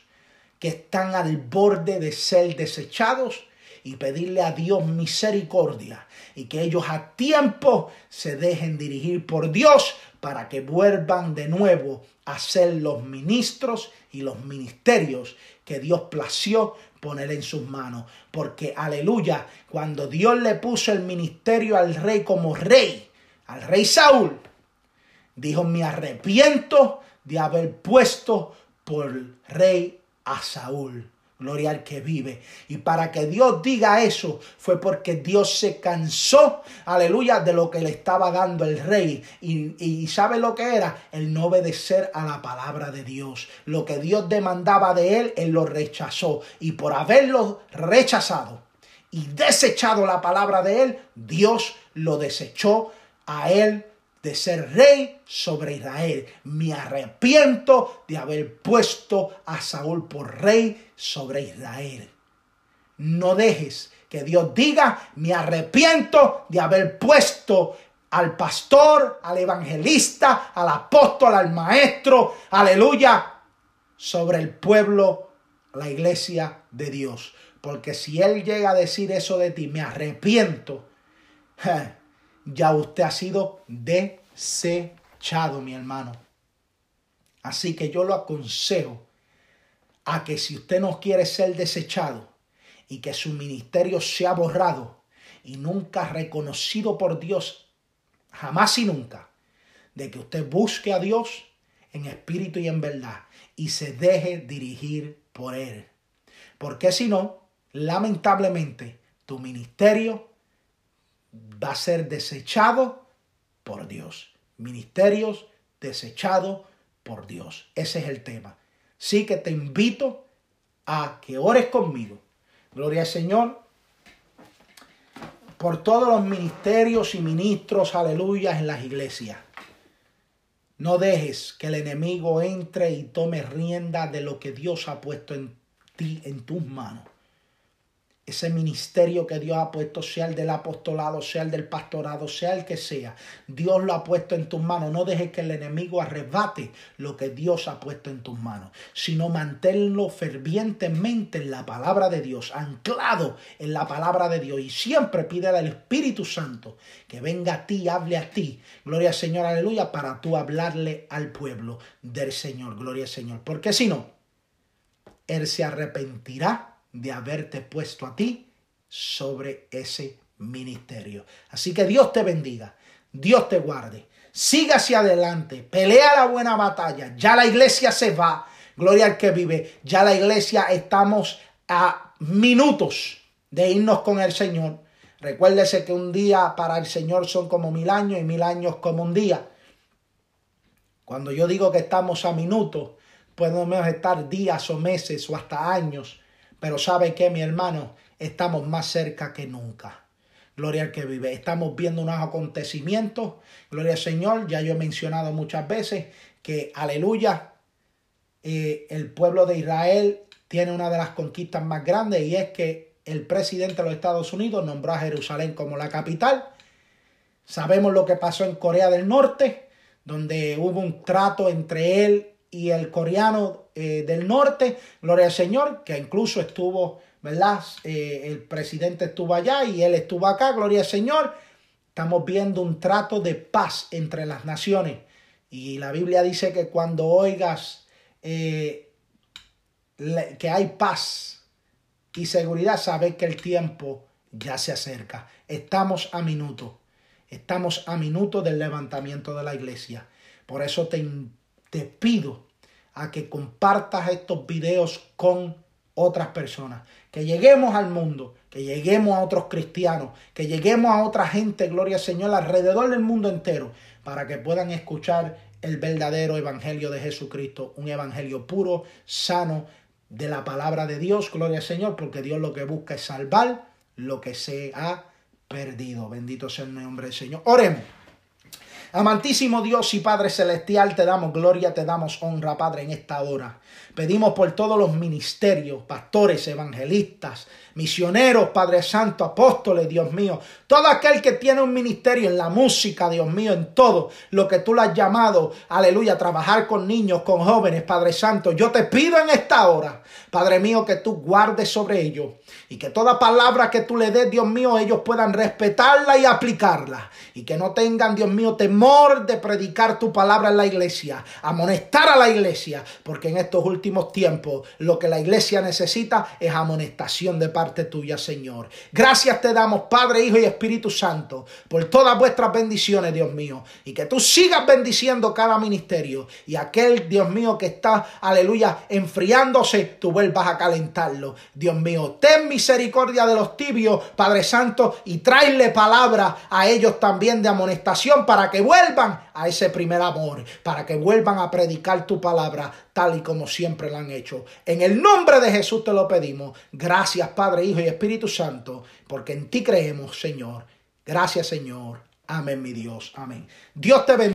que están al borde de ser desechados y pedirle a Dios misericordia y que ellos a tiempo se dejen dirigir por Dios para que vuelvan de nuevo a ser los ministros y los ministerios que Dios plació poner en sus manos. Porque, aleluya, cuando Dios le puso el ministerio al rey como rey, al rey Saúl, dijo, me arrepiento de haber puesto por rey a Saúl. Gloria al que vive. Y para que Dios diga eso fue porque Dios se cansó, aleluya, de lo que le estaba dando el rey. Y, sabe lo que era? El no obedecer a la palabra de Dios. Lo que Dios demandaba de él, él lo rechazó. Y por haberlo rechazado y desechado la palabra de él, Dios lo desechó a él de ser rey sobre Israel. Me arrepiento de haber puesto a Saúl por rey sobre Israel. No dejes que Dios diga, me arrepiento de haber puesto al pastor, al evangelista, al apóstol, al maestro, aleluya, sobre el pueblo, la iglesia de Dios. Porque si Él llega a decir eso de ti, me arrepiento, [LAUGHS] ya usted ha sido desechado, mi hermano. Así que yo lo aconsejo a que si usted no quiere ser desechado y que su ministerio sea borrado y nunca reconocido por Dios, jamás y nunca, de que usted busque a Dios en espíritu y en verdad y se deje dirigir por Él. Porque si no, lamentablemente, tu ministerio va a ser desechado por Dios. Ministerios desechados por Dios. Ese es el tema. Sí que te invito a que ores conmigo. Gloria al Señor. Por todos los ministerios y ministros, aleluya, en las iglesias. No dejes que el enemigo entre y tome rienda de lo que Dios ha puesto en ti, en tus manos ese ministerio que Dios ha puesto, sea el del apostolado, sea el del pastorado, sea el que sea, Dios lo ha puesto en tus manos. No dejes que el enemigo arrebate lo que Dios ha puesto en tus manos, sino manténlo fervientemente en la palabra de Dios, anclado en la palabra de Dios. Y siempre pide al Espíritu Santo que venga a ti, hable a ti. Gloria al Señor, aleluya, para tú hablarle al pueblo del Señor. Gloria al Señor. Porque si no, Él se arrepentirá de haberte puesto a ti sobre ese ministerio. Así que Dios te bendiga, Dios te guarde, siga hacia adelante, pelea la buena batalla, ya la iglesia se va, gloria al que vive, ya la iglesia estamos a minutos de irnos con el Señor. Recuérdese que un día para el Señor son como mil años y mil años como un día. Cuando yo digo que estamos a minutos, podemos estar días o meses o hasta años, pero ¿sabe qué, mi hermano? Estamos más cerca que nunca. Gloria al que vive. Estamos viendo unos acontecimientos. Gloria al Señor. Ya yo he mencionado muchas veces que, aleluya, eh, el pueblo de Israel tiene una de las conquistas más grandes y es que el presidente de los Estados Unidos nombró a Jerusalén como la capital. Sabemos lo que pasó en Corea del Norte, donde hubo un trato entre él y el coreano eh, del norte, gloria al Señor, que incluso estuvo ¿verdad? Eh, el presidente estuvo allá y él estuvo acá, gloria al Señor. Estamos viendo un trato de paz entre las naciones. Y la Biblia dice que cuando oigas eh, que hay paz y seguridad, sabes que el tiempo ya se acerca. Estamos a minuto. Estamos a minuto del levantamiento de la iglesia. Por eso te, te pido a que compartas estos videos con otras personas, que lleguemos al mundo, que lleguemos a otros cristianos, que lleguemos a otra gente, gloria al Señor, alrededor del mundo entero, para que puedan escuchar el verdadero evangelio de Jesucristo, un evangelio puro, sano, de la palabra de Dios, gloria al Señor, porque Dios lo que busca es salvar lo que se ha perdido. Bendito sea el nombre del Señor. Oremos. Amantísimo Dios y Padre Celestial, te damos gloria, te damos honra, Padre, en esta hora. Pedimos por todos los ministerios, pastores, evangelistas, misioneros, Padre Santo, apóstoles, Dios mío, todo aquel que tiene un ministerio en la música, Dios mío, en todo lo que tú le has llamado, aleluya, trabajar con niños, con jóvenes, Padre Santo, yo te pido en esta hora, Padre mío, que tú guardes sobre ellos y que toda palabra que tú le des, Dios mío, ellos puedan respetarla y aplicarla. Y que no tengan, Dios mío, temor de predicar tu palabra en la iglesia, amonestar a la iglesia, porque en últimos tiempos lo que la iglesia necesita es amonestación de parte tuya, Señor. Gracias te damos, Padre, Hijo y Espíritu Santo, por todas vuestras bendiciones, Dios mío, y que tú sigas bendiciendo cada ministerio y aquel, Dios mío, que está, aleluya, enfriándose, tú vuelvas a calentarlo. Dios mío, ten misericordia de los tibios, Padre Santo, y tráele palabra a ellos también de amonestación para que vuelvan a ese primer amor, para que vuelvan a predicar tu palabra tal y como siempre lo han hecho. En el nombre de Jesús te lo pedimos. Gracias, Padre, Hijo y Espíritu Santo, porque en ti creemos, Señor. Gracias, Señor. Amén, mi Dios. Amén. Dios te bendiga.